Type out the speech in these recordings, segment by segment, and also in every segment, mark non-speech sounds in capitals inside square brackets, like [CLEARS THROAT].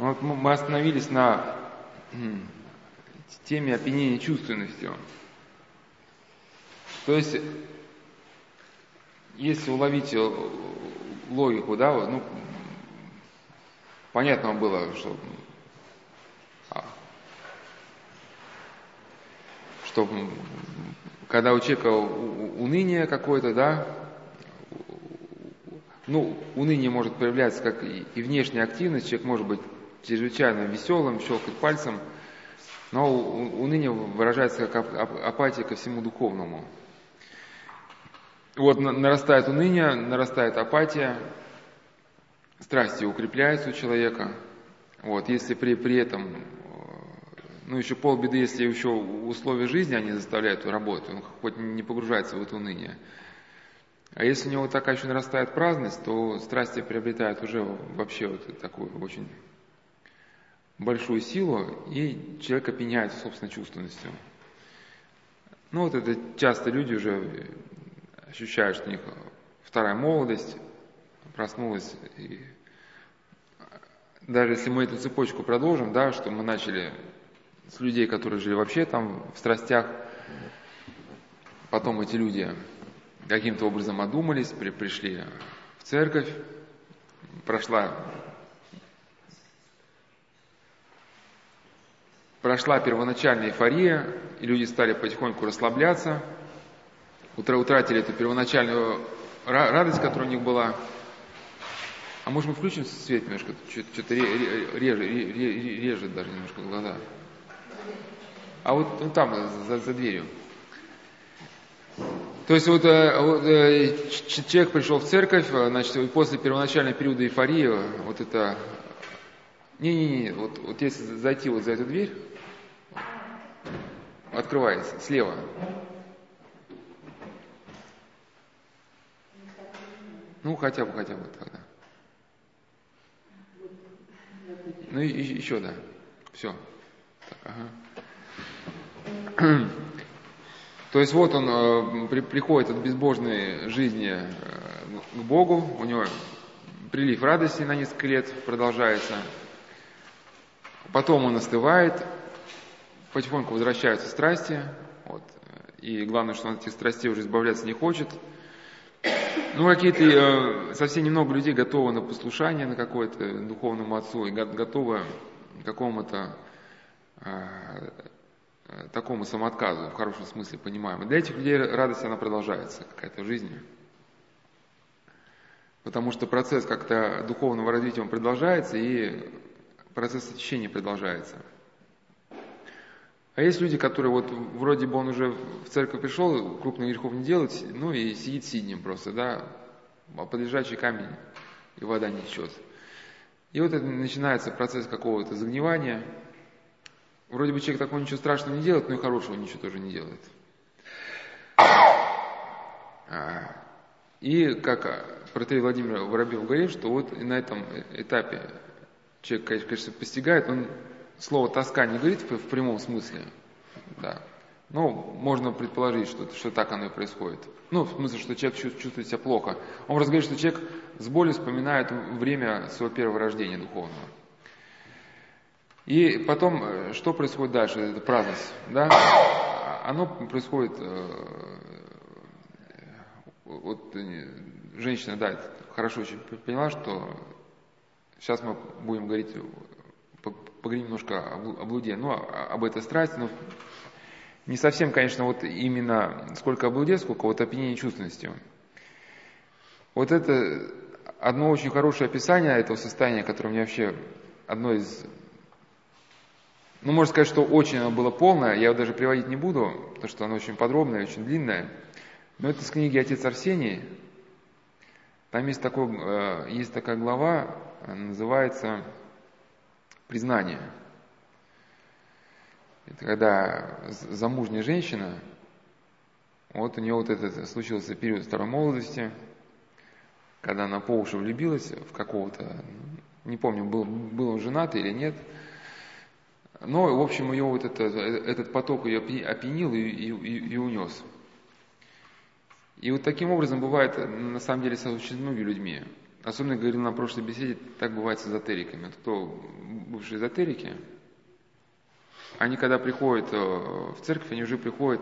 Вот мы остановились на теме опьянения чувственностью. То есть, если уловить логику, да, ну, понятно было, что, а, что когда у человека уныние какое-то, да, ну, уныние может проявляться как и внешняя активность, человек может быть чрезвычайно веселым, щелкать пальцем, но уныние выражается как апатия ко всему духовному. Вот нарастает уныние, нарастает апатия, страсти укрепляются у человека. Вот, если при, при этом, ну еще полбеды, если еще условия жизни они заставляют работать, он хоть не погружается в это уныние. А если у него такая еще нарастает праздность, то страсти приобретают уже вообще вот такую очень большую силу, и человек опьяняется собственной чувственностью. Ну вот это часто люди уже ощущают, что у них вторая молодость проснулась. И даже если мы эту цепочку продолжим, да, что мы начали с людей, которые жили вообще там в страстях, потом эти люди каким-то образом одумались, при, пришли в церковь, прошла, прошла первоначальная эйфория, и люди стали потихоньку расслабляться, утратили эту первоначальную радость, которая у них была. А может мы включим свет немножко? Что-то реже, режет даже немножко глаза. А вот, вот там, за, за дверью. То есть вот, э, вот э, человек пришел в церковь, э, значит, после первоначального периода эйфории, вот это... Не-не-не, вот, вот если зайти вот за эту дверь, открывается, слева. Ну, хотя бы, хотя бы тогда. Ну, и, еще, да. Все. Так, ага. То есть вот он э, при, приходит от безбожной жизни э, к Богу, у него прилив радости на несколько лет продолжается, потом он остывает, потихоньку возвращаются страсти, вот, и главное, что он от этих страстей уже избавляться не хочет. Ну, какие-то, э, совсем немного людей готовы на послушание, на какое-то духовному отцу, и готовы к какому-то э, такому самоотказу, в хорошем смысле понимаем. И для этих людей радость, она продолжается, какая-то жизнь. Потому что процесс как-то духовного развития, он продолжается, и процесс очищения продолжается. А есть люди, которые вот вроде бы он уже в церковь пришел, крупных грехов не делать, ну и сидит сиднем просто, да, а под лежачий камень, и вода не течет. И вот это начинается процесс какого-то загнивания, Вроде бы человек такого ничего страшного не делает, но и хорошего ничего тоже не делает. А, и как протерей Владимир Воробьев говорит, что вот на этом этапе человек, конечно, постигает, он слово тоска не говорит в, прямом смысле, да, но можно предположить, что, что так оно и происходит. Ну, в смысле, что человек чувствует себя плохо. Он раз говорит, что человек с болью вспоминает время своего первого рождения духовного. И потом, э, что происходит дальше? Это праздность, да? Оно происходит, э, вот э, женщина, да, хорошо очень поняла, что сейчас мы будем говорить, поговорим немножко о блуде, ну, об этой страсти, но не совсем, конечно, вот именно сколько о блуде, сколько вот опьянения чувственностью. Вот это одно очень хорошее описание этого состояния, которое мне вообще одно из ну, можно сказать, что очень оно было полное, я его даже приводить не буду, потому что оно очень подробное, очень длинное. Но это из книги «Отец Арсений». Там есть, такой, э, есть такая глава, называется «Признание». Это когда замужняя женщина, вот у нее вот этот случился период второй молодости, когда она по уши влюбилась в какого-то, не помню, был, был он женат или нет – но, в общем, ее вот это, этот поток ее опьянил и, и, и унес. И вот таким образом бывает, на самом деле, с очень многими людьми. Особенно говорил на прошлой беседе, так бывает с эзотериками. Вот кто бывшие эзотерики, они когда приходят э, в церковь, они уже приходят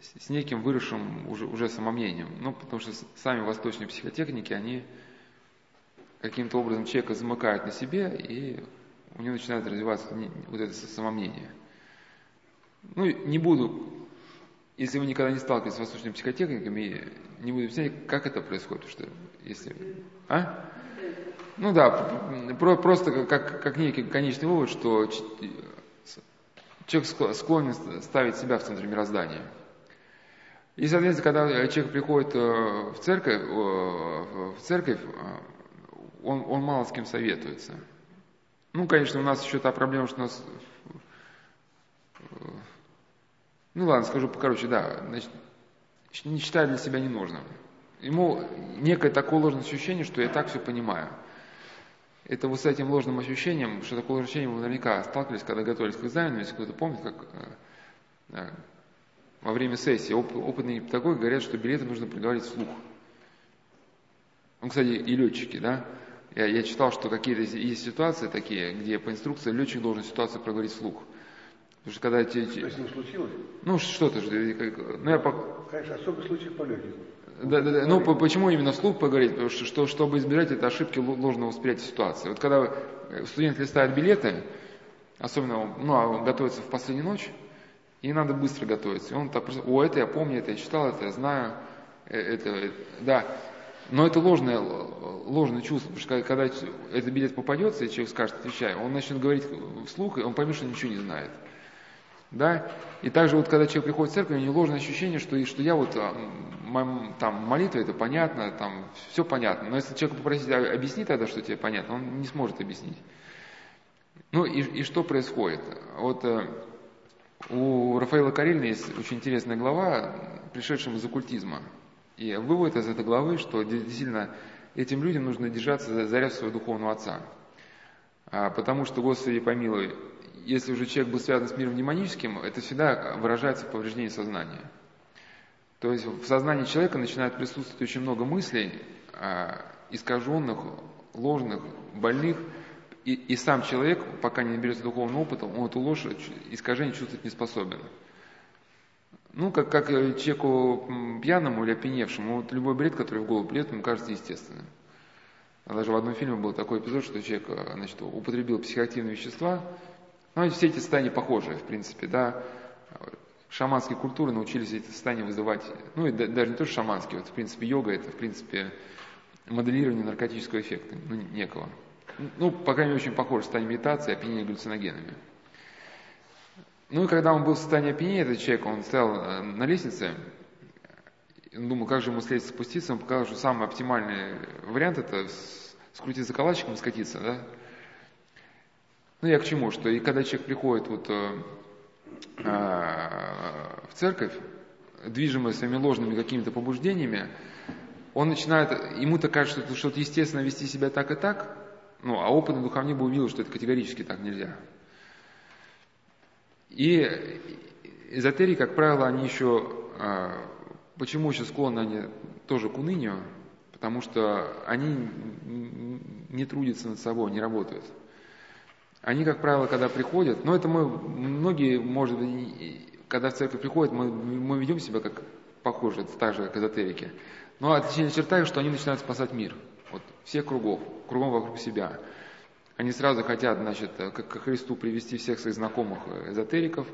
с неким выросшим уже, уже самомнением. Ну, потому что сами восточные психотехники, они каким-то образом человека замыкают на себе, и у него начинает развиваться вот это самомнение. Ну, не буду, если вы никогда не сталкивались с восточными психотехниками, не буду объяснять, как это происходит, что если... А? Ну да, просто как, как некий конечный вывод, что человек склонен ставить себя в центре мироздания. И, соответственно, когда человек приходит э, в церковь, в церковь он, он мало с кем советуется. Ну, конечно, у нас еще та проблема, что у нас... Ну ладно, скажу покороче, да, значит, не считает для себя ненужным. Ему некое такое ложное ощущение, что я так все понимаю. Это вот с этим ложным ощущением, что такое ощущение, вы наверняка сталкивались, когда готовились к экзамену, если кто-то помнит, как э, э, во время сессии оп- опытные педагоги говорят, что билеты нужно проговорить вслух. Ну, кстати, и летчики, да, я, я читал, что какие-то есть ситуации такие, где по инструкции летчик должен ситуацию проговорить вслух. Потому что когда те, Что с ним случилось? Ну, что-то же. Ну, я по... Конечно, особый случай полете. Да, да, да. Ну, по, почему именно вслух поговорить? Потому что, что, чтобы избежать этой ошибки ложного восприятия ситуации. Вот когда студент листает билеты, особенно, ну, а готовится в последнюю ночь, и надо быстро готовиться. И он так просто, о, это я помню, это я читал, это я знаю, э, это, это да. Но это ложное, ложное чувство, потому что когда этот билет попадется, и человек скажет, отвечай, он начнет говорить вслух, и он поймет, что ничего не знает. Да? И также вот когда человек приходит в церковь, у него ложное ощущение, что, что я вот там молитва это понятно, там все понятно. Но если человек попросить «А, объясни тогда, что тебе понятно, он не сможет объяснить. Ну и, и что происходит? Вот э, у Рафаэла Карельна есть очень интересная глава, пришедшим из оккультизма. И вывод из этой главы, что действительно этим людям нужно держаться за заряд своего духовного отца. А, потому что, Господи, помилуй, если уже человек был связан с миром демоническим, это всегда выражается в повреждении сознания. То есть в сознании человека начинает присутствовать очень много мыслей, а, искаженных, ложных, больных, и, и сам человек, пока не наберется духовного опыта, он эту ложь, искажение чувствовать не способен. Ну, как, как человеку пьяному или опьяневшему, вот любой бред, который в голову придет, ему кажется естественным. А даже в одном фильме был такой эпизод, что человек значит, употребил психоактивные вещества. Ну, все эти состояния похожи, в принципе, да. Шаманские культуры научились эти состояния вызывать, ну, и даже не то, что шаманские, вот, в принципе, йога – это, в принципе, моделирование наркотического эффекта, ну, некого. Ну, по крайней мере, очень похоже состояние медитации, опьянение галлюциногенами. Ну и когда он был в состоянии опьянения, этот человек, он стоял э, на лестнице, он думал, как же ему с лестницы спуститься, он показал, что самый оптимальный вариант это скрутиться калачиком и скатиться, да. Ну я к чему, что и когда человек приходит вот э, э, в церковь, движимый своими ложными какими-то побуждениями, он начинает, ему-то кажется, что что-то естественно вести себя так и так, ну, а опытный духовник бы увидел, что это категорически так нельзя. И эзотерики, как правило, они еще, а, почему еще склонны они тоже к унынию? Потому что они не трудятся над собой, не работают. Они, как правило, когда приходят, но это мы, многие, может быть, когда в церковь приходят, мы, мы ведем себя как похоже, так же, как эзотерики. Но отличительная черта, что они начинают спасать мир. Вот всех кругов, кругом вокруг себя. Они сразу хотят, значит, к, к Христу привести всех своих знакомых э, эзотериков,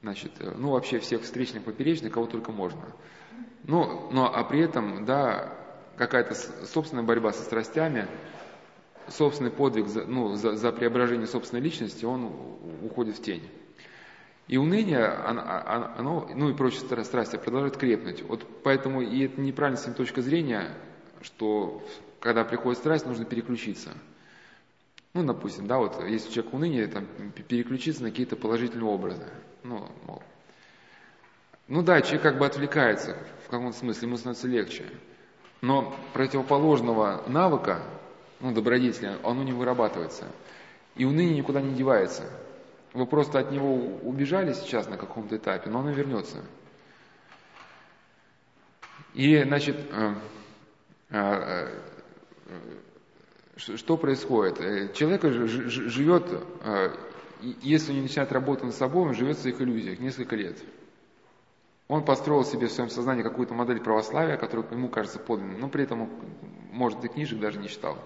значит, э, ну вообще всех встречных, поперечных, кого только можно. Ну, но, а при этом, да, какая-то собственная борьба со страстями, собственный подвиг ну, за, за преображение собственной личности, он уходит в тень. И уныние, оно, оно, ну и прочие страсти продолжают крепнуть. Вот поэтому и это неправильная с точка зрения, что когда приходит страсть, нужно переключиться – ну, допустим, да, вот если у человека уныние, там, переключиться на какие-то положительные образы. Ну, мол. ну да, человек как бы отвлекается в каком-то смысле, ему становится легче. Но противоположного навыка, ну, добродетели, оно не вырабатывается. И уныние никуда не девается. Вы просто от него убежали сейчас на каком-то этапе, но оно вернется. И, значит, э, э, что происходит? Человек живет, если не начинает работать над собой, он живет в своих иллюзиях несколько лет. Он построил себе в своем сознании какую-то модель православия, которая ему кажется подлинной, но при этом может, и книжек даже не читал.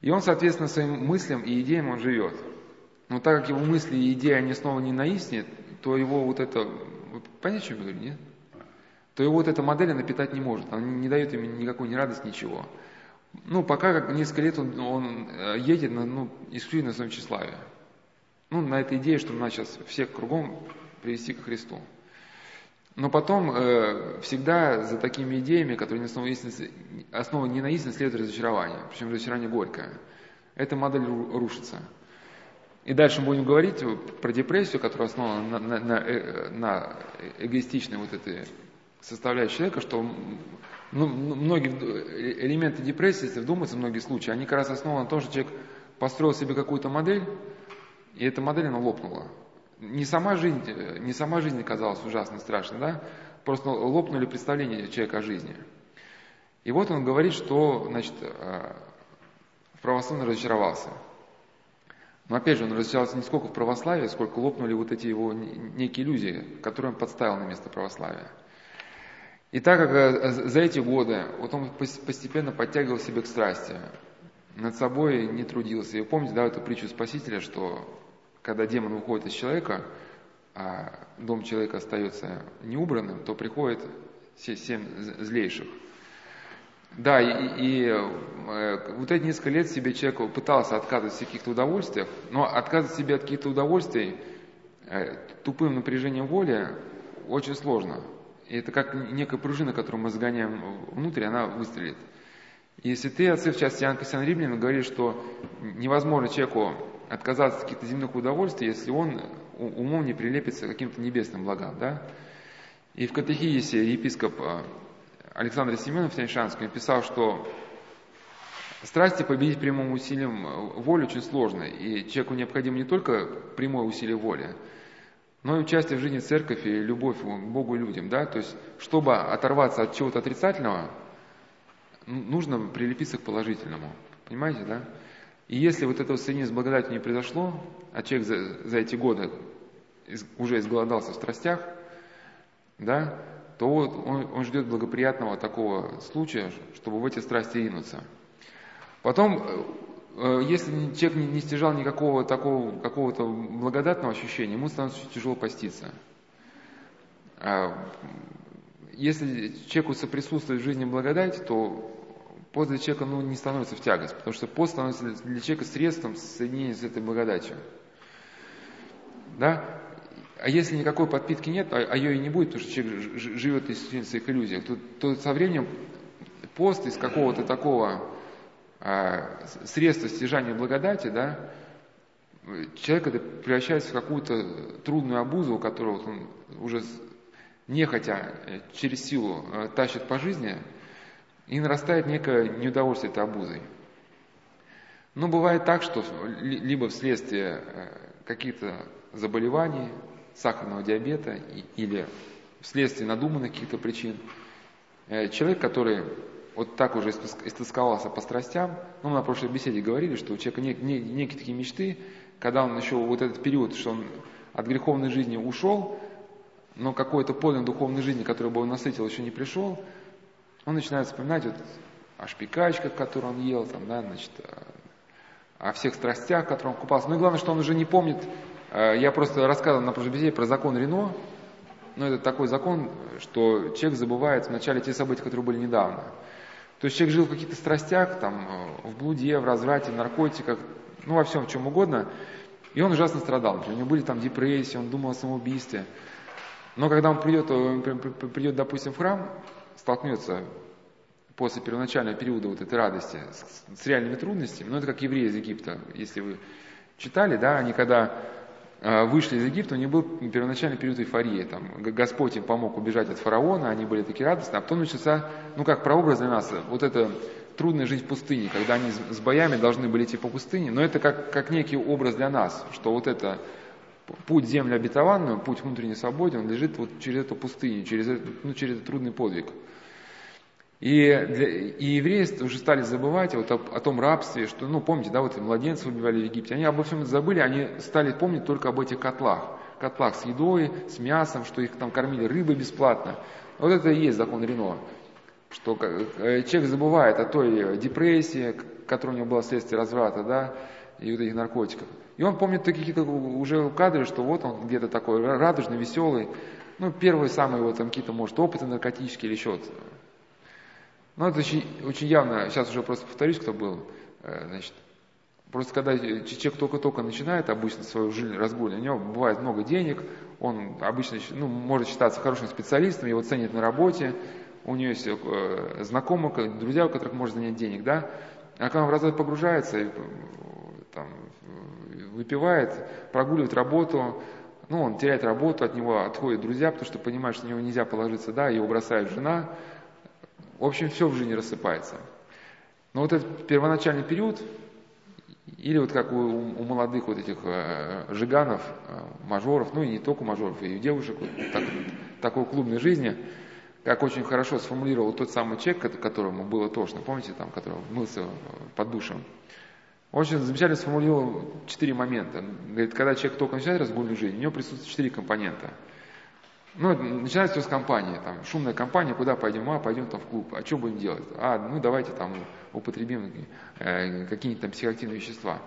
И он, соответственно, своим мыслям и идеям он живет. Но так как его мысли и идеи, они снова не на истине, то его вот это... Вы понимаете, что я говорю, нет? То его вот эта модель она питать не может. Она не дает ему никакой ни радости, ничего. Ну, пока как несколько лет он, он э, едет на, ну, исключительно на своем тщеславии. Ну, на этой идее, что надо сейчас всех кругом привести к Христу. Но потом э, всегда за такими идеями, которые не основаны, основаны не на истине, следует разочарование. Причем разочарование горькое. Эта модель рушится. И дальше мы будем говорить про депрессию, которая основана на, на, на, э, на эгоистичной вот этой составляющей человека, что ну, многие элементы депрессии, если вдуматься, многие случаи, они как раз основаны на том, что человек построил себе какую-то модель, и эта модель, она лопнула не сама жизнь, не сама жизнь казалась ужасно страшной, да? Просто лопнули представления человека о жизни. И вот он говорит, что, значит, э, в православии разочаровался. Но опять же, он разочаровался не сколько в православии, сколько лопнули вот эти его некие иллюзии, которые он подставил на место православия. И так как э, за эти годы вот он постепенно подтягивал себя к страсти, над собой не трудился. И помните, да, эту притчу Спасителя, что когда демон уходит из человека, а дом человека остается неубранным, то приходит семь злейших. Да, и, и э, вот эти несколько лет себе человек пытался отказываться от каких-то удовольствий, но отказывать себе от каких-то удовольствий э, тупым напряжением воли очень сложно. И это как некая пружина, которую мы загоняем внутрь, она выстрелит. Если ты, отцы в части Иоанн Кассиан Римлян, говоришь, что невозможно человеку отказаться от каких-то земных удовольствий, если он умом не прилепится к каким-то небесным благам, да? И в катехиесе епископ а, Александр Семенов Тяньшанский написал, что страсти победить прямым усилием э, воли очень сложно, и человеку необходимо не только прямое усилие воли, но и участие в жизни церковь и любовь к Богу и людям, да? То есть, чтобы оторваться от чего-то отрицательного, нужно прилепиться к положительному. Понимаете, да? И если вот этого соединения с благодатью не произошло, а человек за, за эти годы из, уже изголодался в страстях, да, то вот он, он ждет благоприятного такого случая, чтобы в эти страсти ринуться. Потом, э, если человек не, не стяжал никакого такого какого-то благодатного ощущения, ему становится тяжело поститься. А если человеку соприсутствует в жизни благодать, то пост для человека ну, не становится в тягость, потому что пост становится для человека средством соединения с этой благодатью. Да? А если никакой подпитки нет, а, а ее и не будет, потому что человек живет исключительно в своих иллюзиях, то, то со временем пост из какого-то такого а, средства стяжания благодати, да, человек это превращается в какую-то трудную обузу, которую вот он уже нехотя э, через силу э, тащит по жизни – и нарастает некое неудовольствие этой обузой. Но бывает так, что либо вследствие э, каких-то заболеваний, сахарного диабета или вследствие надуманных каких-то причин, э, человек, который вот так уже истосковался по страстям, ну, мы на прошлой беседе говорили, что у человека не, не, некие такие мечты, когда он еще вот этот период, что он от греховной жизни ушел, но какой-то полен духовной жизни, который бы он насытил, еще не пришел, он начинает вспоминать вот о шпикачках, которые он ел, там, да, значит, о всех страстях, в которых он купался. Ну и главное, что он уже не помнит, э, я просто рассказывал на прошлой беседе про закон Рено, но это такой закон, что человек забывает вначале те события, которые были недавно. То есть человек жил в каких-то страстях, там, э, в блуде, в разврате, в наркотиках, ну, во всем, в чем угодно, и он ужасно страдал. У него были там депрессии, он думал о самоубийстве. Но когда он придет, придет, допустим, в храм, столкнется после первоначального периода вот этой радости с, с реальными трудностями, ну это как евреи из Египта, если вы читали, да, они когда э, вышли из Египта, у них был первоначальный период эйфории, там, Господь им помог убежать от фараона, они были такие радостные, а потом начался, ну как прообраз для нас, вот это трудная жизнь в пустыне, когда они с боями должны были идти по пустыне, но это как, как некий образ для нас, что вот это путь землю обетованную, путь внутренней свободы, он лежит вот через эту пустыню, через, ну, через этот трудный подвиг. И, для, и евреи уже стали забывать вот о, о том рабстве, что, ну, помните, да, вот младенцев убивали в Египте. Они обо всем это забыли, они стали помнить только об этих котлах. Котлах с едой, с мясом, что их там кормили рыбой бесплатно. Вот это и есть закон Рено. Что э, человек забывает о той депрессии, которая у него была вследствие разврата, да, и вот этих наркотиков. И он помнит какие-то уже кадры, что вот он где-то такой радужный, веселый. Ну, первые самые вот там какие-то, может, опыты наркотические или еще ну, это очень, очень явно, сейчас уже просто повторюсь, кто был, э, значит, просто когда человек только-только начинает обычно свою жизнь разгульную, у него бывает много денег, он обычно ну, может считаться хорошим специалистом, его ценят на работе, у него есть э, знакомые, друзья, у которых может занять денег, да, а когда он в развод погружается, и, там, выпивает, прогуливает работу, ну, он теряет работу, от него отходят друзья, потому что понимает, что на него нельзя положиться, да, его бросает жена, в общем, все в жизни рассыпается. Но вот этот первоначальный период, или вот как у, у молодых вот этих э, жиганов, э, мажоров, ну и не только мажоров, и у девушек, вот, так, такой клубной жизни, как очень хорошо сформулировал тот самый человек, которому было тошно, помните, там, который мылся под душем. Очень замечательно сформулировал четыре момента. Говорит, когда человек только начинает разгульную жизнь, у него присутствует четыре компонента – ну, начинается все с компании, там, шумная компания, куда пойдем? А, пойдем там в клуб. А что будем делать? А, ну, давайте там употребим э, какие-нибудь там психоактивные вещества.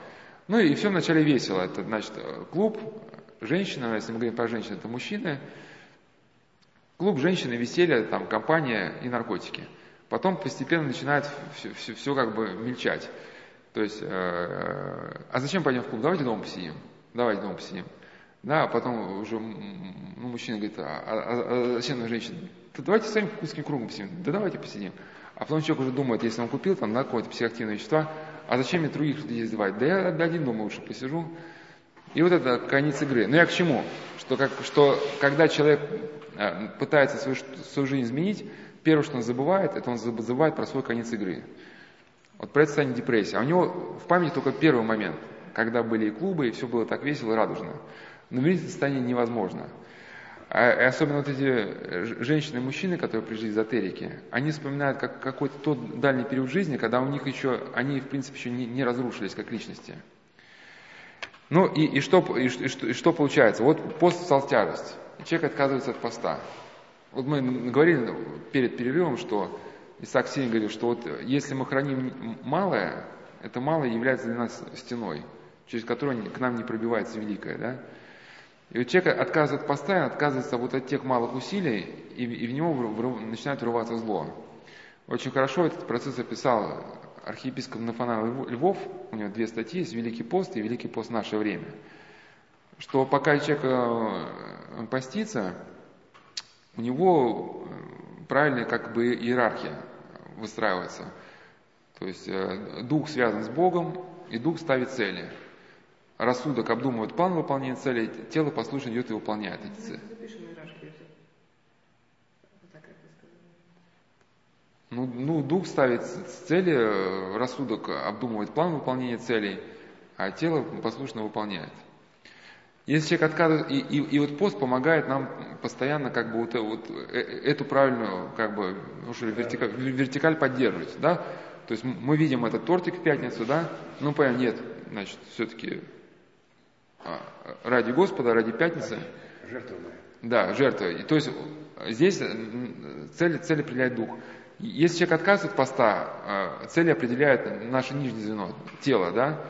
Ну, и все вначале весело. Это, значит, клуб, женщина, если мы говорим про женщин, это мужчины. Клуб, женщины, веселье, там, компания и наркотики. Потом постепенно начинает все, все, все как бы мельчать. То есть, э, а зачем пойдем в клуб? Давайте дома посидим. Давайте дома посидим. Да, а потом уже ну, мужчина говорит, а, а, а зачем женщина? Да давайте с вами узким кругом посидим. Да давайте посидим. А потом человек уже думает, если он купил там да, какое-то психоактивное вещество, а зачем мне других людей издевать? Да я один дома лучше посижу. И вот это конец игры. Но я к чему? Что, как, что когда человек э, пытается свою, свою жизнь изменить, первое, что он забывает, это он забывает про свой конец игры. Вот про это состояние депрессии. А у него в памяти только первый момент, когда были и клубы, и все было так весело и радужно. Но мириться состояние невозможно. А, и особенно вот эти женщины и мужчины, которые пришли из эзотерики, они вспоминают как какой-то тот дальний период жизни, когда у них еще, они в принципе еще не, не разрушились как личности. Ну и, и, что, и, что, и что получается? Вот пост стал тяжесть. Человек отказывается от поста. Вот мы говорили перед перерывом, что Исаак Синь говорил, что вот если мы храним малое, это малое является для нас стеной, через которую к нам не пробивается великое. Да? И вот человек отказывает постоянно, отказывается вот от тех малых усилий, и, и в него врыв, начинает врываться зло. Очень хорошо этот процесс описал архиепископ Нафанал Львов, у него две статьи, есть «Великий пост» и «Великий пост. Наше время». Что пока человек э, постится, у него э, правильная как бы иерархия выстраивается. То есть э, дух связан с Богом, и дух ставит цели – рассудок обдумывает план выполнения целей, тело послушно идет и выполняет эти цели. Ну, ну, дух ставит цели, рассудок обдумывает план выполнения целей, а тело послушно выполняет. Если человек отказывает, и, и, и вот пост помогает нам постоянно как бы вот, вот э, эту правильную как бы вертикаль, вертикаль поддерживать, да? То есть мы видим этот тортик в пятницу, да? Ну, понятно, нет, значит, все-таки ради Господа, ради пятницы. Жертва Да, жертва. И, то есть здесь цель, цель определяет дух. Если человек отказывает от поста, а, цель определяет наше нижнее звено, тело, да?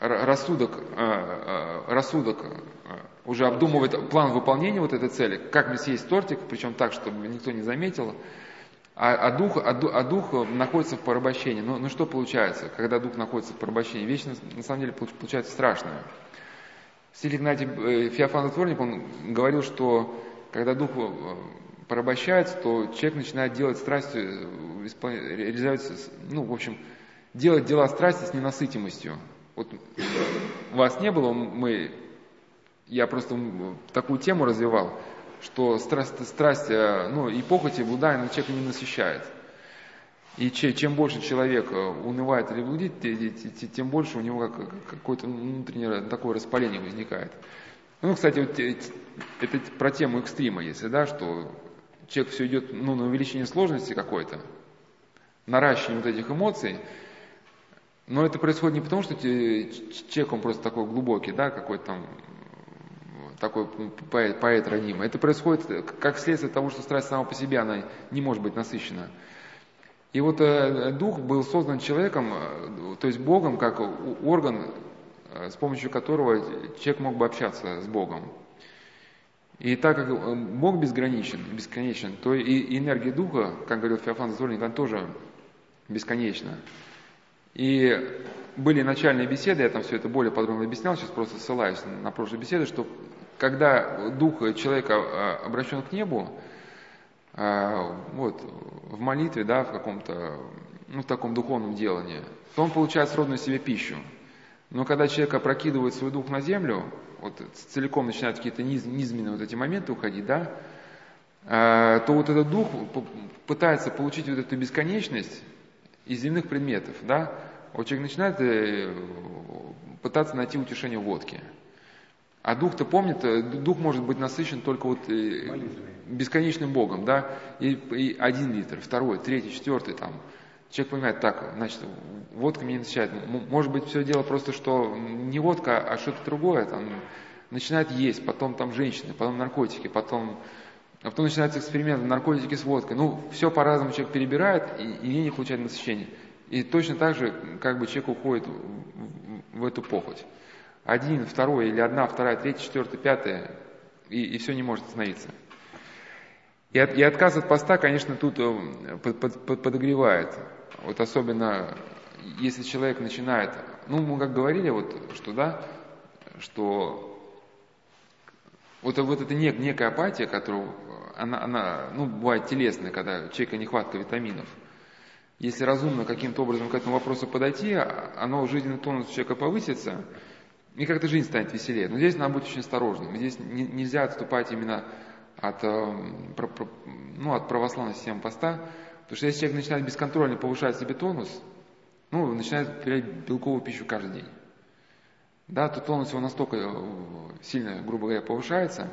Рассудок, а, рассудок уже обдумывает план выполнения вот этой цели, как мне съесть тортик, причем так, чтобы никто не заметил, а, а, дух, а, а дух находится в порабощении. Ну, ну что получается, когда дух находится в порабощении? Вещь на, на самом деле получается страшная. Стиль Игнатий э, Феофан Затворник, он говорил, что когда дух э, порабощается, то человек начинает делать страстью, э, реализовать, ну, в общем, делать дела страсти с ненасытимостью. Вот вас не было, мы, я просто такую тему развивал, что страсть, страсть ну, и похоти, блудание человека не насыщает. И чем больше человек э, унывает или блудит, тем больше у него какое-то внутреннее такое распаление возникает. Ну, кстати, вот это про тему экстрима, если, да, что человек все идет ну, на увеличение сложности какой-то, наращивание вот этих эмоций, но это происходит не потому, что человек, он просто такой глубокий, да, какой-то там такой поэт, поэт ранимый. Это происходит как следствие того, что страсть сама по себе, она не может быть насыщена. И вот э, дух был создан человеком, э, то есть Богом, как орган, э, с помощью которого человек мог бы общаться с Богом. И так как Бог безграничен, бесконечен, то и энергия Духа, как говорил Феофан Зазорник, она тоже бесконечна. И были начальные беседы, я там все это более подробно объяснял, сейчас просто ссылаюсь на прошлые беседы, что когда дух человека обращен к небу, вот, в молитве, да, в каком-то, ну, в таком духовном делании, то он получает сродную себе пищу. Но когда человек опрокидывает свой дух на землю, вот целиком начинают какие-то низ, низменные вот эти моменты уходить, да, а, то вот этот дух пытается получить вот эту бесконечность из земных предметов, да, вот человек начинает э, пытаться найти утешение в водке. А дух-то помнит, э, дух может быть насыщен только вот э, бесконечным Богом, да, и, и один литр, второй, третий, четвертый там. Человек понимает, так, значит, водка меня не насыщает. Может быть, все дело просто, что не водка, а что-то другое. Там, начинает есть, потом там женщины, потом наркотики, потом, а потом начинается эксперимент, наркотики с водкой. Ну, все по-разному человек перебирает и, и не получает насыщение. И точно так же, как бы человек уходит в, в эту похоть. Один, второй, или одна, вторая, третья, четвертая, пятая, и, и все не может остановиться. И, от, и отказ от поста, конечно, тут э, под, под, под, подогревает. Вот особенно, если человек начинает, ну, мы как говорили, вот, что, да, что вот, вот эта нек, некая апатия, которая, она, она, ну, бывает телесная, когда у человека нехватка витаминов – если разумно каким-то образом к этому вопросу подойти, оно жизненный тонус человека повысится, и как-то жизнь станет веселее. Но здесь надо быть очень осторожным. Здесь не, нельзя отступать именно от, э, ну, от православной системы поста, потому что если человек начинает бесконтрольно повышать себе тонус, ну, начинает потреблять белковую пищу каждый день. Да, то тонус его настолько э, сильно, грубо говоря, повышается,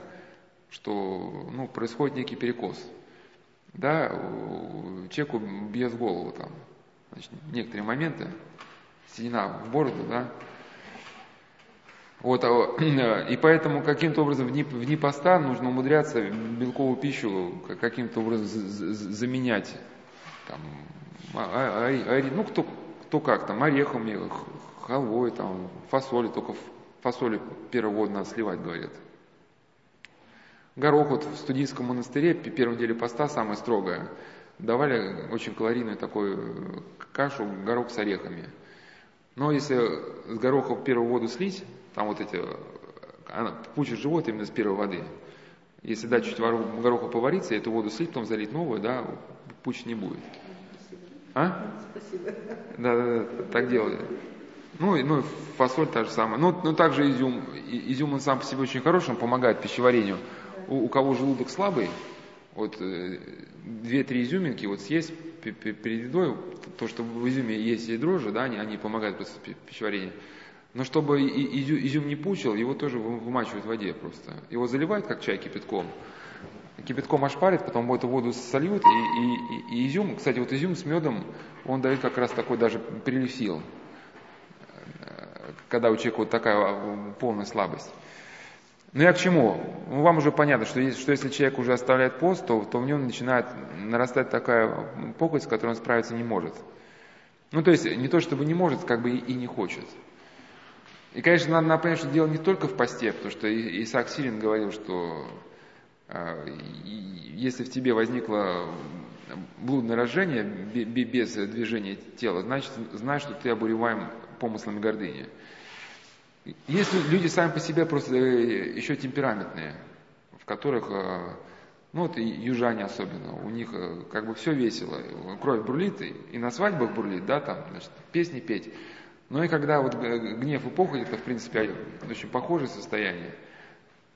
что ну, происходит некий перекос да, человеку бьет в голову там, значит, некоторые моменты, седина в бороду, да, вот, а, [CLEARS THROAT] и поэтому каким-то образом в дни, в поста нужно умудряться белковую пищу каким-то образом заменять, там, а, а, ну, кто, кто как, там, орехами, халвой, там, фасоли, только фасоли первого года надо сливать, говорят. Горох вот в студийском монастыре, в первом деле поста, самое строгое, давали очень калорийную такую кашу, горох с орехами. Но если с гороха первую воду слить, там вот эти, она пучит живот именно с первой воды. Если дать чуть гороха повариться, эту воду слить, потом залить новую, да, пуч не будет. А? Спасибо. Да, да, да, так делали. Ну, ну фасоль та же самая. Ну, ну также изюм. Изюм он сам по себе очень хороший, он помогает пищеварению у, у кого желудок слабый, вот э, две-три изюминки вот съесть перед едой, то, что в изюме есть и дрожжи, да, они, они помогают просто пищеварению. Но чтобы изюм не пучил, его тоже вымачивают в воде просто. Его заливают, как чай, кипятком. Кипятком ошпарят, потом эту воду сольют, и, и, и изюм, кстати, вот изюм с медом, он дает как раз такой даже прилив сил, когда у человека вот такая а, полная слабость. Ну я к чему? Ну, вам уже понятно, что, что если человек уже оставляет пост, то, то в нем начинает нарастать такая похоть, с которой он справиться не может. Ну то есть не то чтобы не может, как бы и, и не хочет. И, конечно, надо, надо понять, что дело не только в посте, потому что Исаак Сирин говорил, что э, если в тебе возникло блудное рождение без движения тела, значит, знай, что ты обуреваем помыслами гордыни. Есть люди сами по себе просто э, еще темпераментные, в которых, э, ну вот южане особенно, у них э, как бы все весело, кровь бурлит, и на свадьбах бурлит, да, там, значит, песни петь. Но и когда вот гнев и похоть, это в принципе очень похожее состояние.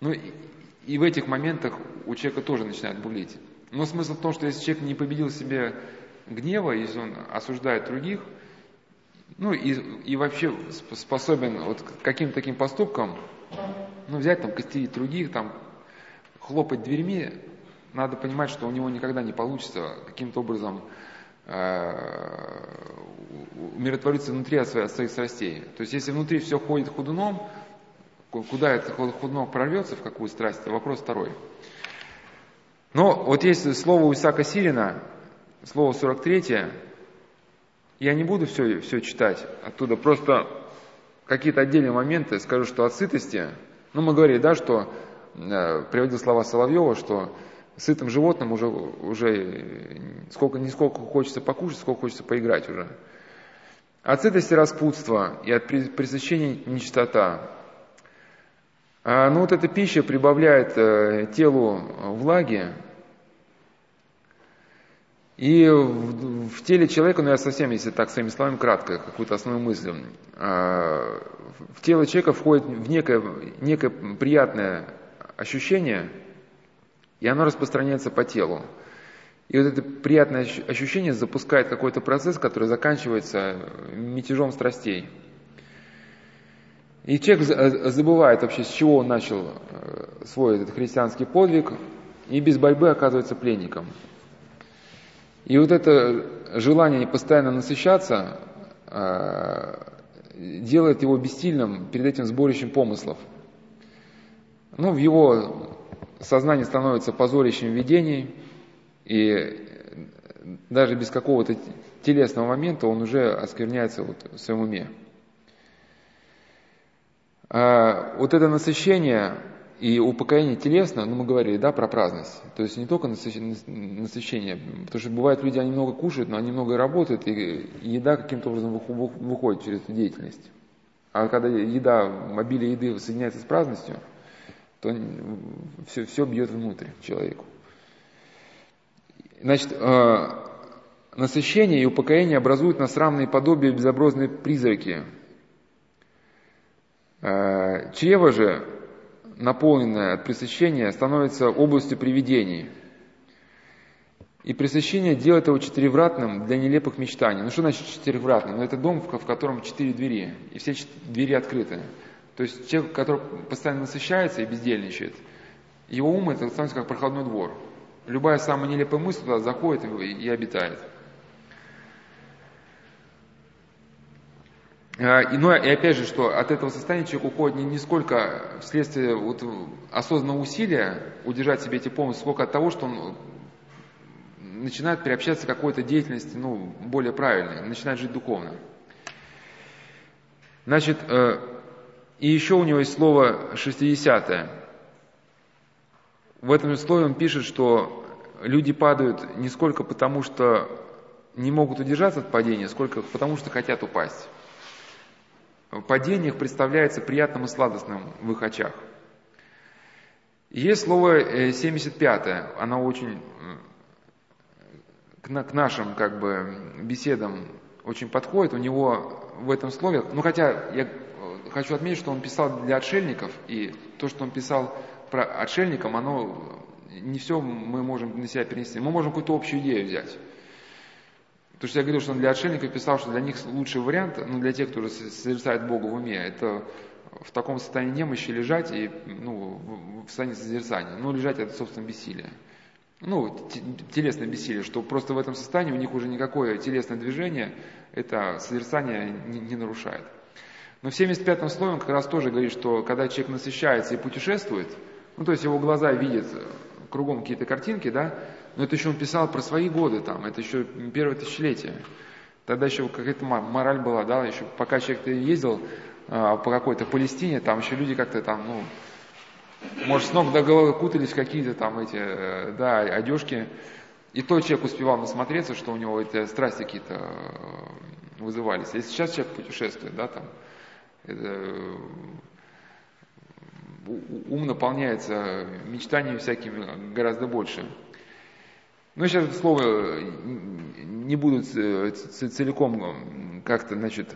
Ну и, в этих моментах у человека тоже начинает бурлить. Но смысл в том, что если человек не победил себе гнева, если он осуждает других – ну и, и вообще способен вот каким-то таким поступкам, ну взять там, костерить других, там, хлопать дверьми, надо понимать, что у него никогда не получится каким-то образом э, умиротвориться внутри от своих, страстей. То есть если внутри все ходит ходуном, куда это ходунок прорвется, в какую страсть, это вопрос второй. Но вот есть слово у Исаака Сирина, слово 43, я не буду все, все читать оттуда, просто какие-то отдельные моменты скажу, что от сытости, ну мы говорили, да, что, э, приводил слова Соловьева, что сытым животным уже, уже сколько, не сколько хочется покушать, сколько хочется поиграть уже. От сытости распутства и от пресыщения нечистота. А, ну вот эта пища прибавляет э, телу влаги, и в, в теле человека, ну я совсем, если так своими словами кратко, какую-то основную мысль, э, в тело человека входит в некое, некое приятное ощущение, и оно распространяется по телу. И вот это приятное ощущение запускает какой-то процесс, который заканчивается мятежом страстей. И человек забывает вообще, с чего он начал э, свой этот христианский подвиг, и без борьбы оказывается пленником. И вот это желание постоянно насыщаться э, делает его бессильным перед этим сборищем помыслов. Ну, в его сознании становится позорищем видений, и даже без какого-то телесного момента он уже оскверняется вот в своем уме. А вот это насыщение и упокоение телесно, ну мы говорили, да, про праздность. То есть не только насыщение, потому что бывает люди, они много кушают, но они много работают, и еда каким-то образом выходит через эту деятельность. А когда еда, обилие еды соединяется с праздностью, то все, все бьет внутрь человеку. Значит, э, насыщение и упокоение образуют нас равные подобия безобразные призраки. Э, чрево же, наполненное от пресыщения, становится областью привидений. И пресыщение делает его четыревратным для нелепых мечтаний. Ну что значит четыревратным? Ну это дом, в котором четыре двери, и все двери открыты. То есть человек, который постоянно насыщается и бездельничает, его ум это становится как проходной двор. Любая самая нелепая мысль туда заходит и обитает. А, и, ну, и опять же, что от этого состояния человек уходит не, не сколько вследствие вот осознанного усилия удержать себе эти помыслы, сколько от того, что он начинает приобщаться к какой-то деятельности ну, более правильной, начинает жить духовно. Значит, э, и еще у него есть слово 60 В этом слове он пишет, что люди падают не сколько потому, что не могут удержаться от падения, сколько потому, что хотят упасть. Падение представляется приятным и сладостным в их очах. Есть слово 75 э, оно очень к нашим как бы беседам очень подходит. У него в этом слове, ну хотя я хочу отметить, что он писал для отшельников, и то, что он писал про отшельникам, оно не все мы можем на себя перенести. Мы можем какую-то общую идею взять. Потому что я говорил, что он для отшельников писал, что для них лучший вариант, ну, для тех, кто созерцает Бога в уме, это в таком состоянии немощи лежать и ну, в состоянии созерцания. Ну, лежать это, собственно, бессилие. Ну, телесное бессилие, что просто в этом состоянии у них уже никакое телесное движение, это созерцание не, не нарушает. Но в 75-м слове он как раз тоже говорит, что когда человек насыщается и путешествует, ну то есть его глаза видят кругом какие-то картинки, да, но это еще он писал про свои годы там, это еще первое тысячелетие. Тогда еще какая-то мораль была, да, еще пока человек ездил а, по какой-то Палестине, там еще люди как-то там, ну, может, с ног до головы кутались какие-то там эти, э, да, одежки. И то человек успевал насмотреться, что у него эти страсти какие-то э, вызывались. Если сейчас человек путешествует, да, там, это, ум наполняется мечтаниями всякими гораздо больше. Но сейчас это слово не буду целиком как-то, значит,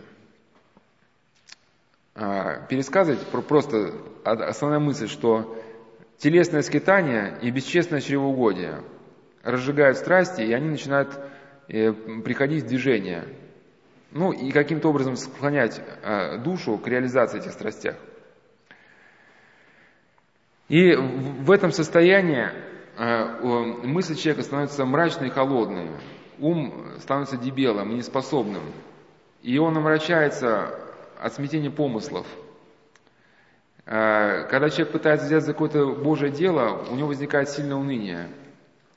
а, пересказывать, просто основная мысль, что телесное скитание и бесчестное чревоугодие разжигают страсти, и они начинают э, приходить в движение – ну и каким-то образом склонять э, душу к реализации этих страстях. И в этом состоянии э, мысль человека становится мрачной и холодной. ум становится дебелым неспособным. И он омрачается от смятения помыслов. Э, когда человек пытается взять за какое-то Божье дело, у него возникает сильное уныние.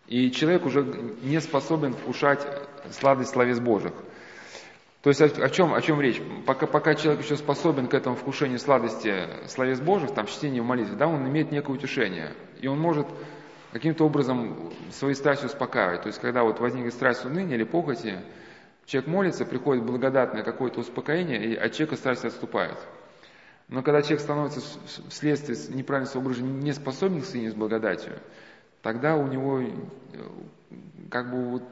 И человек уже не способен вкушать сладость словес Божьих. То есть о, о, чем, о чем речь? Пока, пока человек еще способен к этому вкушению сладости словес Божьих, там чтение молитвы, да, он имеет некое утешение. И он может каким-то образом свои страсти успокаивать. То есть когда вот возникнет страсть уныния или похоти, человек молится, приходит благодатное какое-то успокоение, и от человека страсть отступает. Но когда человек становится вследствие неправильного образа не способен к соединению с благодатью, тогда у него э, как бы вот,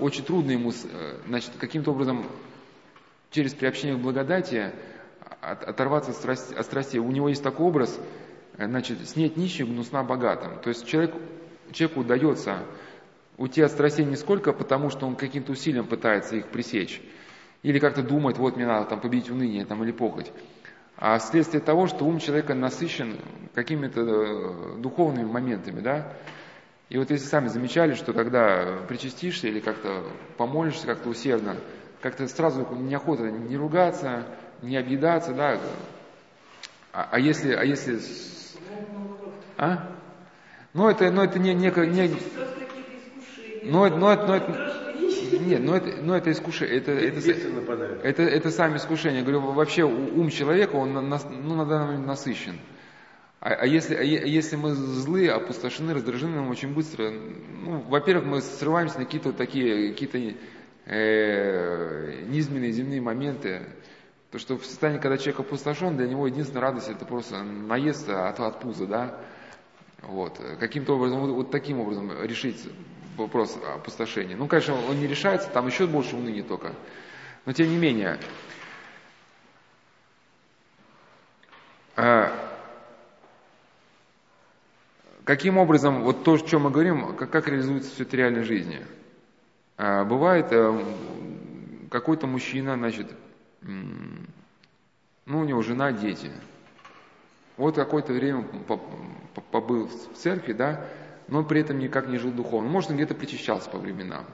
очень трудно ему э, значит, каким-то образом через приобщение к благодати оторваться от страсти, от страсти. У него есть такой образ – Э, значит, снять нищим, гнусна богатым. То есть человек, человеку удается уйти от страстей не сколько потому, что он каким-то усилием пытается их пресечь, или как-то думает, вот мне надо там победить уныние там, или похоть, а вследствие того, что ум человека насыщен какими-то э, духовными моментами, да, и вот если сами замечали, что когда причастишься или как-то помолишься как-то усердно, как-то сразу неохота не ругаться, не объедаться, да, а, а если, а если а? Ну это, ну это не, не, не ну это, ну это, ну это, нет, ну это, ну это искушение, это, это, это, это сами искушения. Я говорю, вообще ум человека, он на, ну, на данный момент насыщен. А, а, если, а если мы злые, опустошены, раздражены, нам очень быстро, ну, во-первых, мы срываемся на какие-то такие, какие-то э, низменные земные моменты, то, что в состоянии, когда человек опустошен, для него единственная радость это просто наесться от, от пуза, да, вот. Каким-то образом, вот, вот таким образом решить вопрос опустошения. Ну, конечно, он не решается, там еще больше уныния только. Но тем не менее, а, каким образом, вот то, о чем мы говорим, как, как реализуется все это в реальной жизни? А, бывает, э, какой-то мужчина, значит, ну, у него жена, дети – вот какое-то время побыл в церкви, да, но при этом никак не жил духовно. Может, он где-то причащался по временам.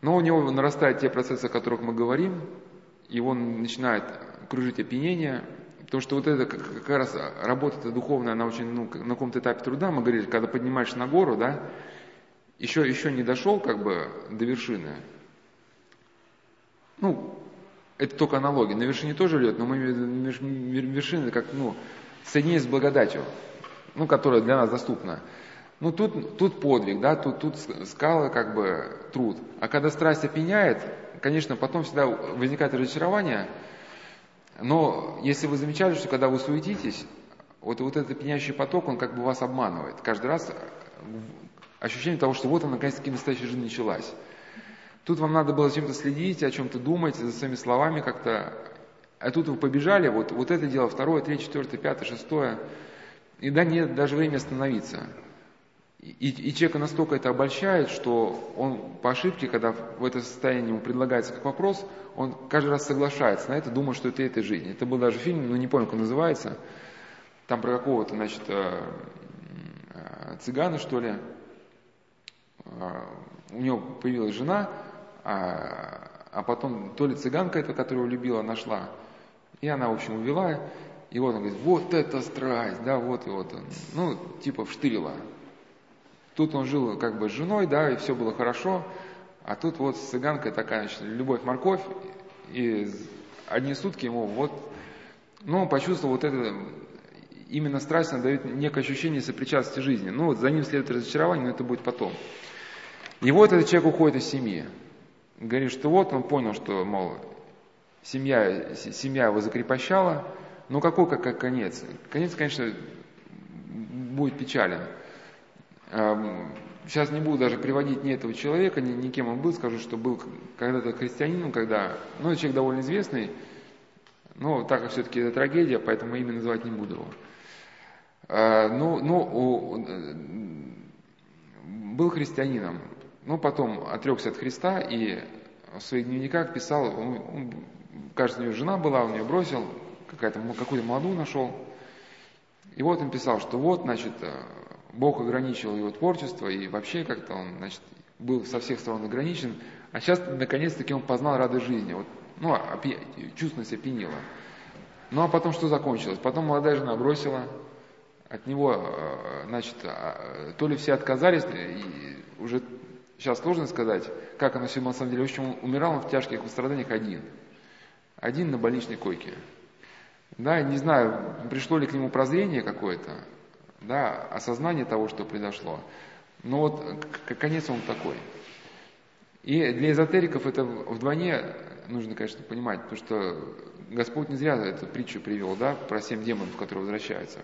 Но у него нарастают те процессы, о которых мы говорим, и он начинает кружить опьянение, потому что вот это как раз работа духовная, она очень, ну, на каком-то этапе труда, мы говорили, когда поднимаешь на гору, да, еще, еще не дошел как бы до вершины. Ну, это только аналогия. На вершине тоже лед, но мы вершины как, ну, соединение с благодатью, ну, которая для нас доступна. Ну, тут, тут подвиг, да, тут, тут скала, как бы, труд. А когда страсть опьяняет, конечно, потом всегда возникает разочарование, но если вы замечали, что когда вы суетитесь, вот, вот этот пьянящий поток, он как бы вас обманывает. Каждый раз ощущение того, что вот она наконец-таки настоящая жизнь началась. Тут вам надо было чем-то следить, о чем-то думать, за своими словами как-то. А тут вы побежали, вот, вот это дело, второе, третье, четвертое, пятое, шестое. И да нет даже времени остановиться. И, и человека настолько это обольщает, что он по ошибке, когда в это состояние ему предлагается как вопрос, он каждый раз соглашается на это, думая, что это этой жизни. Это был даже фильм, ну не помню, как он называется, там про какого-то, значит, э, э, цыгана, что ли. Э, у него появилась жена, а, а потом то ли цыганка эта, которую любила, нашла, и она, в общем, увела, и вот он говорит, вот это страсть, да, вот и вот он, ну, типа вштырила. Тут он жил как бы с женой, да, и все было хорошо, а тут вот с цыганкой такая, значит, любовь-морковь, и одни сутки ему вот, ну, он почувствовал вот это, именно страсть, дает некое ощущение сопричастности жизни. Ну, вот за ним следует разочарование, но это будет потом. И вот этот человек уходит из семьи говорит, что вот он понял, что, мол, семья, семья его закрепощала, но какой как, конец? Конец, конечно, будет печален. Сейчас не буду даже приводить ни этого человека, ни, ни кем он был, скажу, что был когда-то христианином, когда, ну, человек довольно известный, но так как все-таки это трагедия, поэтому имя называть не буду его. А, ну, ну, был христианином, но потом отрекся от Христа и в своих дневниках писал, он, он, кажется, у него жена была, он ее бросил, какая-то, какую-то молодую нашел. И вот он писал, что вот, значит, э, Бог ограничил его творчество, и вообще как-то он, значит, был со всех сторон ограничен, а сейчас, наконец-таки, он познал радость жизни. Вот, ну, опи... чувственность опьянила. Ну, а потом что закончилось? Потом молодая жена бросила, от него, э, значит, а, то ли все отказались, и уже сейчас сложно сказать, как оно все на самом деле. В общем, умирал он в тяжких страданиях один. Один на больничной койке. Да, не знаю, пришло ли к нему прозрение какое-то, да, осознание того, что произошло. Но вот конец он такой. И для эзотериков это вдвойне нужно, конечно, понимать, потому что Господь не зря эту притчу привел, да, про семь демонов, которые возвращаются.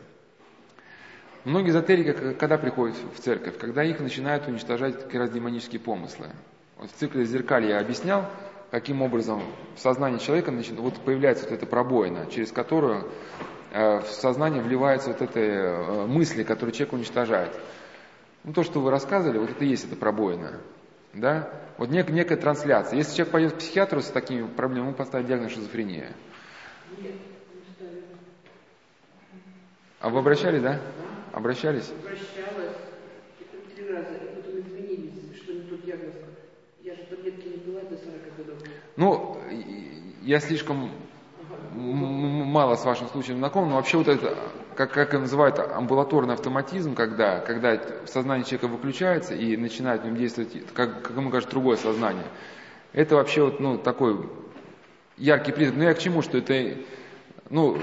Многие эзотерики, когда приходят в церковь, когда их начинают уничтожать как раз демонические помыслы. Вот в цикле зеркалья я объяснял, каким образом в сознании человека начинает, вот появляется вот эта пробоина, через которую в сознание вливаются вот эти э, мысли, которые человек уничтожает. Ну, то, что вы рассказывали, вот это и есть эта пробоина. Да? Вот нек, некая трансляция. Если человек пойдет к психиатру с такими проблемами, ему поставят диагноз шизофрения. А вы обращались, да? Обращались? Обращалась. Это три раза. И потом извинились, что не тот диагноз. Я же таблетки не пила до 40 годов. Ну, я слишком мало с вашим случаем знаком, но вообще вот это, как, как называют, амбулаторный автоматизм, когда, когда сознание человека выключается и начинает в нем действовать, как, как ему кажется, другое сознание. Это вообще вот, ну, такой яркий признак. Но я к чему, что это, ну,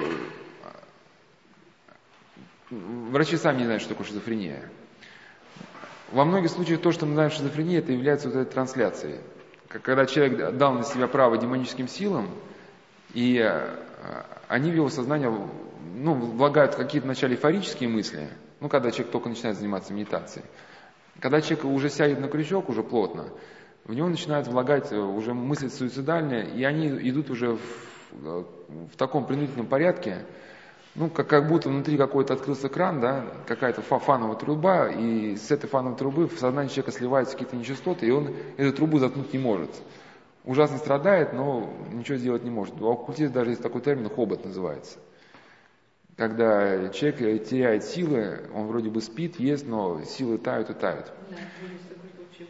врачи сами не знают, что такое шизофрения. Во многих случаях то, что мы знаем шизофренией, это является вот этой трансляцией. Когда человек дал на себя право демоническим силам, и они в его сознание ну, влагают какие-то вначале эйфорические мысли, ну, когда человек только начинает заниматься медитацией. Когда человек уже сядет на крючок, уже плотно, в него начинают влагать э, уже мысли суицидальные, и они идут уже в, э, в таком принудительном порядке, ну, как, как будто внутри какой-то открылся кран, да, какая-то фановая труба, и с этой фановой трубы в сознание человека сливаются какие-то нечистоты, и он эту трубу заткнуть не может. Ужасно страдает, но ничего сделать не может. У оккультиста даже есть такой термин, хобот называется. Когда человек теряет силы, он вроде бы спит, ест, но силы тают и тают. Да, есть такой случай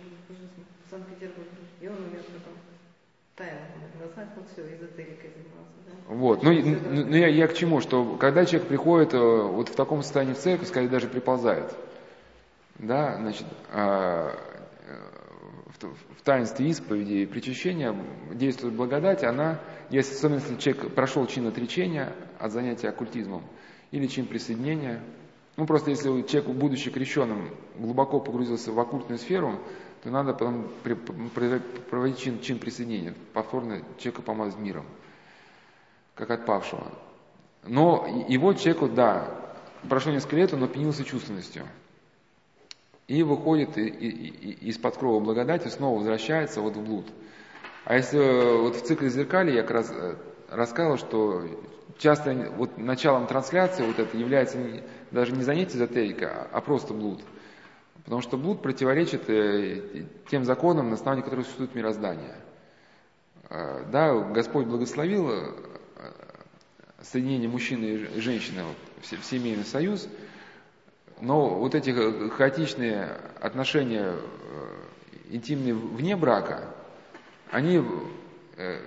в Санкт-Петербурге. И он умер потом. Таял. Назад, вот все, эзотерикой занимался. Вот. Ну, ну, ну я, я к чему, что когда человек приходит э, вот в таком состоянии в церковь, скорее даже приползает, да, значит, а, э, в таинстве исповеди и причащения действует благодать, она, если, особенно если человек прошел чин отречения от занятия оккультизмом или чин присоединения, ну просто если человек, будучи крещенным, глубоко погрузился в оккультную сферу, то надо потом проводить чин, чин присоединения, повторно человека помазать миром как отпавшего. Но его человеку, да, прошло несколько лет, он опьянился чувственностью. И выходит из-под крова благодати, снова возвращается вот в блуд. А если э, вот в цикле зеркали я как раз э, рассказывал, что часто вот началом трансляции вот это является даже не занятие эзотерика, а просто блуд. Потому что блуд противоречит э, тем законам, на основании которых существует мироздание. Да, Господь благословил соединение мужчины и женщины в семейный союз, но вот эти хаотичные отношения э, интимные вне брака, они э,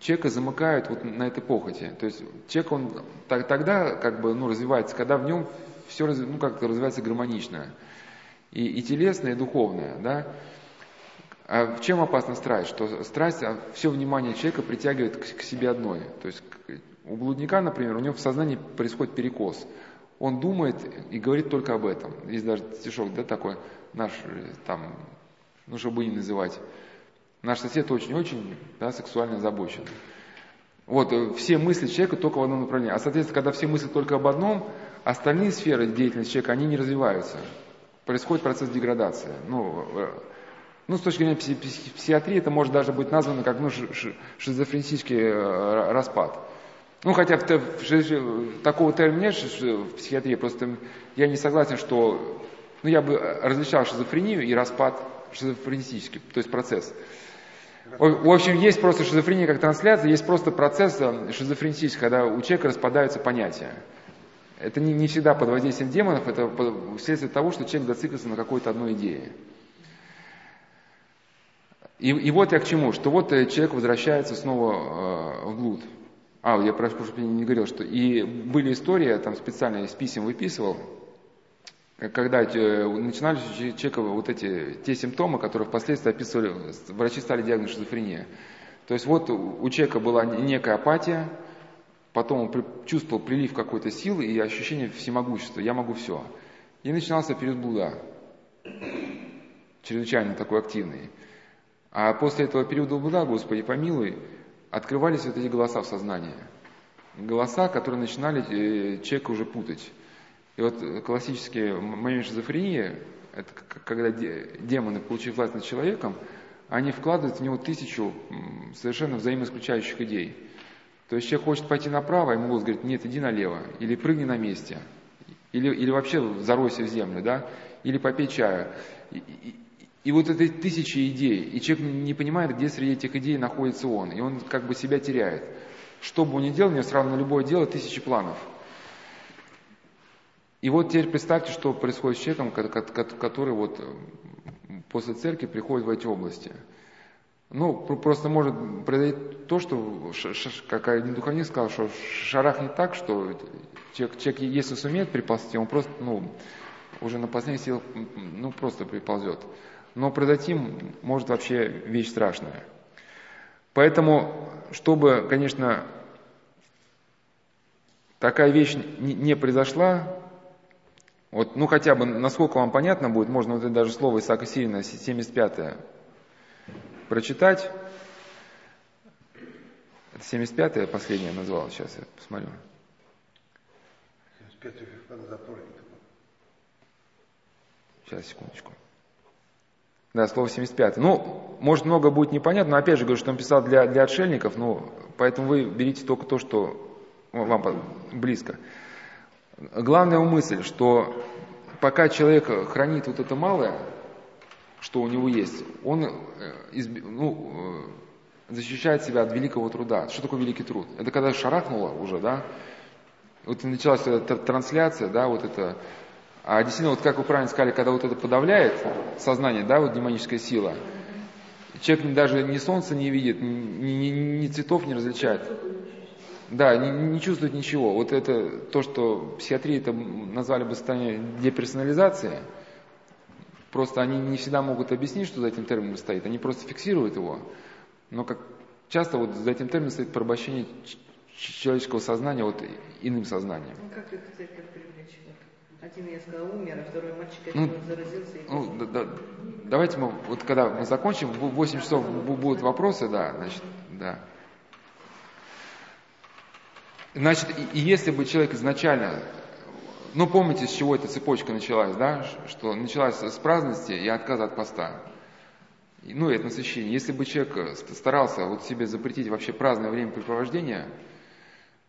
человека замыкают вот на этой похоти. То есть человек, он тогда как бы ну, развивается, когда в нем все ну, как-то развивается гармонично. И, и телесное, и духовное. Да? А в чем опасна страсть? Что страсть, а все внимание человека притягивает к, к себе одной. То есть у блудника, например, у него в сознании происходит перекос. Он думает и говорит только об этом. Есть даже стишок, да, такой наш, там, ну, чтобы не называть. Наш сосед очень-очень да, сексуально озабочен. Вот, э, все мысли человека только в одном направлении. А, соответственно, когда все мысли только об одном, остальные сферы деятельности человека, они не развиваются. Происходит процесс деградации. Ну, э, ну, с точки зрения психиатрии это может даже быть названо как ну, шизофренический э, распад. Ну, хотя в, такого термина нет в психиатрии, просто я не согласен, что... Ну, я бы различал шизофрению и распад шизофренический, то есть процесс. В общем, есть просто шизофрения как трансляция, есть просто процесс э, шизофренический, когда у человека распадаются понятия. это не, не всегда под воздействием демонов, это вследствие того, что человек зациклился на какой-то одной идее. И, и вот я к чему, что вот э, человек возвращается снова э, в блуд. А, я прошу прощения, не говорил, что и были истории, там специально из писем выписывал, когда э, начинались у человека вот эти, те симптомы, которые впоследствии описывали, врачи стали диагноз шизофрения. То есть вот у человека была некая апатия, потом он чувствовал прилив какой-то силы и ощущение всемогущества, я могу все. И начинался период блуда, чрезвычайно такой активный. А после этого периода блуда, Господи, помилуй, открывались вот эти голоса в сознании. Голоса, которые начинали э, человека уже путать. И вот классические момент шизофрении, это когда демоны, получив власть над человеком, они вкладывают в него тысячу совершенно взаимоисключающих идей. То есть человек хочет пойти направо, ему голос говорит, нет, иди налево, или прыгни на месте, или, или вообще заройся в землю, да, или попей чая. И, и, вот этой тысячи идей, и человек не понимает, где среди этих идей находится он, и он как бы себя теряет. Что бы он ни делал, у него сразу на любое дело тысячи планов – и вот теперь представьте, что происходит с человеком, который вот после церкви приходит в эти области. Ну, просто может произойти то, что, как один духовник сказал, что шарахнет так, что человек, человек, если сумеет приползти, он просто, ну, уже на последних силах, ну, просто приползет. Но произойти может вообще вещь страшная. Поэтому, чтобы, конечно, такая вещь не произошла, вот, ну хотя бы, насколько вам понятно будет, можно вот это даже слово Исаака Сирина, 75-е, прочитать. Это 75-е последнее назвал, сейчас я посмотрю. 75-е Сейчас, секундочку. Да, слово 75. Ну, может, много будет непонятно, но опять же говорю, что он писал для, для отшельников, ну, поэтому вы берите только то, что вам близко. Главная мысль, что пока человек хранит вот это малое, что у него есть, он э, ну, э, защищает себя от великого труда. Что такое великий труд? Это когда шарахнуло уже, да? Вот началась эта трансляция, да, вот это. А действительно, вот как вы правильно сказали, когда вот это подавляет сознание, да, вот демоническая сила, человек даже ни солнца не видит, ни, ни, ни цветов не различает. Да, не, не чувствует ничего. Вот это то, что психиатрии это назвали бы состояние деперсонализации. Просто они не всегда могут объяснить, что за этим термином стоит. Они просто фиксируют его. Но как часто вот за этим термином стоит порабощение человеческого сознания вот иным сознанием. Ну как это привлечь? Один, я сказал, умер, а второй мальчик ну, заразился. И ну, да, да, давайте мы, вот когда мы закончим, в 8 часов будут вопросы, да, значит, да. Значит, и, и если бы человек изначально, ну помните, с чего эта цепочка началась, да, что началась с праздности и отказа от поста, ну и от насыщения. Если бы человек старался вот себе запретить вообще праздное времяпрепровождение,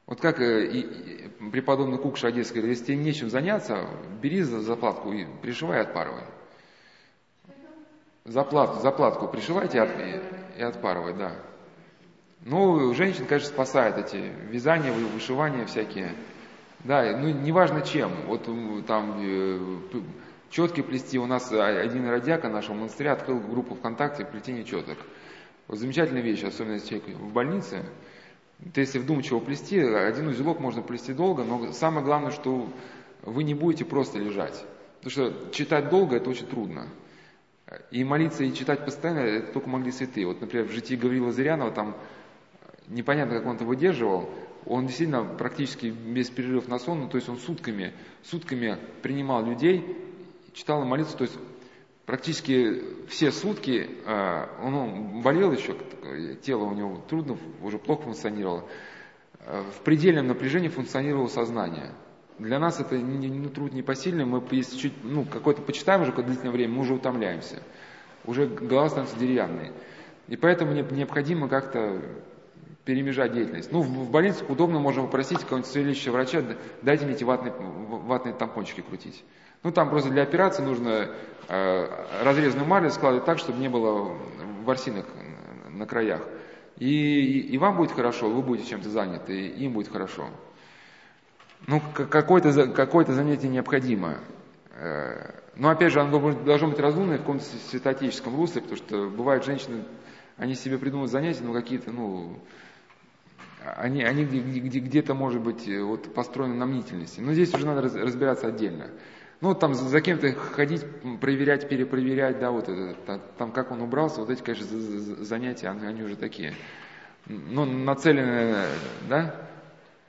вот как э, и, и преподобный Кукша Одесский говорит, если тебе нечем заняться, бери за заплатку и пришивай отпарывай. Заплатку, заплатку пришивайте от, и, и отпарывай, да. Ну, женщин, конечно, спасает эти вязания, вышивания всякие. Да, ну, неважно чем. Вот там э, четки плести. У нас один радиака нашего монастыря открыл группу ВКонтакте плетение четок. Вот замечательная вещь, особенно если человек в больнице. То если вдумчиво плести, один узелок можно плести долго, но самое главное, что вы не будете просто лежать. Потому что читать долго это очень трудно. И молиться и читать постоянно, это только могли святые. Вот, например, в житии Гаврила Зырянова там непонятно, как он это выдерживал, он действительно практически без перерывов на сон, ну, то есть он сутками, сутками принимал людей, читал молитву, то есть практически все сутки, э, он болел еще, тело у него трудно, уже плохо функционировало, в предельном напряжении функционировало сознание. Для нас это не, не труд непосильный, мы если чуть, ну, какое-то почитаем уже какое-то длительное время, мы уже утомляемся. Уже голова становится деревянной. И поэтому необходимо как-то перемежать деятельность. Ну, в, в больнице удобно можно попросить какого-нибудь целящего врача, дайте мне эти ватные, ватные тампончики крутить. Ну, там просто для операции нужно э, разрезанную марлю складывать так, чтобы не было ворсинок на краях. И, и, и вам будет хорошо, вы будете чем-то заняты, и им будет хорошо. ну, какое-то какое занятие необходимо. Э, но опять же, оно должно быть разумное в каком-то святоотеческом русле, потому что бывают женщины, они себе придумывают занятия, но какие-то, ну, они, они где-то, может быть, вот построены на мнительности. Но здесь уже надо разбираться отдельно. Ну, там за кем-то ходить, проверять, перепроверять, да, вот это, там как он убрался, вот эти, конечно, занятия, они, они уже такие. Ну, нацеленные, да?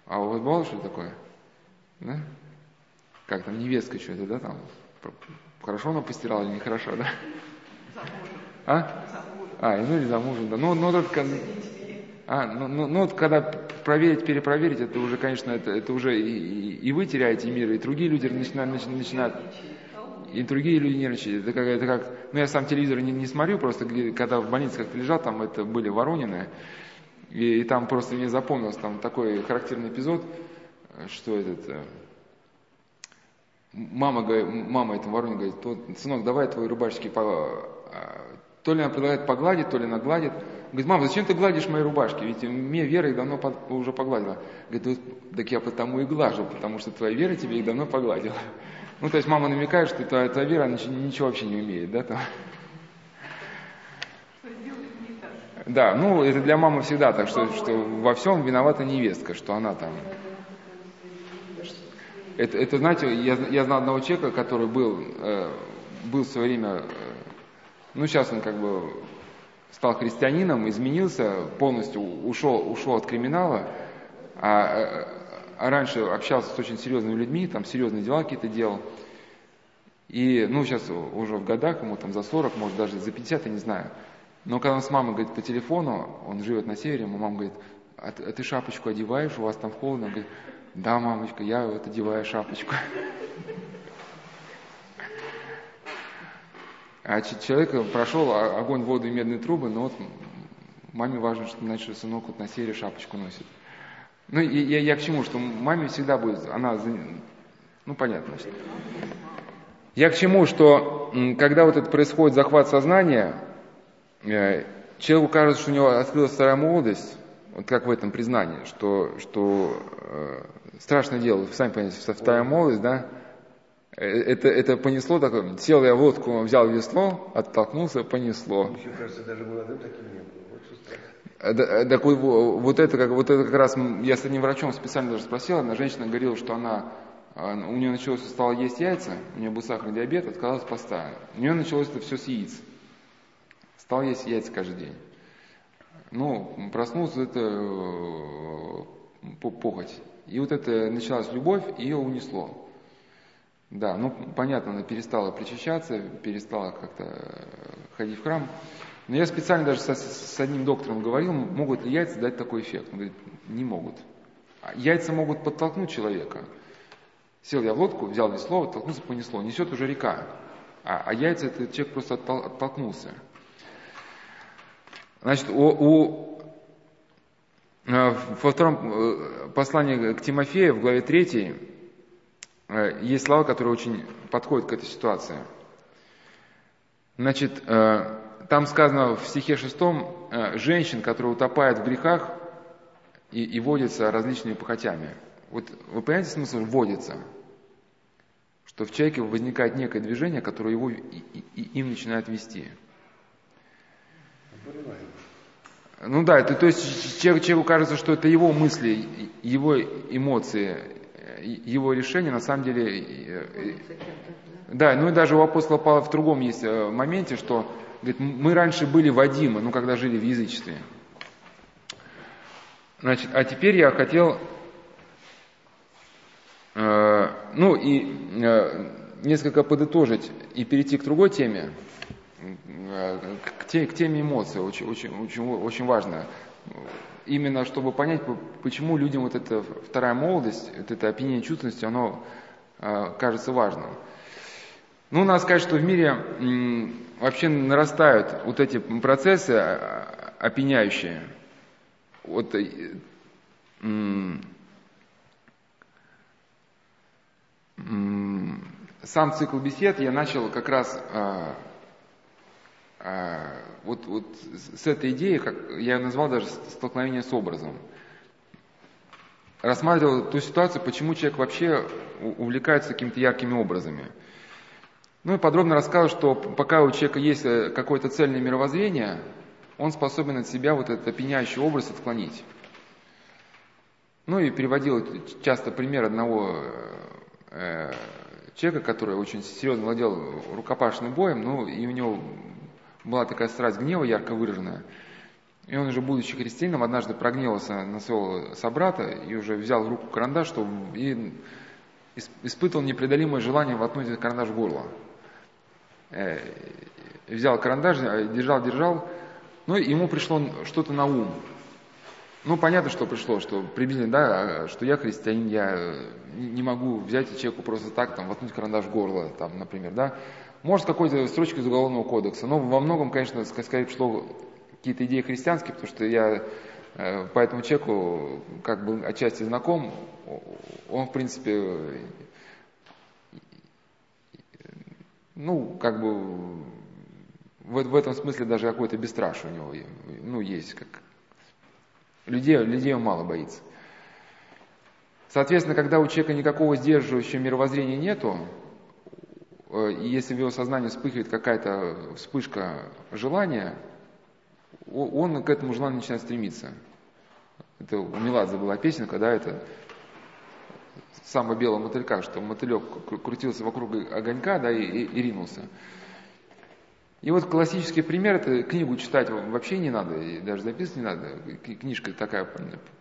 А у вас бывало что такое? Да? Как там, невестка что-то, да, там? Хорошо она постирала или нехорошо, да? А? А, ну или за мужем, да. Ну, ну, вот, а, ну, ну, ну вот когда проверить, перепроверить, это уже, конечно, это, это уже и, и вы теряете мир, и другие люди начинают, начинают и другие люди нервничают. Это как, это как, ну я сам телевизор не, не смотрю, просто где, когда в больнице как-то лежал, там это были Воронины, и, и там просто мне запомнился там такой характерный эпизод, что этот, э, мама, мама этому Вороне говорит, сынок, давай твои рубашки, по, а, то ли она предлагает погладить, то ли нагладит. Говорит, мама, зачем ты гладишь мои рубашки? Ведь мне Вера их давно под, уже погладила. Говорит, так я потому и глажу, потому что твоя Вера тебе их давно погладила. [LAUGHS] Ну, то есть мама намекает, что твоя, твоя Вера ничего, ничего вообще не умеет, да? Там. Да, ну это для мамы всегда так, что, что во всем виновата невестка, что она там. Это, это знаете, я, я знал одного человека, который был, э, был в свое время, э, ну сейчас он как бы стал христианином, изменился, полностью ушел, ушел от криминала, а, э, а раньше общался с очень серьезными людьми, там серьезные дела какие-то делал. И, ну, сейчас уже в годах, ему там за 40, может даже за 50, я не знаю. Но когда он с мамой говорит по телефону, он живет на севере, ему мама говорит, а а ты шапочку одеваешь, у вас там холодно? Он говорит, да, мамочка, я вот одеваю шапочку. А человек прошел огонь, воду и медные трубы, но вот маме важно, что, значит, сынок вот на севере шапочку носит. Ну, я, я к чему, что маме всегда будет, она, ну, понятно. Значит. Я к чему, что когда вот это происходит захват сознания, Э, человеку кажется, что у него открылась вторая молодость, вот как в этом признании, что, что э, страшное дело, вы сами понимаете, вторая молодость, да, это, это понесло такое, сел я в лодку, взял весло, оттолкнулся, понесло. Мне кажется, даже молодым таким не было. Вот так вот, вот, это, как, вот это как раз, я с одним врачом специально даже спросил, одна женщина говорила, что она, у нее началось, стало есть яйца, у нее был сахарный диабет, отказалась поста. У нее началось это все с яиц. Стал есть яйца каждый день. Ну, проснулся, это э, похоть. И вот это началась любовь, и ее унесло. Да, ну, понятно, она перестала причащаться, перестала как-то ходить в храм. Но я специально даже со, с одним доктором говорил, могут ли яйца дать такой эффект. Он говорит, не могут. А яйца могут подтолкнуть человека. Сел я в лодку, взял весло, оттолкнулся, понесло. Несет уже река. А, а яйца, этот человек просто оттолкнулся. Значит, у, у, э, во втором э, послании к Тимофею, в главе 3, э, есть слова, которые очень подходят к этой ситуации. Значит, там сказано в стихе 6, женщин, которые утопают в грехах и, и водятся различными похотями. Вот вы понимаете смысл «водится»? Что в человеке возникает некое движение, которое его и, и, им начинает вести. Ну да, это, то есть человеку кажется, что это его мысли, его эмоции, его решения, на самом деле... Э, да, ну и даже у апостола Павла в другом есть э, моменте, что говорит, мы раньше были Вадимы, ну когда жили в язычестве. Значит, а теперь я хотел, э, ну и э, несколько подытожить и перейти к другой теме к, те, к теме эмоций, очень, очень, очень, очень важно. Именно чтобы понять, почему людям вот эта вторая молодость, вот это опьянение чувственностью, оно э, кажется важным. Ну, надо сказать, что в мире вообще нарастают вот эти процессы а, опьяняющие. Вот, э, сам цикл бесед я начал как раз а, вот, вот с этой идеей, как я назвал даже столкновение с образом. рассматривал ту ситуацию, почему человек вообще увлекается какими-то яркими образами. Ну и подробно рассказывал, что пока у человека есть э, какое-то цельное мировоззрение, он способен от себя вот этот опьяняющий образ отклонить. Ну и переводил часто пример одного э, человека, который очень серьезно владел рукопашным боем, ну и у него была такая страсть гнева ярко выраженная. И он уже, будучи христианином, однажды прогневался на своего собрата и уже взял в руку карандаш, что и ис- испытывал непреодолимое желание воткнуть этот карандаш в горло. Э, взял карандаш, э, держал, держал, ну ему пришло что-то на ум. Ну, понятно, что пришло, что приблизительно, да, что я христианин, я э, не могу взять и человеку просто так, там, воткнуть карандаш в горло, там, например, да. Может, какой-то строчкой из Уголовного кодекса, но во многом, конечно, скорее пришло какие-то идеи христианские, потому что я э, по этому человеку как бы отчасти знаком, он, в принципе, ну, как бы в, в этом смысле даже какое-то бесстрашие у него, ну, есть, как людей, людей он мало боится. Соответственно, когда у человека никакого сдерживающего мировоззрения нету, если в его сознании вспыхивает какая-то вспышка желания, он к этому желанию начинает стремиться. Это у Меладзе была песня, когда это самого белого мотылька, что мотылек кру- крутился вокруг огонька, да, и, и- и ринулся. И вот классический пример, это книгу читать вообще не надо, и даже записывать не надо. Книжка такая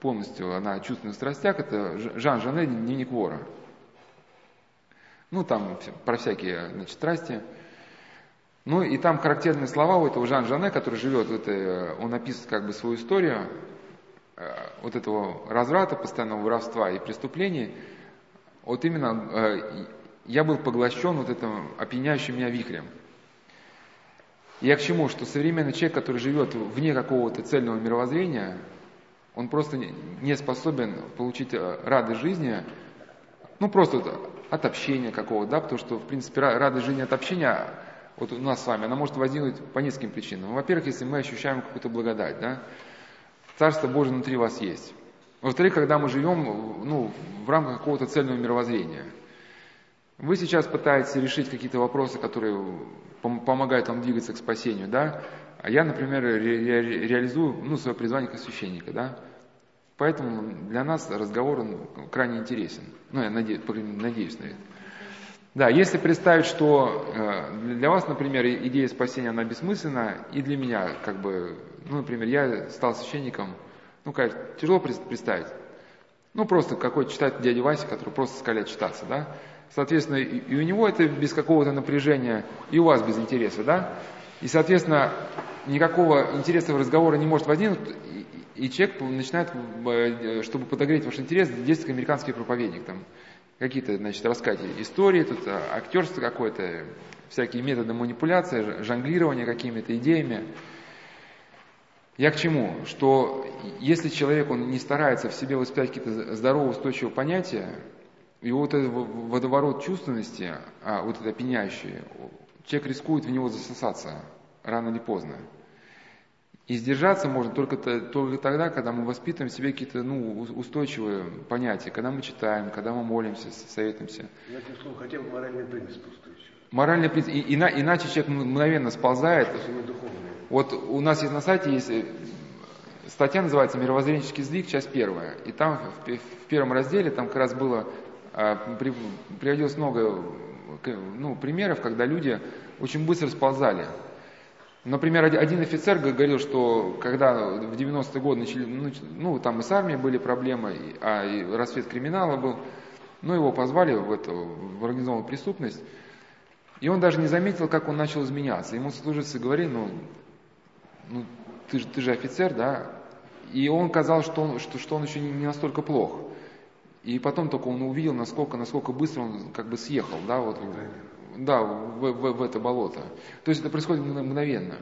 полностью, она о чувственных страстях, это Жан Жанне «Дневник вора». Ну, там про всякие, значит, страсти. Ну, и там характерные слова у этого Жан Жанне, который живет, в этой, он описывает как бы свою историю, э, вот этого разврата, постоянного воровства и преступлений. Вот именно э, я был поглощен вот этим опьяняющим меня вихрем. Я к чему? Что современный человек, который живет вне какого-то цельного мировоззрения, он просто не- способен получить э, радость жизни, ну просто от общения какого-то, да, потому что, в принципе, ра- радость жизни от общения, вот у нас с вами, она может возникнуть по нескольким причинам. Во-первых, если мы ощущаем какую-то благодать, да, Царство Божие внутри вас есть. Во-вторых, когда мы живем ну, в рамках какого-то цельного мировоззрения. Вы сейчас пытаетесь решить какие-то вопросы, которые пом- помогают вам двигаться к спасению, да? А я, например, ре- ре- реализую ну, свое призвание как священника, да? Поэтому для нас разговор он крайне интересен. Ну, я надеюсь, надеюсь на это. Да, если представить, что э, для вас, например, идея спасения, она бессмысленна, и для меня, как бы, ну, например, я стал священником, ну, конечно, тяжело представить. Ну, просто какой-то читать дядя Вася, который просто скалят читаться, да. Соответственно, и у него это без какого-то напряжения, и у вас без интереса, да. И, соответственно, никакого интересного разговора не может возникнуть, и, человек начинает, э, чтобы подогреть ваш интерес, действует как американский проповедник, там, какие-то, значит, рассказать истории, тут а, актерство какое-то, всякие методы манипуляции, ж- жонглирования какими-то идеями. Я к чему? Что если человек, он не старается в себе воспитать какие-то здоровые, устойчивые понятия, и вот этот водоворот чувственности, а, вот это опьяняющее, человек рискует в него засосаться рано или поздно. И сдержаться можно только, только тогда, когда мы воспитываем в себе какие-то ну, ус- устойчивые понятия, когда мы читаем, когда мы молимся, советуемся. Я тебе слово хотя бы моральный принцип устойчивый. Моральный принцип, и- ина- иначе человек мгновенно сползает. Вот у нас есть на сайте есть э, статья называется «Мировоззренческий сдвиг», часть первая. И там в, в первом разделе там как раз было, а, при- приводилось много э, ну, примеров, когда люди очень быстро сползали. Например, оди- один офицер говорил, что когда в 90-е годы начали, ну, ну, там и с армией были проблемы, а и рассвет криминала был, ну, его позвали в эту в организованную преступность, и он даже не заметил, как он начал изменяться. Ему служители говорили, ну, ну ты, же, ты же офицер, да? И он казалось, что он, что, что он еще не, не настолько плох. И потом только он увидел, насколько, насколько быстро он как бы съехал, да, вот, в- да, в, в- в это болото. То есть это происходит мгно- мгновенно.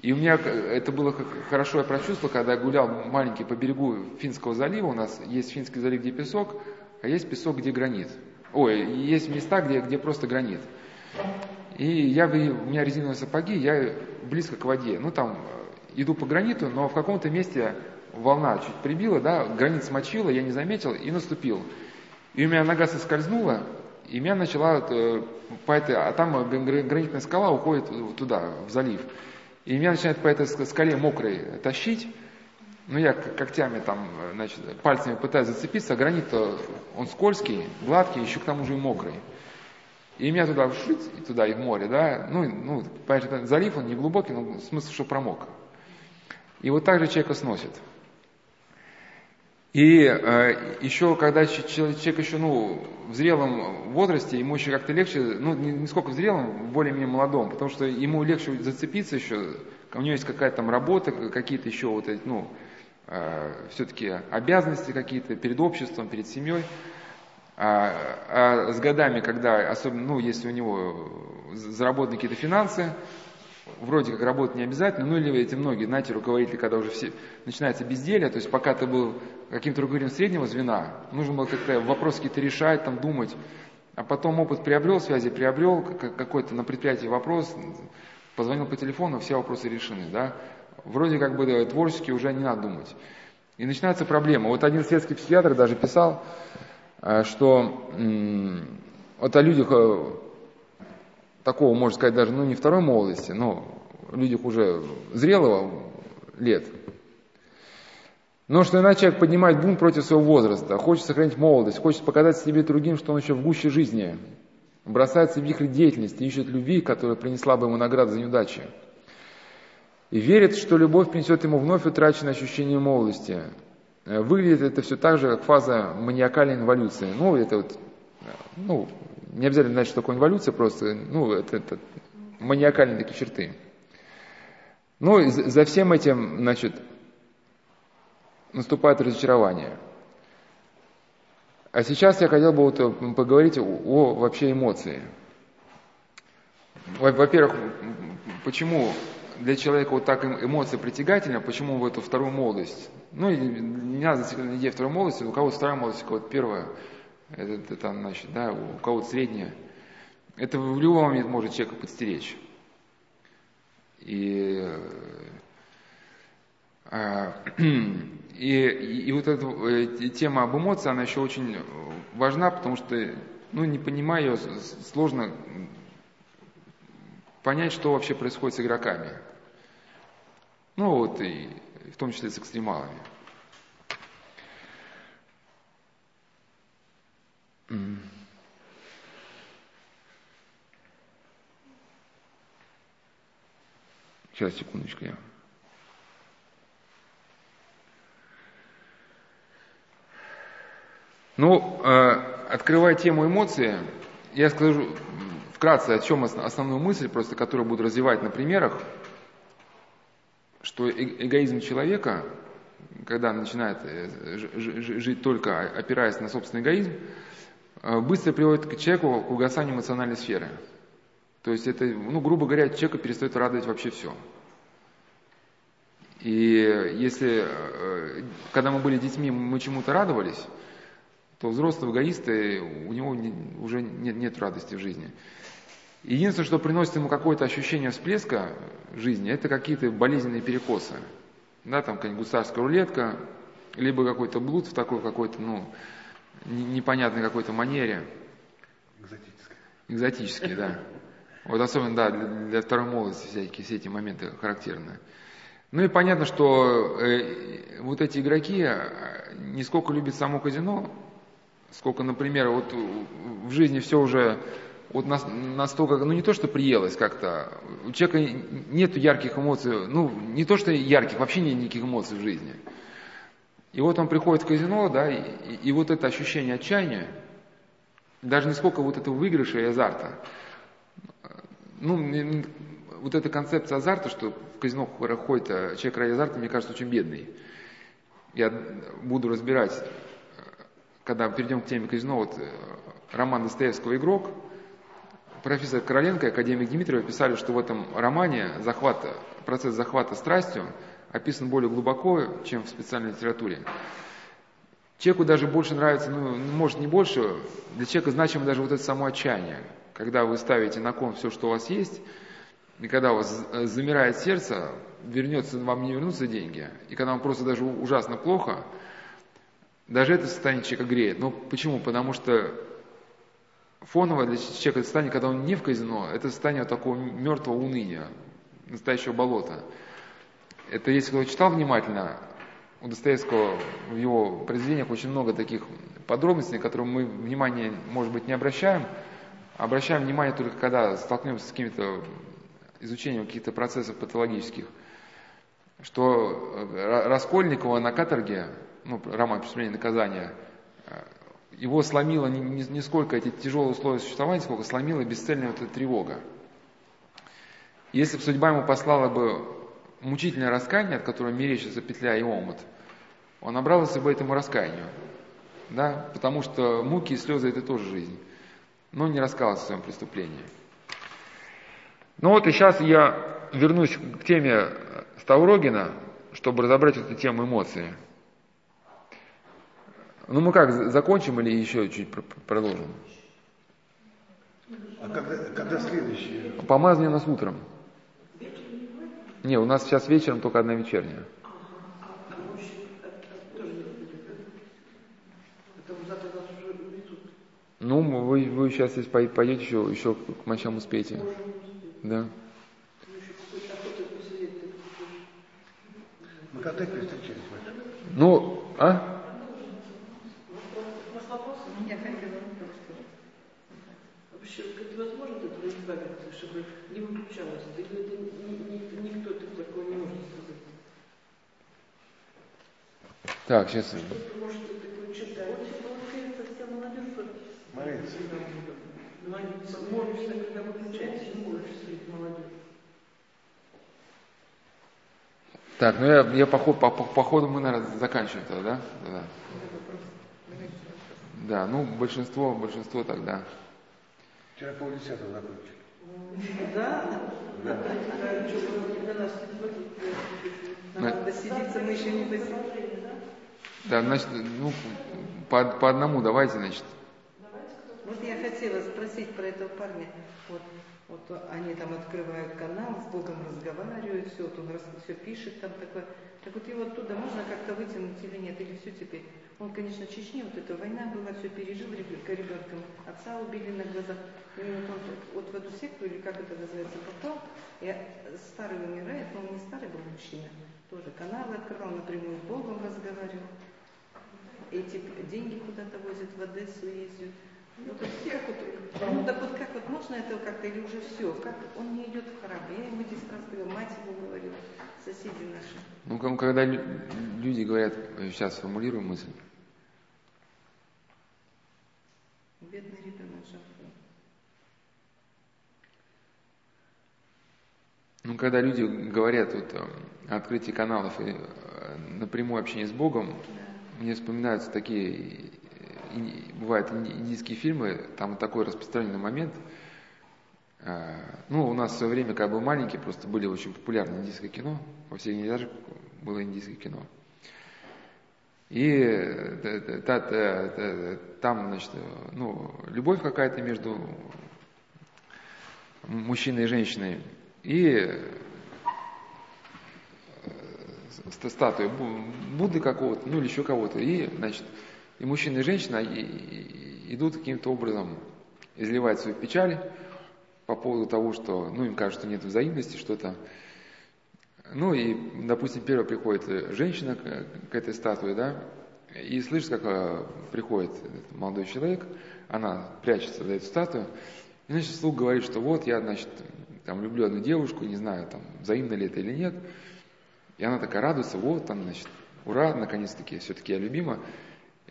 И у меня это было х- хорошо, я прочувствовал, когда я гулял маленький по берегу Финского залива, у нас есть Финский залив, где песок, а есть песок, где гранит. Ой, есть места, где, где просто гранит. И я, у меня резиновые сапоги, я близко к воде. Ну, там, э, иду по граниту, но в каком-то месте волна чуть прибила, да, границ смочила, я не заметил и наступил. И у меня нога соскользнула, и меня начала э, по этой, а там гранитная скала уходит туда, в залив. И меня начинает по этой скале мокрой тащить. Ну, я когтями там, значит, пальцами пытаюсь зацепиться, а гранит он скользкий, гладкий, еще к тому же и мокрый. И меня туда вшить, и туда, и в море, да. Ну, ну понимаешь, залив, он не глубокий, но смысл, что промок. И вот так же человека сносит. И э, еще, когда человек еще, ну, в зрелом возрасте, ему еще как-то легче, ну, не, не сколько в зрелом, более-менее молодом, потому что ему легче зацепиться еще, у него есть какая-то там работа, какие-то еще вот эти, ну, э, все-таки обязанности какие-то перед обществом, перед семьей. А, а с годами, когда, особенно, ну, если у него заработаны какие-то финансы, вроде как работать не обязательно, ну или эти многие, знаете, руководители, когда уже все, начинается безделие, то есть пока ты был каким-то руководителем среднего звена, нужно было как-то вопросы какие-то решать, там думать, а потом опыт приобрел, связи приобрел, какой-то на предприятии вопрос, позвонил по телефону, все вопросы решены, да, вроде как бы да, творчески уже не надо думать. И начинается проблема. Вот один светский психиатр даже писал, э, что вот о людях э, такого, можно сказать, даже, ну, не второй молодости, но людях уже зрелого лет. Но что иначе человек поднимает бунт против своего возраста, хочет сохранить молодость, хочет показать себе другим, что он еще в гуще жизни, бросается в вихрь деятельности, ищет любви, которая принесла бы ему награду за неудачи. И верит, что любовь принесет ему вновь утраченное ощущение молодости. Выглядит это все так же, как фаза маниакальной инволюции. Ну, это вот, ну, не обязательно знать, что такое инволюция, просто, ну, это, это маниакальные такие черты. Ну, за всем этим, значит, наступает разочарование. А сейчас я хотел бы вот поговорить о, о вообще эмоции. Во-первых, почему для человека вот так эмоция притягательна, почему в эту вторую молодость? Ну, не надо идее второй молодости, у кого-то вторая молодость, у кого-то первая – это, это значит, да, у кого-то среднее, это в любой момент может человека подстеречь. И, а, [CLEARS THROAT] и, и вот эта э, тема об эмоции, она еще очень важна, потому что, ну, не понимая ее, сложно понять, что вообще происходит с игроками. Ну, вот, и в том числе с экстремалами. Сейчас, секундочку, я. Ну, э, открывая тему эмоции, я скажу вкратце, о чем основную мысль, просто которую буду развивать на примерах, что э эгоизм человека, когда начинает э, жить только опираясь на собственный эгоизм, быстро приводит к человеку к угасанию эмоциональной сферы. То есть это, ну, грубо говоря, человека перестает радовать вообще все. И если, э, когда мы были детьми, мы чему-то радовались, то взрослые эгоисты, у него уже нет, нет радости в жизни. Единственное, что приносит ему какое-то ощущение всплеска жизни, это какие-то болезненные перекосы. Да, там какая-нибудь гусарская рулетка, либо какой-то блуд в такой какой-то, ну, непонятной какой-то манере. Экзотической. Экзотической, да. Вот особенно, да, для, для второй молодости всякие все эти моменты характерны. Ну и понятно, что э, вот эти игроки э, не сколько любят само казино, сколько, например, вот в жизни все уже вот настолько, ну не то, что приелось как-то, у человека нет ярких эмоций, ну не то, что ярких, вообще нет никаких эмоций в жизни. И вот он приходит в казино, да, и, и вот это ощущение отчаяния, даже не сколько вот этого выигрыша и азарта, ну, вот эта концепция азарта, что в казино ходит а человек ради азарта, мне кажется, очень бедный. Я буду разбирать, когда перейдем к теме казино, вот э, роман Достоевского «Игрок», профессор Короленко и академик Дмитриев писали, что в этом романе захват, процесс захвата страстью – описан более глубоко, чем в специальной литературе. Человеку даже больше нравится, ну, может не больше, для человека значимо даже вот это само отчаяние. Когда вы ставите на кон все, что у вас есть, и когда у вас замирает сердце, вернется вам не вернутся деньги, и когда вам просто даже ужасно плохо, даже это состояние человека греет. Ну, почему? Потому что фоновое для человека состояние, когда он не в казино, это состояние такого мертвого уныния, настоящего болота. Это, если кто читал внимательно, у Достоевского в его произведениях очень много таких подробностей, на которые мы внимание, может быть, не обращаем, обращаем внимание только когда столкнемся с каким-то изучением каких-то процессов патологических, что Раскольникова на каторге, ну, роман «Преступление и наказание», его сломило не, не сколько эти тяжелые условия существования, сколько сломила бесцельная вот эта тревога. Если бы судьба ему послала бы мучительное раскаяние, от которого мерещится петля и омут, он обрадовался бы этому раскаянию. Да? Потому что муки и слезы – это тоже жизнь. Но не раскался в своем преступлении. Ну вот и сейчас я вернусь к теме Ставрогина, чтобы разобрать эту тему эмоций. Ну мы как, закончим или еще чуть продолжим? А когда, когда следующее? Помазание нас утром. Не, у нас сейчас вечером только одна вечерняя. Ну, вы, вы сейчас, если пойдете, еще, еще к мочам успеете. Да. Мы когда встречались, Ну, а? Вообще, как возможно избавиться, чтобы не выключалось? Или это ни- ни- никто такого не может сказать? Так, сейчас. Кто может это прочитать? Получается, вся молодежь. Молиться, молишься, когда выключается, не можешь среди молодежи. Так, ну я, я по, по, по ходу мы, наверное, заканчиваем тогда, да? Да, да ну большинство, большинство тогда. Вчера полдесятого закончили. Да? Да. Досидеться, мы еще не досидели. Да, значит, ну, по, по одному давайте, значит. Вот я хотела спросить про этого парня. Вот, вот они там открывают канал, с Богом разговаривают, все, вот он все пишет там такое. Так вот его оттуда можно как-то вытянуть или нет, или все теперь. Он, конечно, в Чечне, вот эта война была, все пережил ребенка, ребенком, отца убили на глазах. И вот он вот в эту секту, или как это называется, попал, и старый умирает, но он не старый был мужчина, тоже каналы открывал, напрямую с Богом разговаривал. Эти деньги куда-то возят, в Одессу ездят. Ну, так как вот, ну, так вот как вот можно этого как-то или уже все? Как он не идет в храм? Я ему здесь раз говорила, мать его говорила, соседи наши. Ну, когда лю- люди говорят, э, сейчас сформулирую мысль, Бедный ребенок жалко. ну, когда люди говорят вот, э, о открытии каналов и э, напрямую общение с Богом, мне вспоминаются такие, ини- бывают инди- индийские фильмы, там такой распространенный момент. Э, Ну, у нас в свое время, когда был маленький, просто были очень популярны индийское кино, во всех этажах было индийское кино. И э, та- та- та- там, значит, ну, любовь какая-то между мужчиной и женщиной. И э, ст- статуя Бу- Будды какого-то, ну или еще кого-то. И, значит, и мужчина и женщина идут каким-то образом изливать свою печаль по поводу того, что, ну, им кажется, что нет взаимности, что-то. Ну и, допустим, первая приходит женщина к, этой статуе, да, и слышит, как э, приходит молодой человек, она прячется за эту статую, и, значит, вслух говорит, что вот я, значит, там люблю одну девушку, не знаю, там, взаимно ли это или нет. И она такая радуется, вот там, значит, ура, наконец-таки, все-таки я любима.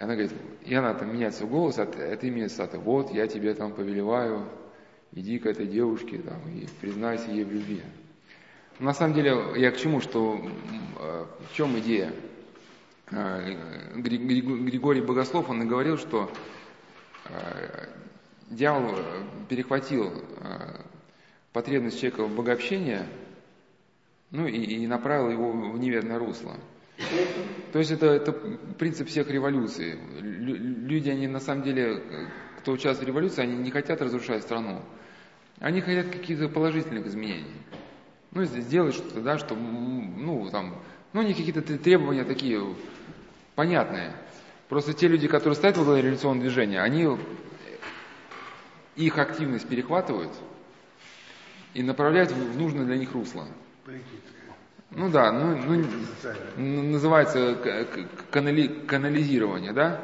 Она говорит, она там меняет свой голос от, от имени статуи, вот я тебе там повелеваю, иди к этой девушке там, и признайся ей в любви. На самом деле, я к чему, что э, в чем идея? Э, Гри- Гри- Григорий Богослов, он и говорил, что э, дьявол перехватил потребность человека в богообщении, ну и, и направил его в неверное русло. То есть это, это принцип всех революций. Лю- Люди, они на самом деле, кто участвует в революции, они не хотят разрушать страну. Они хотят каких-то положительных изменений. ну, сделать что-то, да, что, ну, там, ну, не какие-то требования такие понятные. Просто те люди, которые стоят во главе революционного движения, они их активность перехватывают и направляют в нужное для них русло. Политическое, Ну да, ну, ну, социальное. н- называется канали- канализирование, да?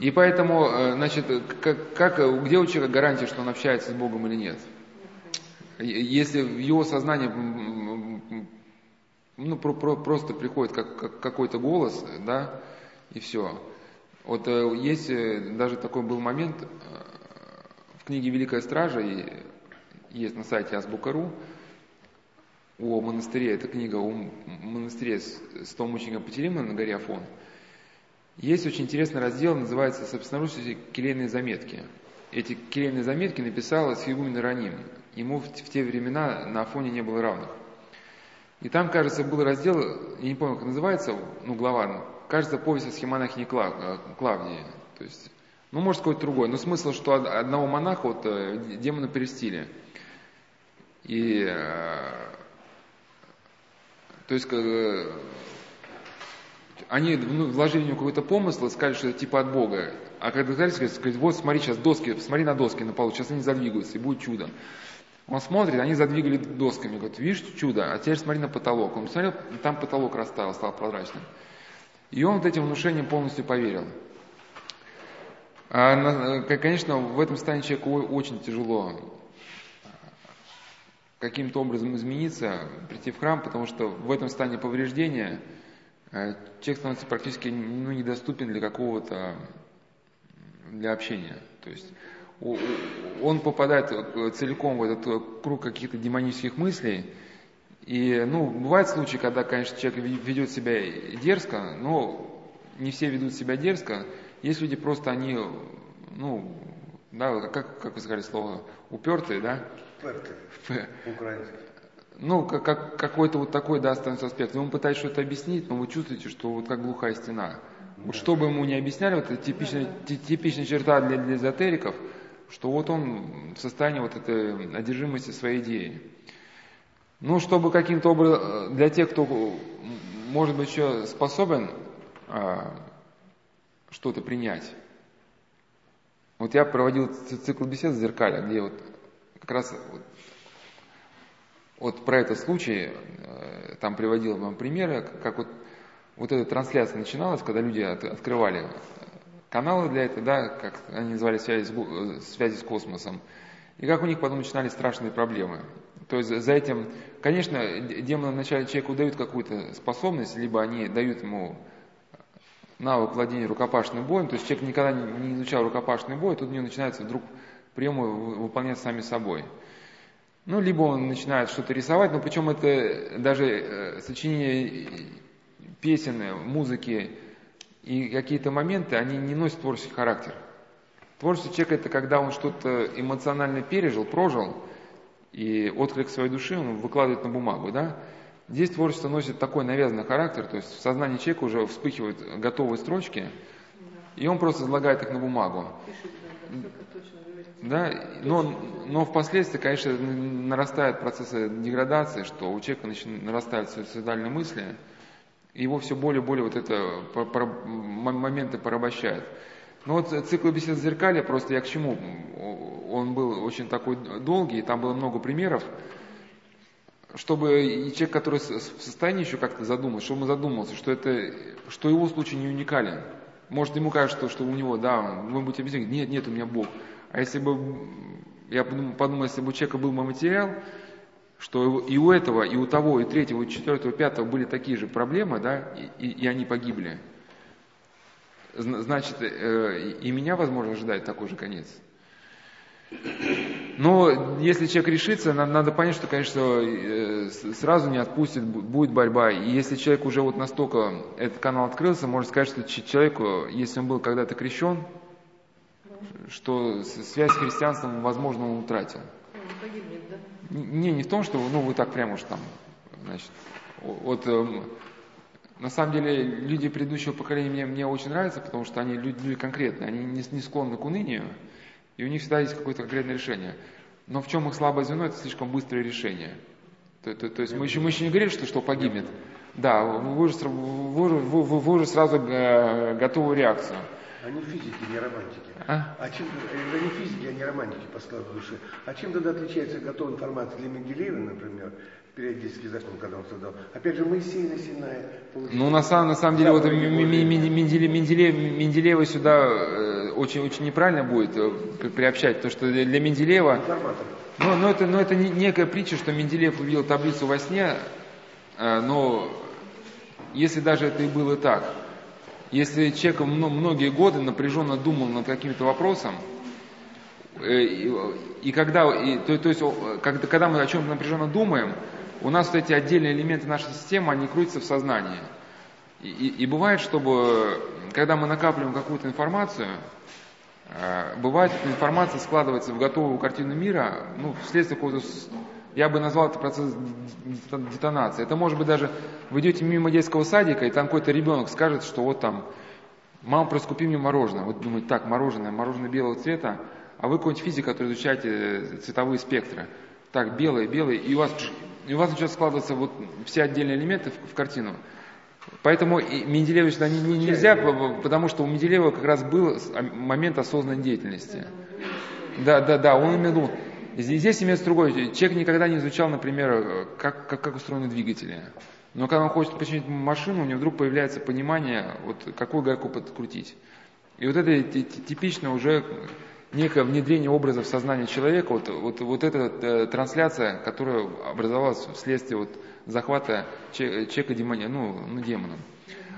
И поэтому, э, значит, как, как, где у человека гарантия, что он общается с Богом или нет? Если в его сознание ну, про- про- просто приходит как, как- какой-то голос, да, и все. Вот э, есть э, даже такой был момент в книге «Великая стража», есть на сайте Азбука.ру, о монастыре, это книга о монастыре с, с том мучеником Патерима на горе Афон. Есть очень интересный раздел, называется собственноручные келейные заметки. Эти келейные заметки написал Сигумен Раним. Ему в, в те времена на Афоне не было равных. И там, кажется, был раздел, я не помню, как называется, ну, глава, кажется, повесть о схемонахине э, Клавдии. То есть, ну, может, какой-то другой. Но смысл, что од- одного монаха вот э, демона перестили. И э, то есть, они вложили в него какой-то помысл и сказали, что это типа от Бога. А когда сказали, сказали, вот смотри, сейчас доски, смотри на доски на полу, сейчас они задвигаются, и будет чудо. Он смотрит, они задвигали досками, говорит, видишь чудо, а теперь смотри на потолок. Он посмотрел, там потолок растаял, стал прозрачным. И он вот этим внушением полностью поверил. А, э, конечно, в этом состоянии человеку очень тяжело каким-то образом измениться, прийти в храм, потому что в этом состоянии повреждения э, человек становится практически ну, недоступен для какого-то, для общения. То есть он попадает э, целиком в этот круг каких-то демонических мыслей, и, ну, бывают случаи, когда, конечно, человек ве- ведет себя дерзко, но не все ведут себя дерзко. Есть люди просто, они, ну, да, как, как вы сказали слово, упертые, да? Перты, украинский. Ну, как, как- какой-то вот такой, да, становится аспект. Он пытается что-то объяснить, но вы чувствуете, что вот как глухая стена. Вот что бы ему ни объясняли, вот это типичная, ти- типичная черта для, для эзотериков, что вот он в состоянии вот этой одержимости своей идеей. Ну, чтобы каким-то образом, э, для тех, кто, может быть, еще способен а, что-то принять. Вот я проводил цикл бесед в зеркале, где вот как раз вот, вот про этот случай, э, там приводил вам примеры, как вот, вот эта трансляция начиналась, когда люди от- открывали каналы для этого, да, как они называли связи с, э, связи с космосом, и как у них потом начинались страшные проблемы. То есть за этим, конечно, демоны вначале человеку дают какую-то способность, либо они дают ему навык владения рукопашным боем, то есть человек никогда не изучал рукопашный бой, тут у него начинаются вдруг приемы вы- выполнять сами собой. Ну, либо он начинает что-то рисовать, но причем это даже э, сочинение песен, музыки и какие-то моменты, они не носят творческий характер. Творчество человека это когда он что-то эмоционально пережил, прожил, и отклик своей души он выкладывает на бумагу, да? Здесь творчество носит такой навязанный характер, то есть в сознании человека уже вспыхивают готовые строчки, и он просто излагает их на бумагу. Да, но, но впоследствии, конечно, нарастают процессы деградации, что у человека нарастают суицидальные мысли, и его все более и более вот это моменты порабощают. Ну вот цикл бесед в зеркале, просто я к чему? Он был очень такой долгий, там было много примеров, чтобы и человек, который в состоянии еще как-то задуматься, чтобы он задумался, что это, что его случай не уникален. Может, ему кажется, что, у него, да, вы будете объяснять, нет, нет, у меня Бог. А если бы, я подумал, подумал, если бы у человека был бы материал, что и у этого, и у того, и третьего, и четвертого, и пятого были такие же проблемы, да, и, и- и они погибли. Зна- Значит, э, и меня, возможно, ожидает такой же конец. Но если человек решится, на- надо понять, что, конечно, э, сразу не отпустит, бу- будет борьба. И если человек уже вот настолько, этот канал открылся, можно сказать, что человеку, если он был когда-то крещен, что связь с христианством, возможно, он утратил. Погибнет, да? Не, не в том, что ну, вы так прямо уж там, значит, вот эм, на самом деле люди предыдущего поколения мне, мне очень нравятся, потому что они люди, люди конкретные, они не, не склонны к унынию, и у них всегда есть какое-то конкретное решение. Но в чем их слабое звено, это слишком быстрое решение. То, то, то есть мы еще, мы еще не говорили, что, что погибнет. Да, вы уже, вы, уже- вы, уже сразу э, готовую реакцию. Они физики, не романтики. А? А чем, э, они физики, а не романтики по складу души. А чем тогда отличается готовая информация для Менделеева, например, периодический закон, когда он создал? Опять же, Моисей на Синае получил. Ну, на самом, на самом деле, вот Божьи. М- Менделе- Менделеев, Менделеева сюда э, очень, очень неправильно будет э, при- приобщать, потому что для Менделеева, Информатор. ну, ну, это, ну, это не- некая притча, что Менделеев увидел таблицу во сне, э, но если даже это и было так, если человек мно- многие годы напряженно думал над каким-то вопросом, и, и когда, и, то, то есть, когда, когда мы о чем-то напряженно думаем, у нас вот эти отдельные элементы нашей системы, они крутятся в сознании. И, и- и бывает, чтобы, когда мы накапливаем какую-то информацию, э, бывает, эта информация складывается в готовую картину мира, ну, вследствие какого-то, я бы назвал это процесс детонации. Это может быть даже, вы идете мимо детского садика, и там какой-то ребенок скажет, что вот там, мама, просто купи мне мороженое. Вот думаете, так, мороженое, мороженое белого цвета, а вы какой-нибудь физик, который изучаете цветовые спектры. Так, белое, белое, и у вас, и у вас начинают складываться вот все отдельные элементы в, в картину. Поэтому Менделеева сюда не- не- нельзя, потому что у Менделеева как раз был а, момент осознанной деятельности. Да, да, да, он имел. Здесь, здесь имеется другое. Человек никогда не изучал, например, как, как, как устроены двигатели. Но когда он хочет починить машину, у него вдруг появляется понимание, вот какую гайку подкрутить. И вот это ти- ти- типично уже некое внедрение образа в сознание человека, вот, вот, вот эта э, трансляция, которая образовалась вследствие вот захвата че- человека демони- ну, ну, демоном.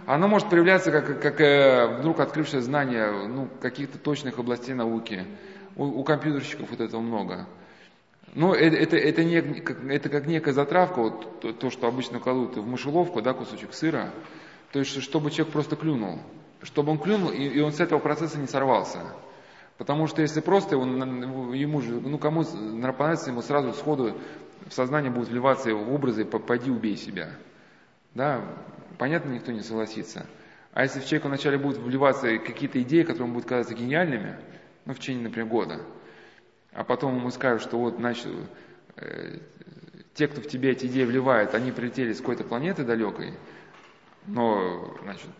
Она может проявляться как, как э, вдруг открывшее знание ну, каких-то точных областей науки. У, у компьютерщиков вот этого много. Но это, это, это, не, это как некая затравка, вот то, то, что обычно кладут в мышеловку, да, кусочек сыра. То есть, чтобы человек просто клюнул. Чтобы он клюнул, и, и он с этого процесса не сорвался. Потому что если просто на- ему же, ну кому понравится, ему сразу сходу в сознание будут вливаться его образы «по- «пойди убей себя». Да, понятно, никто не согласится. А если в человека вначале будут вливаться какие-то идеи, которые ему будут казаться гениальными, ну, в течение, например, года, а потом ему скажут, что вот, значит, э, те, кто в тебе эти идеи вливает, они прилетели с какой-то планеты далекой, но, значит,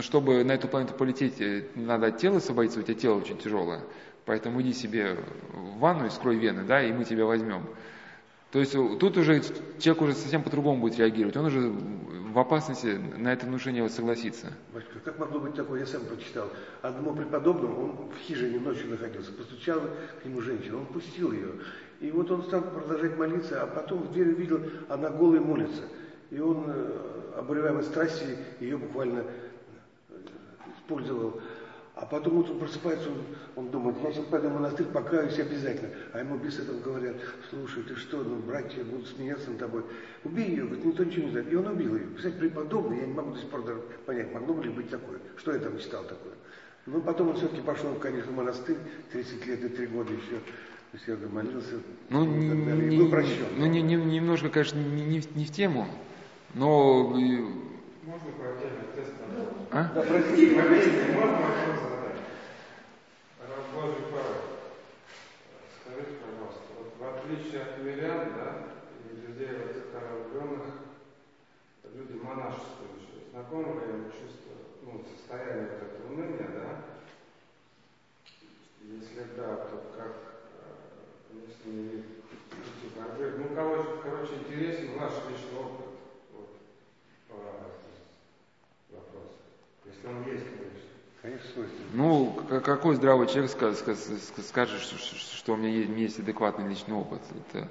чтобы на эту планету полететь, э, надо от тела освободиться, у тебя тело очень тяжелое, поэтому иди себе в ванну и скрой вены, да, и мы тебя возьмем. То есть э, тут уже человек уже совсем по-другому будет реагировать, он уже в опасности на это внушение согласится. Батюшка, как могло быть такое, я сам прочитал. Одному преподобному, он в хижине ночью находился, постучала к нему женщина, он пустил ее. И вот он стал продолжать молиться, а потом в дверь увидел, она голая молится. И он, э, обуреваемый страсти, ее буквально использовал. А потом утром просыпается, он, он думает, я сейчас пойду в монастырь, покаюсь обязательно. А ему без этого говорят, слушай, ты что, ну, братья будут смеяться над тобой. Убей ее, говорит, никто ничего не знает. И он убил ее. Кстати, преподобный, я не могу до сих пор даже понять, могло бы ли быть такое. Что я там читал такое. Но потом он все-таки пошел, конечно, в монастырь, 30 лет и 3 года еще усердно молился. Ну, и не- так далее. И не- был прощен. ну не- не- немножко, конечно, не, не в- не в тему, но... Можно отдельным тестам? А? Да, простите, Если можно вопрос задать. Божий порой. Скажите, пожалуйста, вот в отличие от мирян, да, и людей высокорожденных, люди монашествующие, знакомы ли им чувство, ну, состояние вот этого уныния, да? Если да, то как, э, если не идти борьбы? Ну, короче, короче, интересен ваш личный опыт вот, по вопросу. Если он есть, конечно. Конечно, свойственно. Ну, какой здравый человек ска- ска- ска- скажет, что, у меня есть, адекватный личный опыт? Это,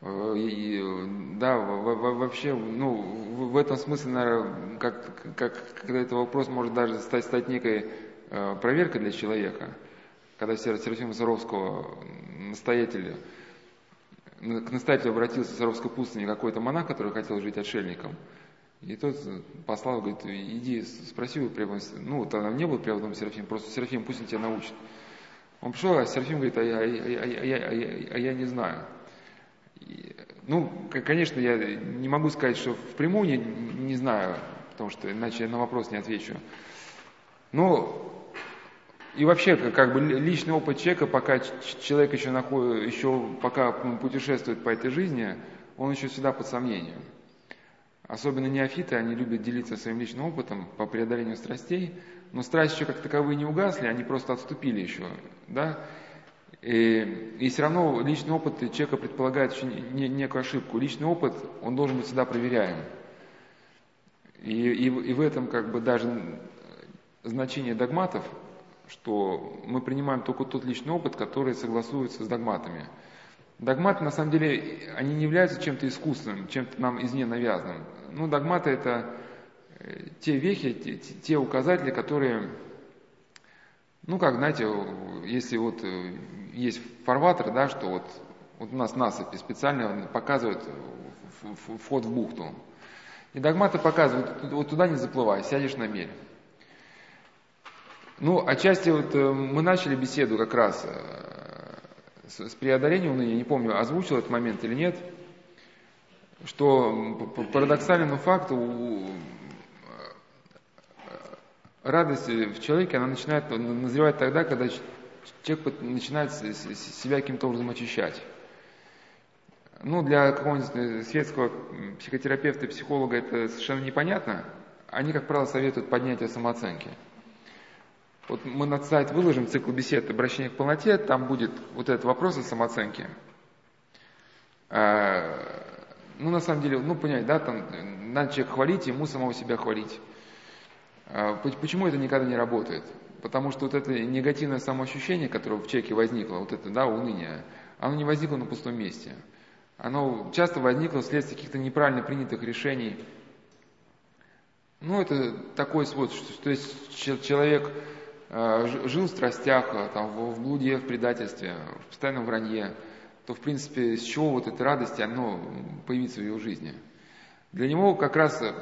э, и- да, во- во- вообще, ну, в, этом смысле, наверное, как, как, когда этот вопрос может даже стать, стать некой э, проверкой для человека, когда Сер- Серафима Саровского, настоятель, к настоятелю обратился в Саровской пустыне какой-то монах, который хотел жить отшельником, и тот послал, говорит, иди спроси у преподобного, ну, тогда не был преподобным Серафим, просто Серафим, пусть он тебя научит. Он пришел, а Серафим говорит, а я, а я, а я, а я- а я не знаю. И, ну, конечно, я не могу сказать, что впрямую не, не знаю, потому что иначе я на вопрос не отвечу. Но и вообще, как, бы ли- личный опыт человека, пока человек еще находит, еще пока путешествует по этой жизни, он еще всегда под сомнением. Особенно неофиты, они любят делиться своим личным опытом по преодолению страстей, но страсти еще как таковые не угасли, они просто отступили еще, да, и, и все равно личный опыт человека предполагает еще не, некую ошибку. Личный опыт, он должен быть всегда проверяем. И, и, и в этом как бы даже значение догматов, что мы принимаем только тот личный опыт, который согласуется с догматами. Догматы, на самом деле, они не являются чем-то искусственным, чем-то нам извне навязанным. Ну, догматы – это э, те вехи, те, те указатели, которые, ну, как, знаете, если вот э, есть фарватер, да, что вот, вот у нас насыпи специально показывают вход в бухту. И догматы показывают, вот туда не заплывай, сядешь на мель. Ну, отчасти вот э, мы начали беседу как раз с, с преодолением уныния, не помню, озвучил этот момент или нет, что парадоксальный но факт, у, радость в человеке, она начинает назревать тогда, когда человек начинает себя каким-то образом очищать. Ну, для какого-нибудь светского психотерапевта психолога это совершенно непонятно. Они, как правило, советуют поднятие самооценки. Вот мы на сайт выложим цикл бесед «Обращение к полноте», там будет вот этот вопрос о самооценке. А, ну, на самом деле, ну, понять, да, там, надо человека хвалить, ему самого себя хвалить. А, почему это никогда не работает? Потому что вот это негативное самоощущение, которое в человеке возникло, вот это, да, уныние, оно не возникло на пустом месте. Оно часто возникло вследствие каких-то неправильно принятых решений. Ну, это такой свойство, что, то есть человек жил в страстях, э, там, в блуде, в предательстве, в постоянном вранье, то, в принципе, с чего вот эта радость, оно появится в его жизни? Для него как раз э,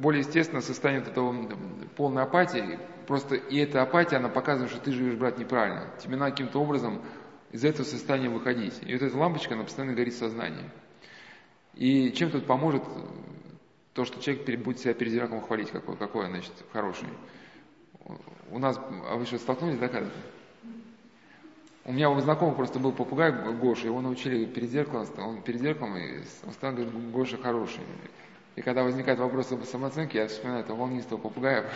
более естественно состояние вот этого полной апатии, просто и эта апатия, она показывает, что ты живешь, брат, неправильно. Тебе надо каким-то образом из этого состояния выходить. И вот эта лампочка, она постоянно горит в сознании. И чем тут поможет то, что человек будет себя перед зеркалом хвалить, какой, какой значит, хороший. У нас, а вы что, столкнулись, да, когда-то? У меня у знакомого просто был попугай Гоша, его научили перед зеркалом, он перед зеркалом, и он стал говорит, Гоша хороший. И когда возникает вопрос об самооценке, я вспоминаю этого волнистого попугая.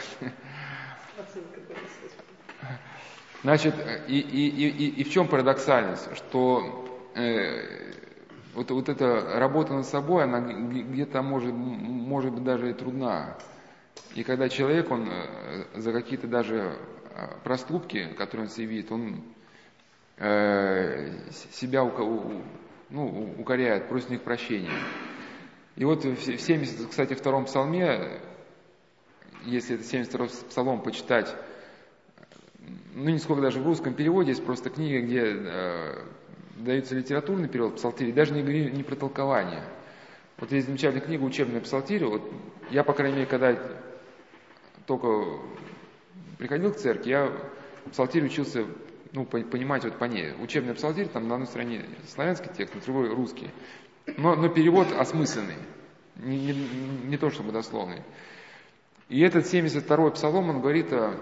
Значит, и, и, и, и в чем парадоксальность? Что э, вот, вот эта работа над собой, она где-то может, может быть даже и трудна. И когда человек, он э, за какие-то даже э, проступки, которые он себе видит, он э, себя ну, укоряет, просит них прощения. И вот в 70, кстати, втором псалме, если это 72 псалом почитать, ну, не сколько даже в русском переводе, есть просто книга, где э, дается литературный перевод псалтири, даже не, не про толкование. Вот есть замечательная книга «Учебная псалтирь». Вот я, по крайней мере, когда только приходил к церкви, я псалтирь учился ну, понимать вот по ней. Учебный псалтирь, там на одной стороне славянский текст, на другой русский. Но, но перевод осмысленный, не, не, не то чтобы дословный. И этот 72-й псалом, он говорит о,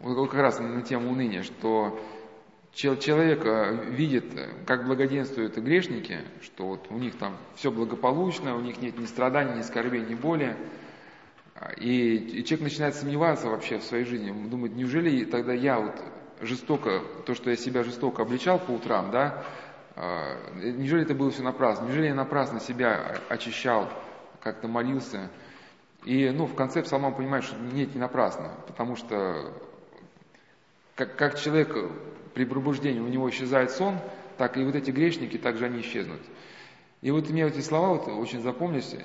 как раз на тему уныния, что человек видит, как благоденствуют грешники, что вот у них там все благополучно, у них нет ни страданий, ни скорбей, ни боли, и, и человек начинает сомневаться вообще в своей жизни. Думает, неужели тогда я вот жестоко, то, что я себя жестоко обличал по утрам, да, а, неужели это было все напрасно? Неужели я напрасно себя очищал, как-то молился? И ну, в конце псалма понимает, что нет, не напрасно, потому что как, как человек при пробуждении у него исчезает сон, так и вот эти грешники, также они исчезнут. И вот мне эти слова вот очень запомнились,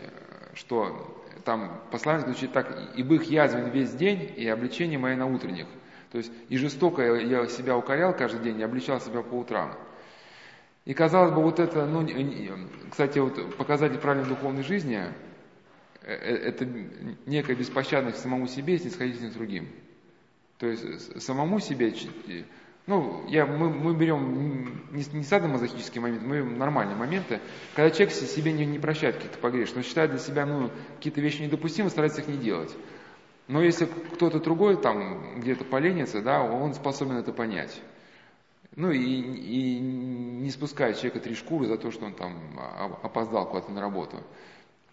что там послание звучит так, «И их язвен весь день, и обличение мое на утренних». То есть и жестоко я себя укорял каждый день, и обличал себя по утрам. И казалось бы, вот это, ну, кстати, вот показатель правильной духовной жизни, э, э, это некая беспощадность самому себе и снисходительность к другим. То есть самому себе ну, я, мы, мы берем не, не садомазохические моменты, мы берем нормальные моменты, когда человек себе не, не прощает каких-то погрешек, но считает для себя ну, какие-то вещи недопустимы, старается их не делать. Но если кто-то другой там где-то поленится, да, он способен это понять. ну и, и не спускает человека три шкуры за то, что он там опоздал куда-то на работу.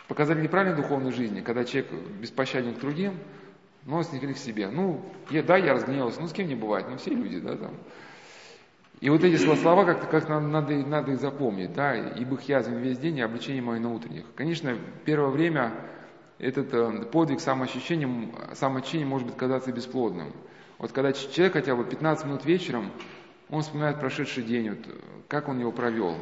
Показатель неправильной духовной жизни, когда человек беспощаден к другим, но снисходит к себе. Ну, я, да, я разгневался, ну с кем не бывает, ну все люди, да, там. И вот эти слова как-то как надо, надо их запомнить, да, ибо их язвен весь день, и обличение мое на утренних. Конечно, первое время этот э, подвиг самоощущения, самоощущения может быть казаться бесплодным. Вот когда человек хотя бы 15 минут вечером, он вспоминает прошедший день, вот, как он его провел,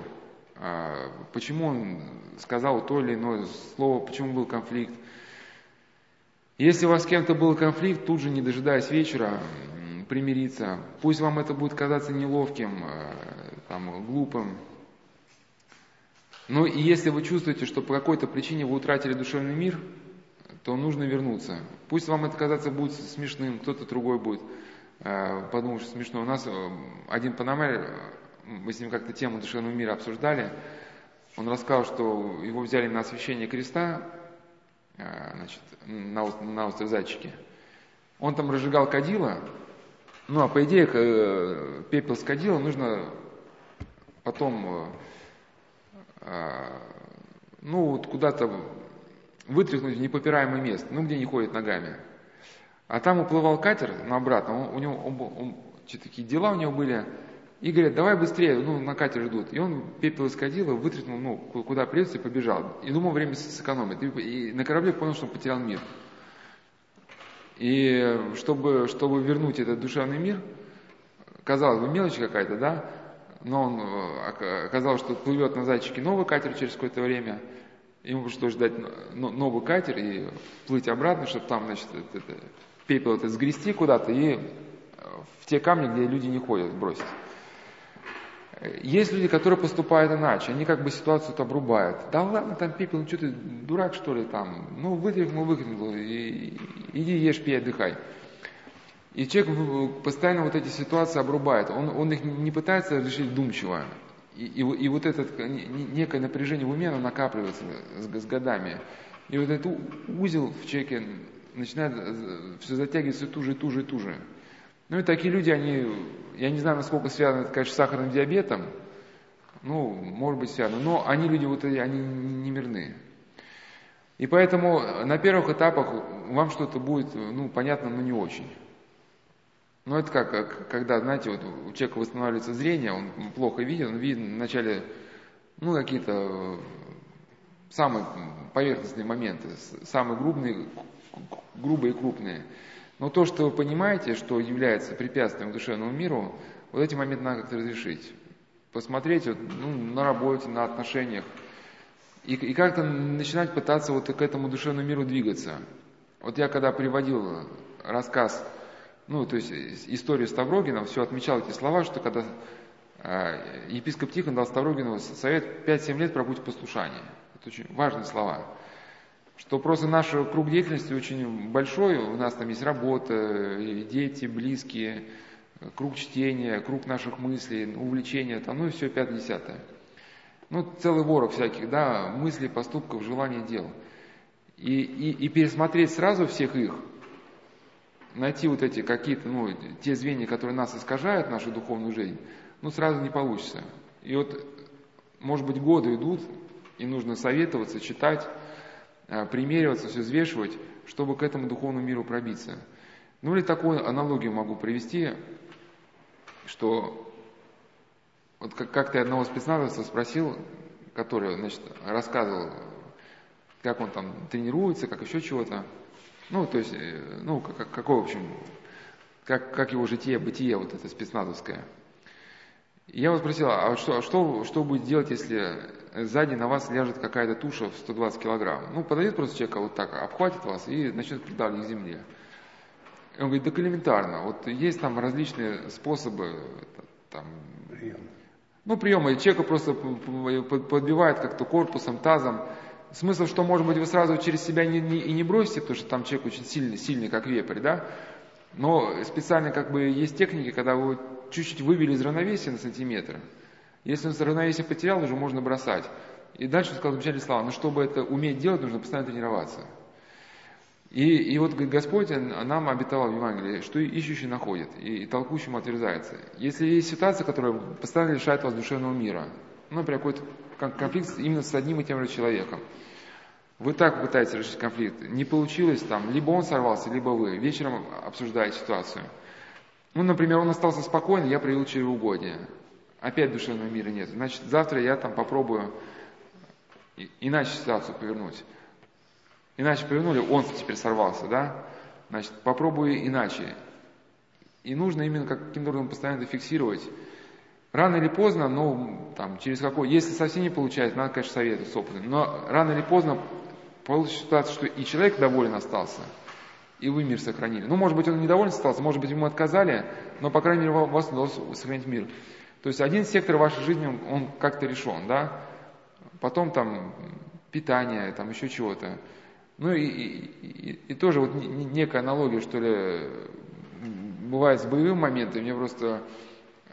а, почему он сказал то или иное слово, почему был конфликт. Если у вас с кем-то был конфликт, тут же, не дожидаясь вечера, примириться. Пусть вам это будет казаться неловким, э, там, глупым. Но и если вы чувствуете, что по какой-то причине вы утратили душевный мир, то нужно вернуться. Пусть вам это казаться будет смешным, кто-то другой будет э, подумать, что смешно. У нас э, один панамер, мы с ним как-то тему душевного мира обсуждали, он рассказал, что его взяли на освещение креста, значит, на, на остров Зайчики. Он там разжигал кадила, ну, а по идее, э, пепел с кадила нужно потом, э, ну, вот куда-то вытряхнуть в непопираемое место, ну, где не ходит ногами. А там уплывал катер, ну, обратно, у него, он, он, такие дела у него были, и говорят, давай быстрее, ну, на катер ждут. И он пепел из кадила вытряхнул, ну, куда придется, и побежал. И думал, время сэкономить. И, на корабле понял, что он потерял мир. И чтобы, чтобы вернуть этот душевный мир, казалось бы, мелочь какая-то, да, но он э, оказалось, что плывет на зайчике новый катер через какое-то время, ему пришлось ждать новый катер и плыть обратно, чтобы там, значит, это, пепел это сгрести куда-то и в те камни, где люди не ходят, бросить. Есть люди, которые поступают иначе, они как бы ситуацию обрубают. Да ладно, там пепел, ну что ты, дурак что ли там? Ну вытряхнул, выкинул, и, иди ешь, пей, отдыхай. И человек постоянно вот эти ситуации обрубает. Он, он их не пытается решить вдумчиво. И, и, и вот это некое напряжение в уме, оно накапливается с, с годами. И вот этот узел в человеке начинает все затягиваться туже, туже, туже. Ну и такие люди, они, я не знаю, насколько связаны, конечно, с сахарным диабетом, ну, может быть, связано, но они люди, вот они не мирны. И поэтому на первых этапах вам что-то будет, ну, понятно, но не очень. Ну, это как, когда, знаете, вот у человека восстанавливается зрение, он плохо видит, он видит вначале, ну, какие-то самые поверхностные моменты, самые грубые, грубые и крупные. Но то, что вы понимаете, что является препятствием к душевному миру, вот эти моменты надо как-то разрешить. Посмотреть вот, ну, на работе, на отношениях. И, и как-то начинать пытаться вот к этому душевному миру двигаться. Вот я когда приводил рассказ, ну, то есть историю Ставрогина, все отмечал эти слова, что когда э, епископ Тихон дал Ставрогину совет 5-7 лет пробудь в послушании. Это очень важные слова что просто наш круг деятельности очень большой, у нас там есть работа, дети, близкие, круг чтения, круг наших мыслей, увлечения, там, ну и все пятое-десятое. Ну, целый ворог всяких, да, мыслей, поступков, желаний, дел. И, и, и пересмотреть сразу всех их, найти вот эти какие-то, ну, те звенья, которые нас искажают, нашу духовную жизнь, ну, сразу не получится. И вот, может быть, годы идут, и нужно советоваться, читать, примериваться, все взвешивать, чтобы к этому духовному миру пробиться. Ну или такую аналогию могу привести, что вот как то одного спецназовца спросил, который, значит, рассказывал, как он там тренируется, как еще чего-то. Ну, то есть, э, ну, как, какой, в общем, как, как его житие, бытие вот это спецназовское. Я его спросил, а что, а что, что будет делать, если сзади на вас ляжет какая-то туша в 120 килограмм? Ну, подойдет просто человека вот так, обхватит вас и начнет придавливать к земле. И он говорит, так элементарно, вот есть там различные способы, там, Прием. ну, приемы, человека просто подбивает как-то корпусом, тазом, Смысл, что, может быть, вы сразу через себя не, не, и не бросите, потому что там человек очень сильный, сильный, как вепрь, да? Но специально как бы есть техники, когда вы чуть-чуть вывели из равновесия на сантиметр. Если он равновесие потерял, уже можно бросать. И дальше сказал замечательные слова. Но чтобы это уметь делать, нужно постоянно тренироваться. И, и вот Господь нам обетовал в Евангелии, что ищущий находит, и, и толкущему отверзается. Если есть ситуация, которая постоянно лишает вас душевного мира, ну, например, какой-то конфликт именно с одним и тем же человеком, вы так пытаетесь решить конфликт, не получилось там, либо он сорвался, либо вы, вечером обсуждаете ситуацию. Ну, например, он остался спокойный, я проявил чревоугодие. Опять душевного мира нет. Значит, завтра я там попробую иначе ситуацию повернуть. Иначе повернули, он теперь сорвался, да? Значит, попробую иначе. И нужно именно каким-то образом постоянно фиксировать. Рано или поздно, ну, там, через какой, если совсем не получается, надо, конечно, советовать с опытом, но рано или поздно получится ситуация, что и человек доволен остался, и вы мир сохранили. Ну, может быть, он недоволен остался, может быть, ему отказали, но, по крайней мере, у вас удалось сохранить мир. То есть один сектор вашей жизни, он, как-то решен, да? Потом там питание, там еще чего-то. Ну и, и, и, и тоже вот некая аналогия, что ли, бывает с боевым моментом. Мне просто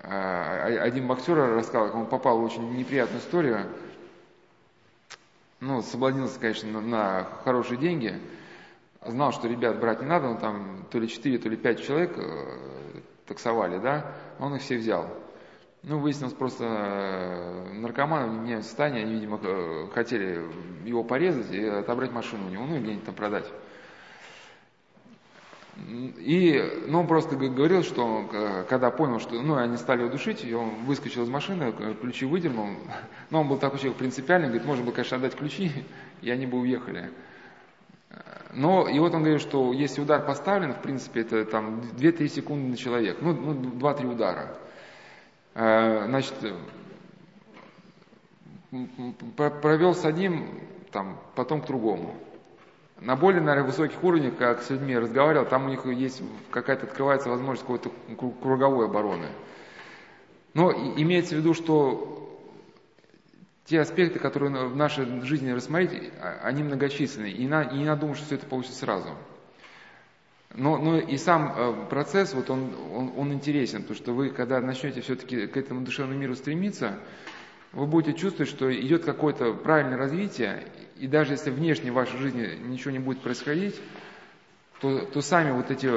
э, один боксер рассказал, как он попал в очень неприятную историю. Ну, соблазнился, конечно, на, на хорошие деньги. Знал, что ребят брать не надо, но там то ли 4, то ли 5 человек э, таксовали, да, он их все взял. Ну, выяснилось просто, э, наркоманы в меняют состояние, они, видимо, э, хотели его порезать и отобрать машину у него, ну, и где-нибудь там продать. И, ну, он просто говорил, что э, когда понял, что, ну, они стали его душить, и он выскочил из машины, ключи выдернул, [LAUGHS] но он был такой человек принципиальный, говорит, можно было, конечно, отдать ключи, [LAUGHS] и они бы уехали. Но, и вот он говорит, что если удар поставлен, в принципе, это там 2-3 секунды на человека, ну, ну 2-3 удара. Э, значит, провел с одним, там, потом к другому. На более, наверное, высоких уровнях, как с людьми разговаривал, там у них есть какая-то, открывается возможность какой-то круговой обороны. Но имеется в виду, что те аспекты, которые в нашей жизни рассмотреть, а, они многочисленны. И, на, и не надо думать, что все это получится сразу. Но, но и сам э, процесс, вот он, он, он интересен, потому что вы, когда начнете все-таки к этому душевному миру стремиться, вы будете чувствовать, что идет какое-то правильное развитие, и даже если внешне в вашей жизни ничего не будет происходить, то, то сами вот эти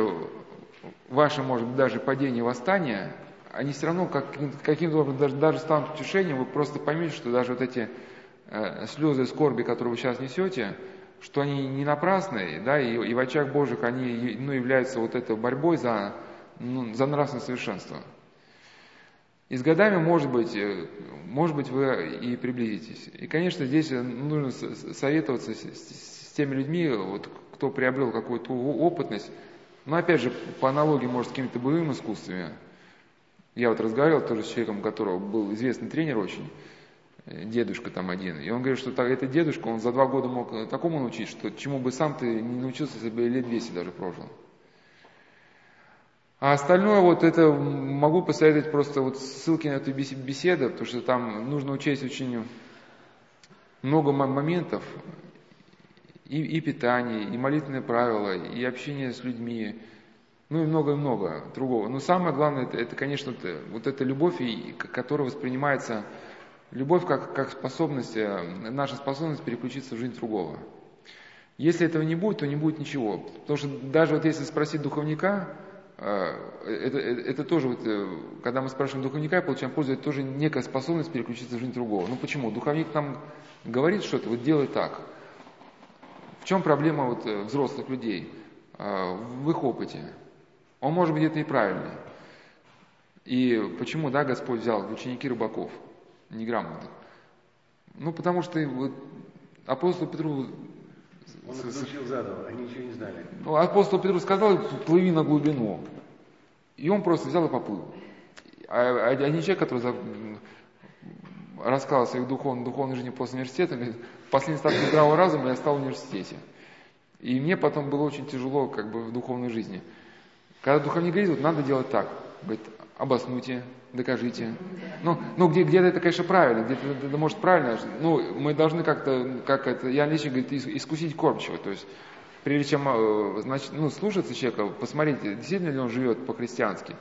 ваши, может быть, даже падения восстания, они все равно как, каким-то образом даже, даже станут утешением, вы просто поймете, что даже вот эти э, слезы скорби, которые вы сейчас несете, что они не напрасны, да, и, и в очах Божьих они ну, являются вот этой борьбой за, ну, за нравственное совершенство. И с годами, может быть, э, может быть, вы и приблизитесь. И, конечно, здесь нужно советоваться с, с, с теми людьми, вот, кто приобрел какую-то опытность, но, опять же, по аналогии, может, с какими-то боевыми искусствами. Я вот разговаривал тоже с человеком, у которого был известный тренер очень, Э, дедушка там один. И он говорит, что этот дедушка, он за два года мог э, такому научить, что чему бы сам ты не научился, если бы лет 200 даже прожил. А остальное вот это могу посоветовать просто вот ссылки на эту беседу, потому что там нужно учесть очень много моментов, и, и питание, и молитвенные правила, и общение с людьми, ну и много-много другого. Но самое главное, это, это конечно, вот эта любовь, которая воспринимается Любовь как, как способность, э, наша способность переключиться в жизнь другого. Если этого не будет, то не будет ничего. Потому что даже вот если спросить духовника, э, это, это, это тоже, вот, э, когда мы спрашиваем духовника и получаем пользу, это тоже некая способность переключиться в жизнь другого. Ну почему? Духовник нам говорит что-то, вот делай так. В чем проблема вот взрослых людей? В их опыте. Он может быть это и правильный. И почему, да, Господь взял ученики рыбаков – неграмотных. Ну, потому что вот, апостол Петру... Он их научил заново, они ничего не знали. Ну, апостол Петру сказал, плыви на глубину. И он просто взял и поплыл. А один человек, который за... рассказал о своей духовной, духовной жизни после университета, говорит, последний стадии здравого разума я стал в университете. И мне потом было очень тяжело как бы в духовной жизни. Когда духовник говорит, вот надо делать так. Говорит, обоснуйте, докажите. Ну, ну где, где-то это, конечно, правильно, где-то это, может правильно. Ну, мы должны как-то, как это, я Ильич говорит, искусить кормчиво. То есть, прежде чем э, значит, ну, слушаться человека, посмотрите, действительно ли он живет по-христиански.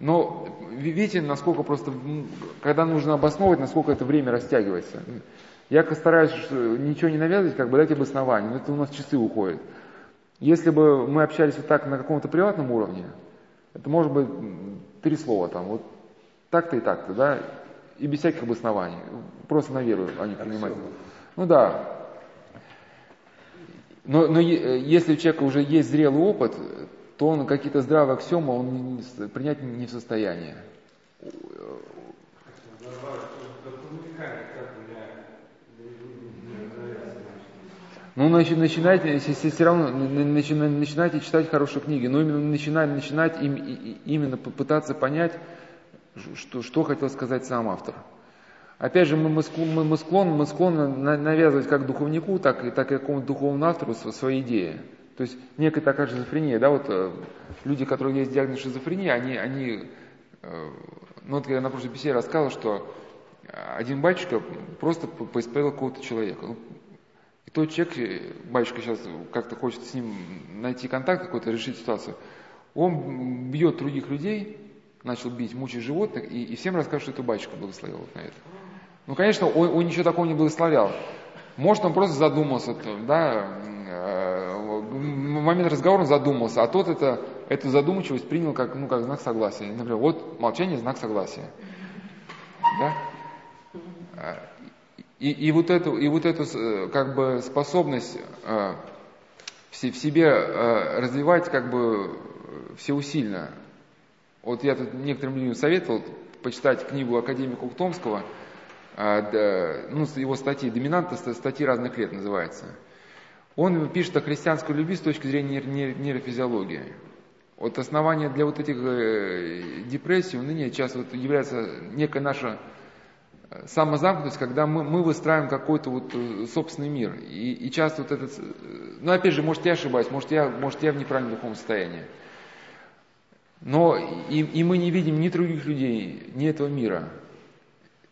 Но видите, насколько просто, когда нужно обосновывать, насколько это время растягивается. Я стараюсь ничего не навязывать, как бы дать обоснование, но это у нас часы уходят. Если бы мы общались вот так на каком-то приватном уровне, это может быть три слова там, вот так-то и так-то, да, и без всяких обоснований, просто на веру они принимают. Ну да. Но, но если у человека уже есть зрелый опыт, то он какие-то здравые аксиомы он не, принять не в состоянии. Ну, начинайте, все равно начинайте читать хорошие книги, но именно начинать, начинать им, именно попытаться понять, что, что хотел сказать сам автор. Опять же, мы, мы, мы, склонны, мы склонны навязывать как духовнику, так и, так и какому-то духовному автору свои идеи. То есть некая такая шизофрения, да, вот э, люди, которые есть диагноз шизофрении, они, они э, ну вот я на прошлой беседе рассказывал, что один батюшка просто поисповедал какого-то человека. Ну, и тот человек, батюшка сейчас как-то хочет с ним найти контакт какой-то, решить ситуацию, он бьет других людей, начал бить, мучить животных, и, и всем рассказывает, что это батюшка благословил вот на это. Ну, конечно, он, он ничего такого не благословлял. Может, он просто задумался, да, э, в момент разговора он задумался, а тот это, эту задумчивость принял как, ну, как знак согласия. Например, вот молчание – знак согласия. Да? И, и, вот эту, и вот эту как бы способность э, в себе э, развивать как бы всеусильно. Вот я тут некоторым людям советовал почитать книгу академика Ухтомского, ну, его статьи, доминанта статьи разных лет называется. Он пишет о христианской любви с точки зрения нейрофизиологии. Вот основание для вот этих депрессий, уныния часто вот является некая наша самозамкнутость, когда мы, мы выстраиваем какой-то вот э, собственный мир. И, и часто вот этот... Э, ну, опять же, может, я ошибаюсь, может, я, может, я в неправильном духовном состоянии. Но и, и мы не видим ни других людей, ни этого мира.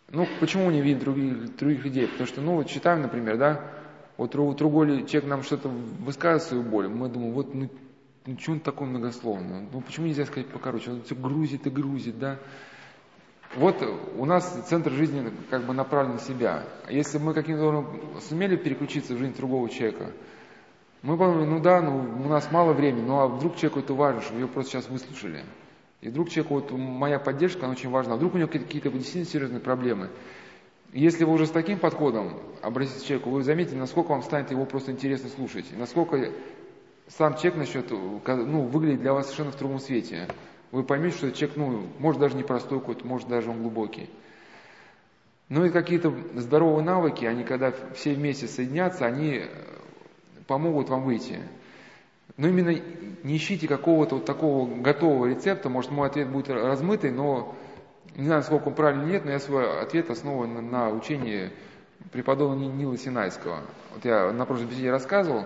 Ну, почему мы не видим других, других людей? Потому что, ну, вот читаем, например, да, вот другой человек нам что-то высказывает свою боль, мы думаем, вот, ну, ну что он такой многословный? Ну, почему нельзя сказать покороче? Он все грузит и грузит, да? Вот у нас центр жизни как бы направлен на себя. Если мы каким-то образом сумели переключиться в жизнь другого человека, мы подумали, ну да, ну, у нас мало времени, ну а вдруг человеку это важно, чтобы ее просто сейчас выслушали. И вдруг человеку вот моя поддержка, она очень важна. Вдруг у него какие-то действительно серьезные проблемы. Если вы уже с таким подходом обратитесь к человеку, вы заметите, насколько вам станет его просто интересно слушать, насколько сам человек начнет ну, выглядеть для вас совершенно в другом свете вы поймете, что человек, ну, может даже не простой какой-то, может даже он глубокий. Ну и какие-то здоровые навыки, они когда все вместе соединятся, они помогут вам выйти. Но именно не ищите какого-то вот такого готового рецепта, может мой ответ будет размытый, но не знаю, сколько он правильный нет, но я свой ответ основан на, на учении преподобного Нила Синайского. Вот я на прошлой беседе рассказывал,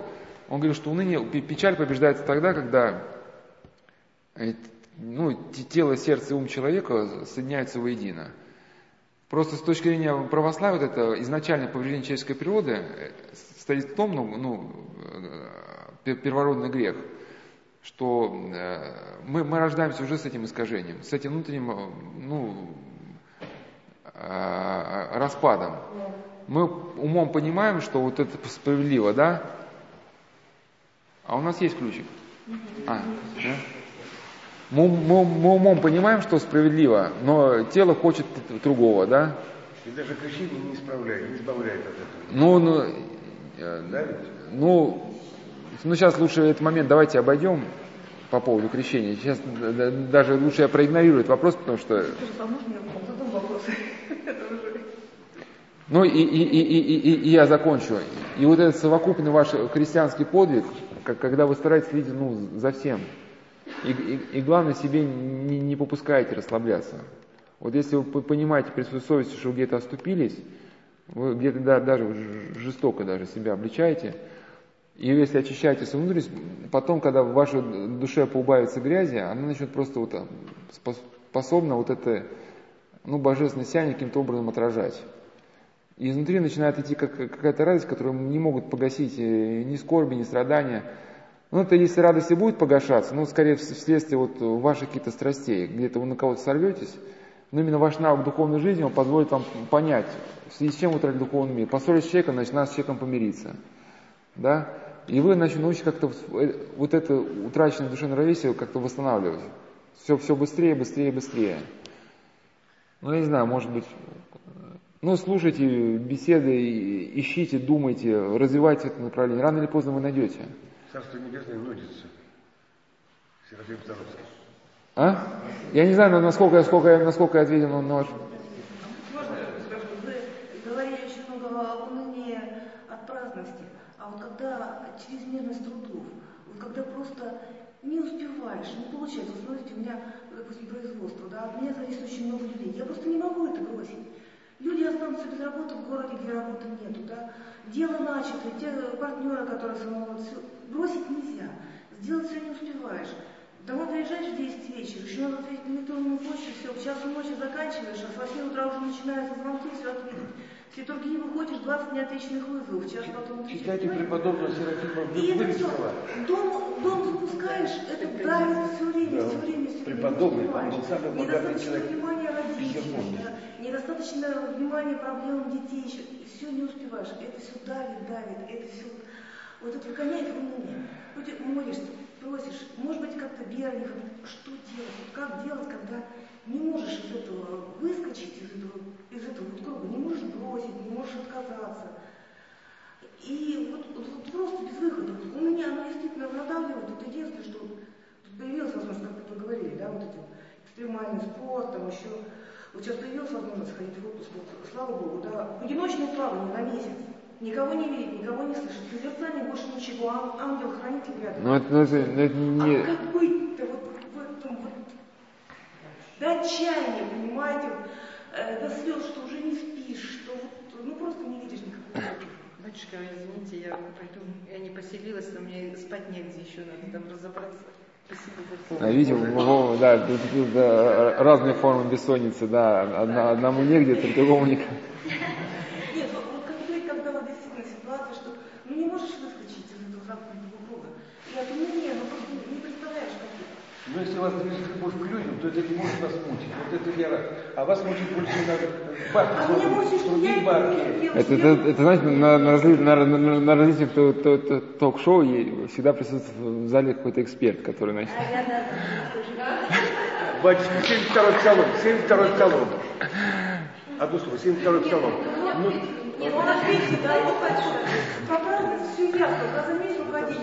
он говорит, что уныние, печаль побеждается тогда, когда э, ну, тело, сердце и ум человека соединяются воедино. Просто с точки зрения православия, вот это изначальное повреждение человеческой природы э, стоит в том, ну, ну э, первородный грех, что э, мы, мы рождаемся уже с этим искажением, с этим внутренним, ну, распадом. Мы умом понимаем, что вот это справедливо, да? А у нас есть ключик. А, да? Мы, мы, мы умом понимаем, что справедливо, но тело хочет другого, да? И даже крещение не исправляет, не избавляет от этого. Ну, ну, э, ну, ну, сейчас лучше этот момент давайте обойдем по поводу крещения. Сейчас даже лучше я проигнорирую этот вопрос, потому что... [LAUGHS] Ну и, и, и, и, и, и я закончу. И вот этот совокупный ваш христианский подвиг, как, когда вы стараетесь следить ну, за всем, и, и, и главное, себе не, не попускайте расслабляться. Вот если вы понимаете при своей совести, что вы где-то оступились, вы где-то да, даже жестоко даже себя обличаете, и если очищаете свою внутренность, потом, когда в вашей душе поубавится грязи, она начнет просто вот способна вот это, ну, божественное сияние каким-то образом отражать. И изнутри начинает идти какая-то радость, которую не могут погасить э, ни скорби, ни страдания. Ну, это если радость и будет погашаться, ну, скорее вследствие вот ваших каких-то страстей, где-то вы на кого-то сорветесь, но именно ваш навык духовной жизни, он позволит вам понять, в связи с чем вы тратите духовный мир. Поссорились с человеком, значит, надо с человеком помириться. Да? И вы значит, научитесь как-то э, вот это утраченное душевное равновесие как-то восстанавливать. Все, все быстрее, быстрее, быстрее. Ну, я не знаю, может быть, ну, слушайте беседы, ищите, думайте, развивайте это направление. Рано или поздно вы найдете. Царство Небесное нудится. Серафим Саровский. А? Я не знаю, насколько, насколько, насколько я ответил на ваш... А чрезмерность трудов, вот когда просто не успеваешь, не получается. Смотрите, у меня, допустим, производство, да, от меня зависит очень много людей. Я просто не могу это бросить. Люди останутся без работы в городе, где работы нету, да. Дело начато, те партнеры, которые со мной, бросить нельзя. Сделать все не успеваешь. Домой приезжаешь в 10 вечера, еще надо ответить на электронную почту, все, в часу ночи заканчиваешь, а с 8 утра уже начинаются звонки, все ответить. Все торги выходишь, 20 неотвеченных вызовов, час потом. Читайте преподобного Серафима И это Вырицкого. все, дом, дом запускаешь, это давит все время, Да. все время, все время. Преподобный, не он был успеваешь. самый богатый Недостаточно человек внимания Петербурга. да, недостаточно внимания проблемам детей, еще, все не успеваешь. Это все давит, давит, это все вот это выгоняет в уныние. Вроде молишься, просишь, может быть, как-то верных, что делать, вот как делать, когда не можешь из этого выскочить, из этого, из этого вот круга, не можешь бросить, не можешь отказаться. И вот, вот- вот просто без выхода. У меня оно действительно надавливает. Вот единственное, что вот появилась возможность, как вы говорили, да, вот этим экстремальный спорт, там еще. Вот сейчас появилась возможность ходить в отпуск, вот, слава богу, да, одиночное плавание на месяц. Никого не видеть, никого не слышать. Созерцание больше ничего, ан- ангел-хранитель рядом. Ну, это, ну, это, это не... А как быть-то вот в этом вот до отчаяния, понимаете, вот, э, до слез, что уже не спишь, что вот, ну просто не видишь никакого. Батюшка, извините, я пойду. Я не поселилась, но мне спать негде еще, надо там разобраться. Спасибо за А, видите, Вова, да, тут, тут, да, разные формы бессонницы, да, одна- одному негде, другому никак. Нет, вот, вот как быть, когда вот действительно ситуация, что ну не можешь выскочить из этого замкнутого круга. И от уныния, ну просто не представляешь, как это. Но если вас движет любовь к людям, то это не может вас мучить. Вот это я рад. А вас мучить больше надо барки, А что я другие барки. Это, это, это, знаете, на, на, разли- на, на- на различных то- то- то- ток-шоу всегда присутствует в зале какой-то эксперт, который, значит, Батюшка, 72-й псалом, 72-й псалом. Одно слово, 72-й псалом. Ну.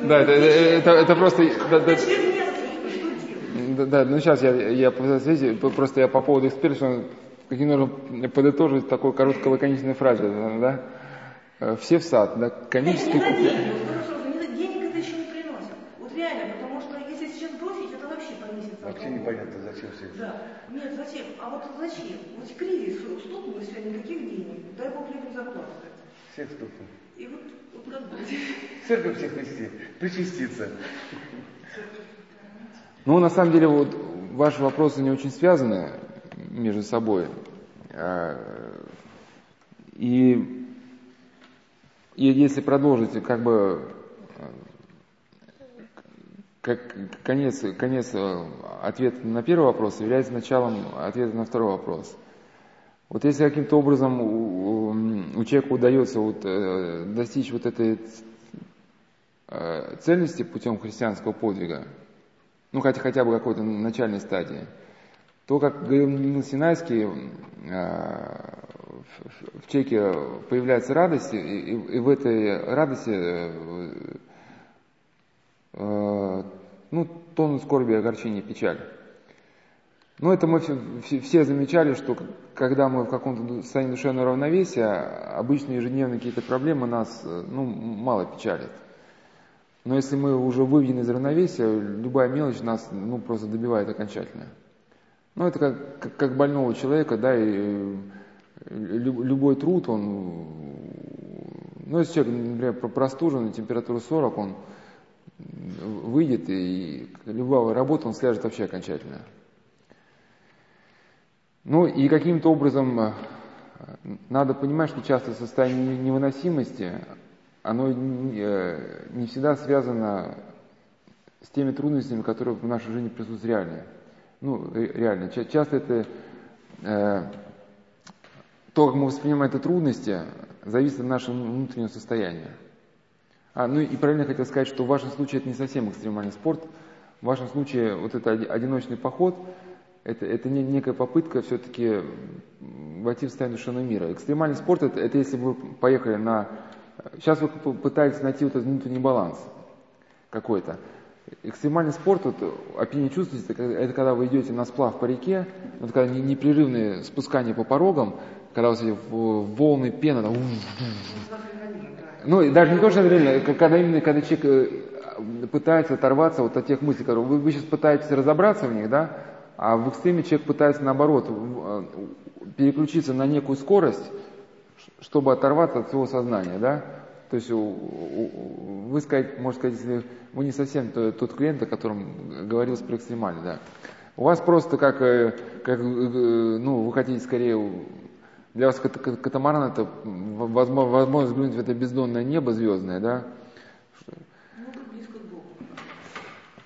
Да, это, это, это просто... Да, да, Через месяц, что делать? Да, ну сейчас я, я просто я по поводу эксперта, что нужно подытожить такой короткой лаконичной фразе, да? Э, Все в сад, да, комический Не деньги, вот не за- денег это еще не приносит. Вот реально, потому что если сейчас бросить, это вообще понизится. вообще непонятно, зачем все это. Да. Нет, зачем? А вот зачем? Вот кризис стукнул, и все, никаких денег. Дай Бог людям зарплату. Всех стукнул. И вот, вот как быть? Церковь всех Христе, причаститься. Ну, на самом деле, вот ваши вопросы не очень связаны между собой. А, И, и если продолжить, как бы, как конец, конец э, ответа на первый вопрос является началом ответа на второй вопрос. Вот если каким-то образом у, у- у человека удается вот, э, достичь вот этой э, цельности путем христианского подвига, ну хотя, хотя бы какой-то начальной стадии, то, как говорил Нил Синайский, э, в, человеке появляется радость, и, и- и в этой радости э, э, ну, тонут скорби, огорчение, печаль. Но это мы все, все- замечали, что когда мы в каком-то состоянии душевного равновесия, обычно ежедневные какие-то проблемы нас ну, мало печалят. Но если мы уже выведены из равновесия, любая мелочь нас ну, просто добивает окончательно. Ну, это как, как, как больного человека, да, и э, лю- любой труд, он, ну, если человек, например, про- простужен, температура 40, он выйдет, и любая работа, он сляжет вообще окончательно. Ну, и каким-то образом э, надо понимать, что часто состояние невыносимости, оно не э, не всегда связано с теми трудностями, которые в нашей жизни присутствуют реально. Ну, ре- реально. Ча- Часто это э, то, как мы воспринимаем эти трудности, зависит от нашего внутреннего состояния. А, ну и правильно хотел сказать, что в вашем случае это не совсем экстремальный спорт. В вашем случае вот это одиночный поход, это, это не, некая попытка все-таки войти в состояние душевного мира. Экстремальный спорт это, это если вы поехали на... Сейчас вы пытаетесь найти вот этот внутренний баланс какой-то. Экстремальный спорт, вот, опьянение чувствуете, это когда вы идете на сплав по реке, вот когда непрерывные спускания по порогам, когда у вас эти волны пена, там, ну, даже не то, что реально, когда именно, когда человек э, пытается оторваться вот от тех мыслей, которые вы, вы сейчас пытаетесь разобраться в них, да, а в экстреме человек пытается наоборот э, переключиться на некую скорость, чтобы оторваться от своего сознания, да. То есть вы сказать, можно сказать, если вы не совсем тот клиент, о котором говорилось про экстремально, да. У вас просто как, э, как ну, вы хотите скорее для вас катамаран это возможность взглянуть в это бездонное небо звездное, да?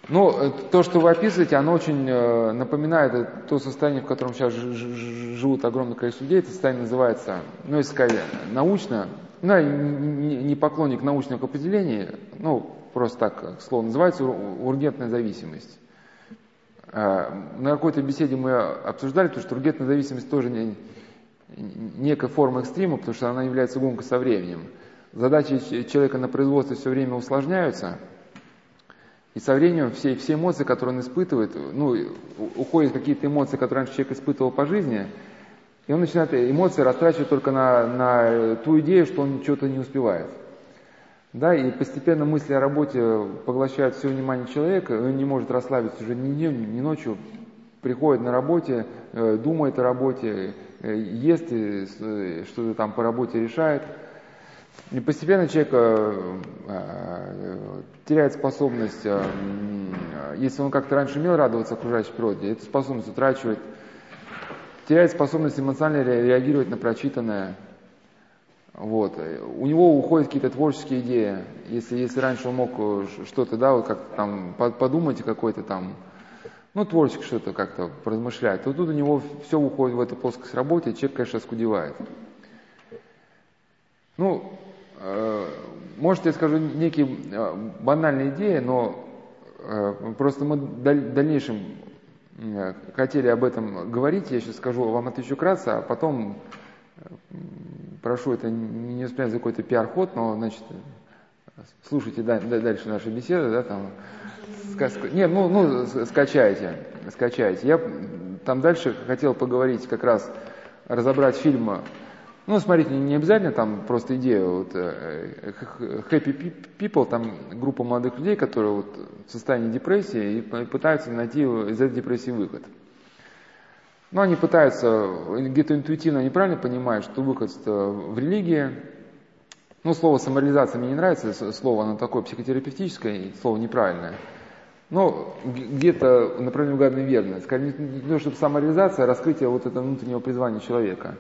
Ну, э, то, что вы описываете, оно очень э, напоминает то состояние, в котором сейчас живут огромное количество людей. Это состояние называется, ну, если сказать научно, ну, не поклонник научных определений, ну, просто так слово называется, ургентная зависимость. Э, на какой-то беседе мы обсуждали, то, что ургентная зависимость тоже не, некая форма экстрима, потому что она является гонкой со временем. Задачи человека на производстве все время усложняются, и со временем все, все эмоции, которые он испытывает, ну, уходят какие-то эмоции, которые раньше человек испытывал по жизни, и он начинает эмоции растрачивать только на, на ту идею, что он что-то не успевает. Да, и постепенно мысли о работе поглощают все внимание человека, он не может расслабиться уже ни днем, ни ночью, приходит на работе, э, думает о работе, Э, ест, что-то там по работе решает. И постепенно человек э, э, теряет способность, если он как-то раньше умел радоваться окружающей природе, эту способность утрачивает, теряет способность эмоционально реагировать на прочитанное. Вот. У него уходят какие-то творческие идеи. Если, если раньше он мог что-то, да, вот как там подумать какой-то там ну, творчески что-то как-то размышляет, то тут у него все уходит в эту плоскость работы, и человек, конечно, скудевает. Ну, э, может, я скажу некие э, банальные идеи, но э, просто мы в дальнейшем хотели об этом говорить, я сейчас скажу, вам отвечу кратко, а потом прошу это не воспринять за какой-то пиар-ход, но, значит, слушайте дальше наши беседы, да, там, не, ну, ну, скачайте, скачайте. Я там дальше хотел поговорить как раз, разобрать фильм. Ну, смотрите, не обязательно там просто идея. Вот, э, Happy People, там группа молодых людей, которые вот в состоянии депрессии и пытаются найти из этой депрессии выход. Но они пытаются, где-то интуитивно, они правильно понимают, что выход в религии, ну, слово самореализация мне не нравится, слово оно такое психотерапевтическое, слово неправильное. Но где-то направление угадано верно. Скорее, не то, чтобы самореализация, а раскрытие вот этого внутреннего призвания человека.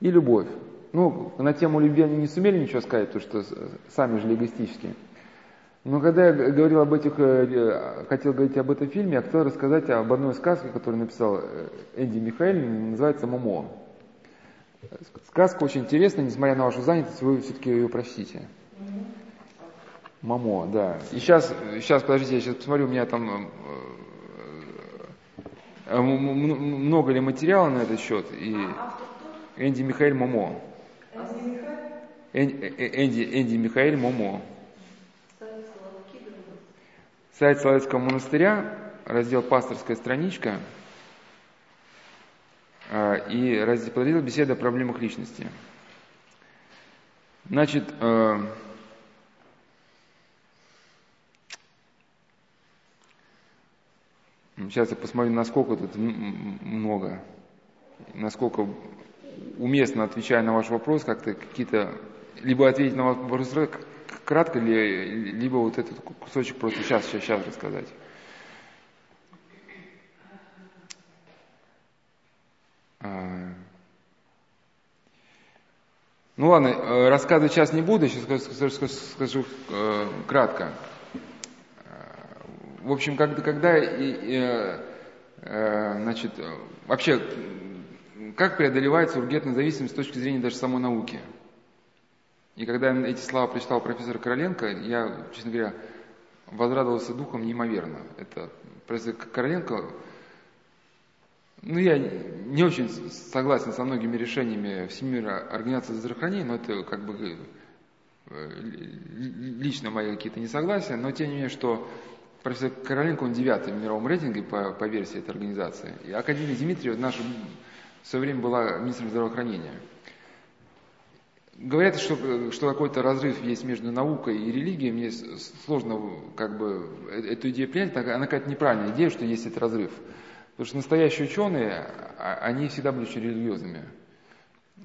И любовь. Ну, на тему любви они не сумели ничего сказать, потому что сами же эгоистические. Но когда я говорил об этих, э, хотел говорить об этом фильме, я хотел рассказать об одной сказке, которую написал э, Энде Михаэль, называется «Момо». Сказка очень интересная, несмотря на вашу занятость, вы все-таки ее прочтите. Мамо, да. И сейчас, сейчас, подождите, я сейчас посмотрю, у меня там э, э, много ли материала на этот счет. И Энди Михаил Мамо. Энди, Энди, Энди Михаил Мамо. Сайт Соловецкого монастыря, раздел «Пасторская страничка» э, и раздел «Беседа о проблемах личности». Значит, Сейчас я посмотрю, насколько тут много, насколько уместно отвечая на ваш вопрос, как-то какие-то, либо ответить на ваш вопрос кратко, либо вот этот кусочек просто сейчас, сейчас, сейчас рассказать. А. Ну ладно, э, рассказывать сейчас не буду, сейчас скажу, скажу, скажу э, кратко в общем, когда, когда э, э, значит, вообще, как преодолевается ургентная зависимость с точки зрения даже самой науки? И когда эти слова прочитал профессора Короленко, я, честно говоря, возрадовался духом неимоверно. Это профессор Короленко, ну, я не очень согласен со многими решениями Всемирной организации здравоохранения, но это как бы э, лично мои какие-то несогласия, но тем не менее, что профессор Короленко, он девятый в мировом рейтинге по, по версии этой организации. И Академия Дмитриева наша в свое время была министром здравоохранения. Говорят, что, что какой-то разрыв есть между наукой и религией. Мне сложно как бы э, эту идею принять. Она какая-то неправильная идея, что есть этот разрыв. Потому что настоящие ученые, а, они всегда были очень религиозными.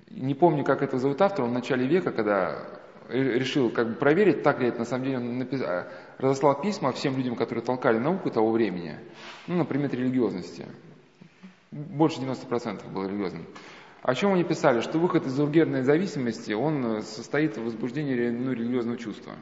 Не помню, как это зовут автор, он в начале века, когда решил как бы проверить, так ли это на самом деле, он напис... А, разослал письма всем людям, которые толкали науку того времени, ну, например, религиозности. Больше 90% было религиозным. О чем они писали? Что выход из ургерной зависимости, он состоит в возбуждении ну, религиозного чувства.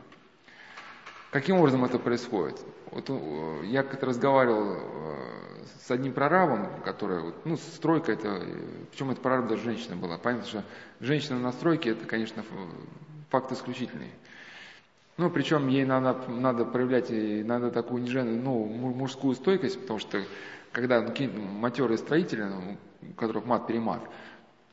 Каким образом это происходит? Вот э, я как-то разговаривал э, с одним прорабом, который, ну, стройка это, причем это прораб даже женщина была. Понятно, что женщина на стройке это, конечно, факт исключительный. Ну, причем ей надо, надо проявлять, надо такую униженную, ну, мужскую стойкость, потому что когда ну, матерые строители, ну, у которых мат-перемат,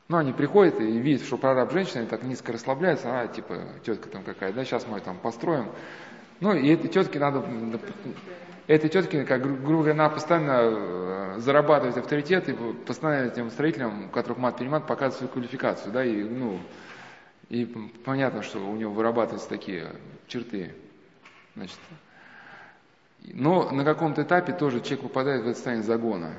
ну, они приходят и видят, что прораб женщина, так низко расслабляется, а, типа, тетка там какая, да, сейчас мы там построим, ну, и этой тетке надо, этой тетке, как грубо говоря, она постоянно э, зарабатывает авторитет и постоянно этим строителям, у которых мат перемат, показывает свою квалификацию, да, и, ну, и понятно, что у него вырабатываются такие черты, значит. Но на каком-то этапе тоже человек попадает в это состояние загона.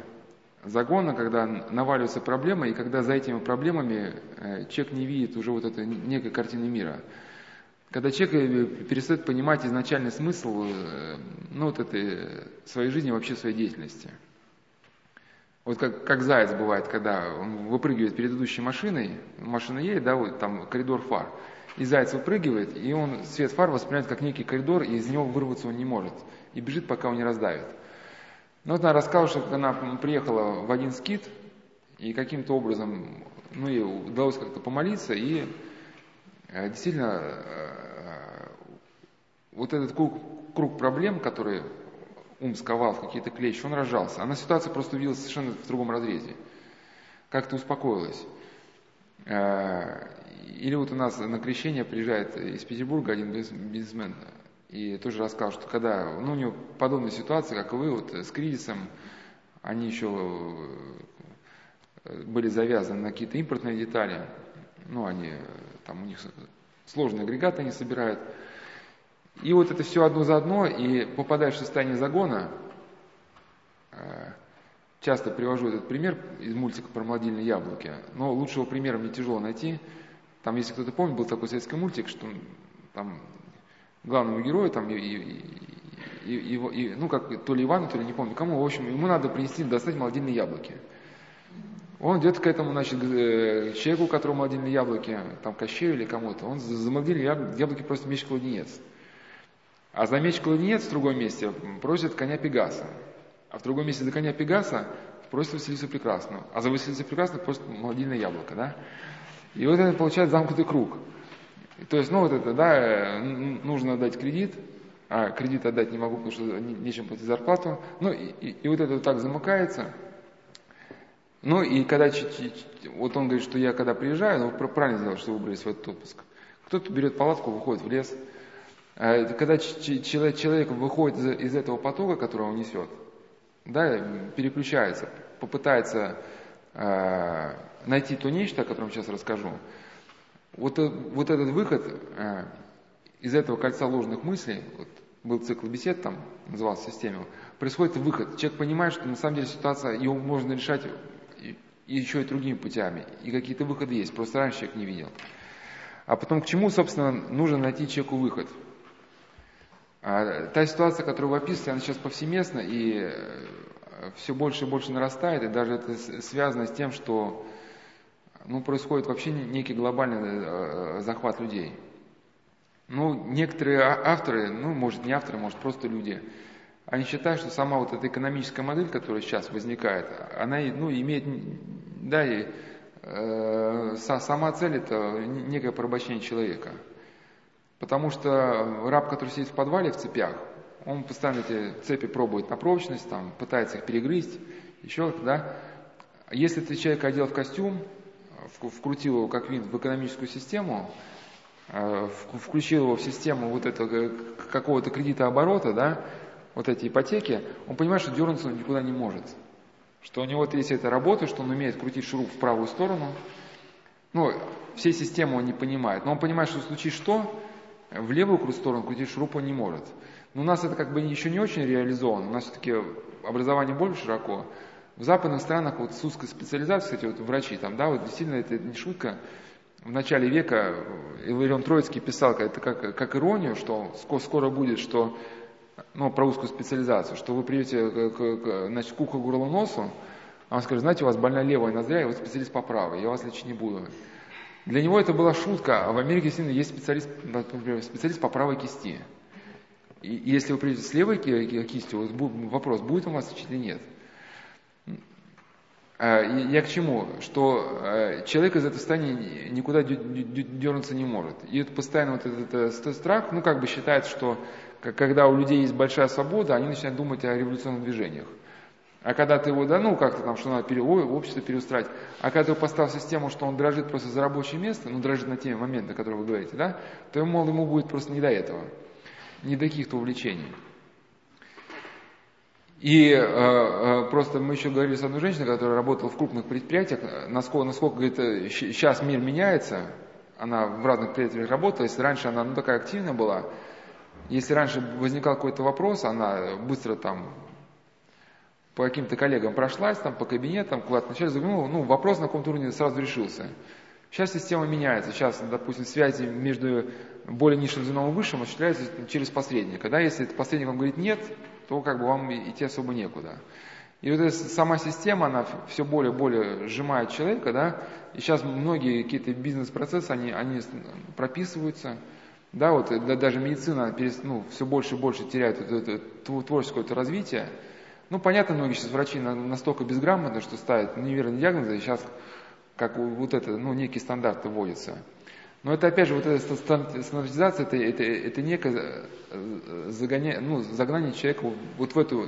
Загона, когда наваливается проблема, и когда за этими проблемами э, человек не видит уже вот этой некой картины мира. Когда человек э, перестает понимать изначальный смысл э, ну, вот этой своей жизни, вообще своей деятельности. Вот как, как заяц бывает, когда он выпрыгивает перед идущей машиной, машина едет, да, вот там коридор фар, и заяц выпрыгивает, и он свет фар воспринимает как некий коридор, и из него вырваться он не может, и бежит, пока он не раздавит. Ну вот она рассказала, что она приехала в один скит, и каким-то образом, ну, ей удалось как-то помолиться, и Э, действительно, э, вот этот круг, круг проблем, который ум сковал в какие-то клещи, он рожался. Она ситуация просто увиделась совершенно в другом разрезе. Как-то успокоилась. Э, или вот у нас на крещение приезжает из Петербурга один бизнесмен и тоже рассказал, что когда, ну, у него подобная ситуация, как и вы, вот с кризисом, они еще были завязаны на какие-то импортные детали, ну, они там у них сложные агрегаты они собирают. И вот это все одно за одно, и попадаешь в состояние загона, э, часто привожу этот пример из мультика про молодильные яблоки, но лучшего примера мне тяжело найти. Там, если кто-то помнит, был такой советский мультик, что там главному герою, там, и, и, и, и, ну, как то ли Ивану, то ли не помню кому, в общем, ему надо принести, достать молодильные яблоки. Он идет к этому, значит, э, человеку, у которого молодильные яблоки, там, Кощею или кому-то, он за молодильные яблоки просит меч кладенец. А за меч кладенец в другом месте просит коня Пегаса. А в другом месте за коня Пегаса просит Василису Прекрасную. А за Василису Прекрасную просит молодильное яблоко, да? И вот это получается замкнутый круг. То есть, ну вот это, да, нужно дать кредит, а кредит отдать не могу, потому что нечем платить зарплату. Ну и, и, и вот это вот так замыкается – ну и когда, вот он говорит, что я когда приезжаю, ну правильно сделал, что выбрались в этот отпуск. Кто-то берет палатку, выходит в лес. А когда человек выходит из этого потока, который он несет, да, переключается, попытается э, найти то нечто, о котором сейчас расскажу, вот, э, вот этот выход э, из этого кольца ложных мыслей, вот был цикл бесед там, назывался системой, происходит выход. Человек понимает, что на самом деле ситуация, его можно решать еще и другими путями. И какие-то выходы есть, просто раньше человек не видел. А потом к чему, собственно, нужно найти человеку выход? А, та ситуация, которую вы описываете, она сейчас повсеместна и э, все больше и больше нарастает, и даже это связано с тем, что ну, происходит вообще некий глобальный э, захват людей. Ну, некоторые а, авторы, ну, может, не авторы, может, просто люди – они считают, что сама вот эта экономическая модель, которая сейчас возникает, она ну, имеет, да, и э, сама цель это некое порабощение человека. Потому что раб, который сидит в подвале в цепях, он постоянно эти цепи пробует на прочность, там, пытается их перегрызть, еще что-то, да. Если ты человека одел в костюм, вкрутил его как винт в экономическую систему, э, включил его в систему вот этого э, какого-то кредита оборота, да, вот эти ипотеки, он понимает, что дернуться он никуда не может. Что у него вот есть эта работа, что он умеет крутить шуруп в правую сторону. Ну, все системы он не понимает. Но он понимает, что случись что, в левую сторону крутить шуруп он не может. Но у нас это как бы еще не очень реализовано. У нас все-таки образование более широко. В западных странах вот с узкой специализацией, кстати, вот врачи там, да, вот действительно это не шутка. В начале века Иларион Троицкий писал это как, как иронию, что скоро будет, что, ну, про узкую специализацию, что вы придете к, к, значит, к уху, горлу, носу, а он скажет, знаете, у вас больная левая ноздря, и вы специалист по правой, я вас лечить не буду. Для него это была шутка, а в Америке действительно есть специалист, например, специалист по правой кисти. И если вы придете с левой кистью, вопрос, будет у вас лечить или нет. А, я к чему? Что э, человек из этого состояния никуда дернуться не может. И это постоянно вот этот, этот страх, ну как бы считается, что когда у людей есть большая свобода, они начинают думать о революционных движениях. А когда ты его, да, ну как-то там, что надо пере, общество переустраивать, а когда ты его поставил систему, что он дрожит просто за рабочее место, ну дрожит на те моменты, о которых вы говорите, да, то мол, ему будет просто не до этого, не до каких-то увлечений. И э, э, просто мы еще говорили с одной женщиной, которая работала в крупных предприятиях, насколько, насколько говорит, сейчас мир меняется, она в разных предприятиях работала, если раньше она ну, такая активная была, если раньше возникал какой-то вопрос, она быстро там по каким-то коллегам прошлась, там по кабинетам, куда-то вначале заглянула, ну, вопрос на каком-то уровне сразу решился. Сейчас система меняется, сейчас, допустим, связи между более низшим звеном и высшим осуществляются через посредника. Да? Если посредник вам говорит нет, то как бы вам идти особо некуда. И вот эта сама система, она все более и более сжимает человека, да, и сейчас многие какие-то бизнес-процессы, они, они прописываются, да, вот да, даже медицина ну, все больше и больше теряет это, это творческое это развитие. Ну, понятно, многие сейчас врачи настолько безграмотны, что ставят неверные диагнозы, и сейчас как вот это, ну, некие стандарты вводятся. Но это опять же, вот эта стандартизация, это, это, это некое э, загоня, ну, загнание человека вот в эту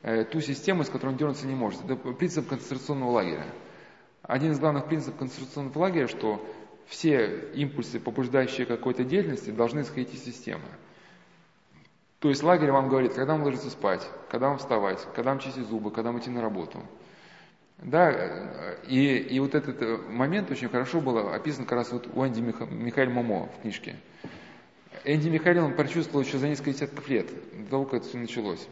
э, ту систему, с которой он дернуться не может. Это принцип концентрационного лагеря. Один из главных принципов концентрационного лагеря, что все импульсы, побуждающие какой-то деятельности, должны исходить из системы. То есть лагерь вам говорит, когда вам ложиться спать, когда вам вставать, когда вам чистить зубы, когда вам идти на работу – да, и, и вот этот э, момент очень хорошо было описан как раз вот у Энде Миха, Михаэля Момо в книжке. Энде Михаэль он прочувствовал еще за несколько десятков лет, до того, как это все началось.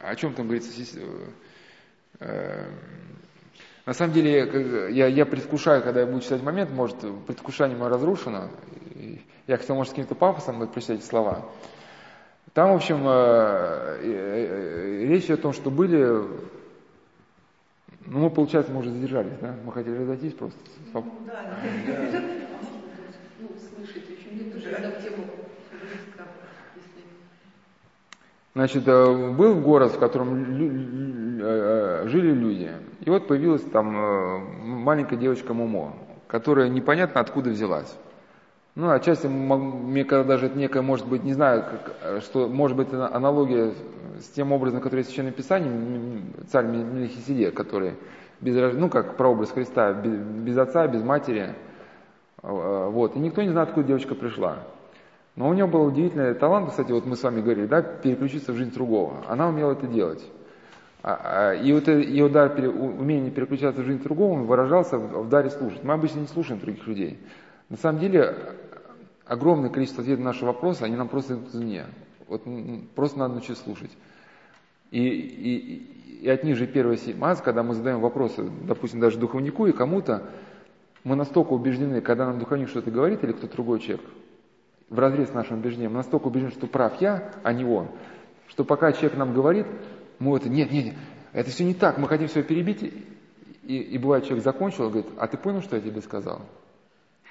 О чем там говорится? Э, э, на самом деле, я, я предвкушаю, когда я буду читать момент, может, предвкушание мое разрушено. Я хотел, может, с каким-то пафосом прочитать эти слова. Там, в общем, речь о том, что были ну, мы, получается, мы уже задержались, да? Мы хотели разойтись просто. Ну, да, ну, слышать в тему Значит, э, был город, в котором э, жили люди. И вот появилась там э, маленькая девочка Мумо, которая непонятно откуда взялась. Ну, отчасти, мне когда даже это некая, может быть, не знаю, как, что, может быть, аналогия с тем образом, который есть в Священном Писании, царь Мелихиседе, который без, ну, как прообраз Христа, без, без отца, без матери, а, вот, и никто не знает, откуда девочка пришла. Но у нее был удивительный талант, кстати, вот мы с вами говорили, да, переключиться в жизнь другого. Она умела это делать. А, а, и вот ее дар, умение переключаться в жизнь другого, выражался в даре слушать. Мы обычно не слушаем других людей. На самом деле, огромное количество ответов на наши вопросы, они нам просто идут извне. Вот просто надо научиться слушать. И, и, и от них же первая маз, когда мы задаем вопросы, допустим, даже духовнику и кому-то, мы настолько убеждены, когда нам духовник что-то говорит или кто-то другой человек, в разрез с нашим убеждением, мы настолько убеждены, что прав я, а не он, что пока человек нам говорит, мы это, нет, нет, нет, это все не так, мы хотим все перебить, и, и бывает, человек закончил, говорит, а ты понял, что я тебе сказал?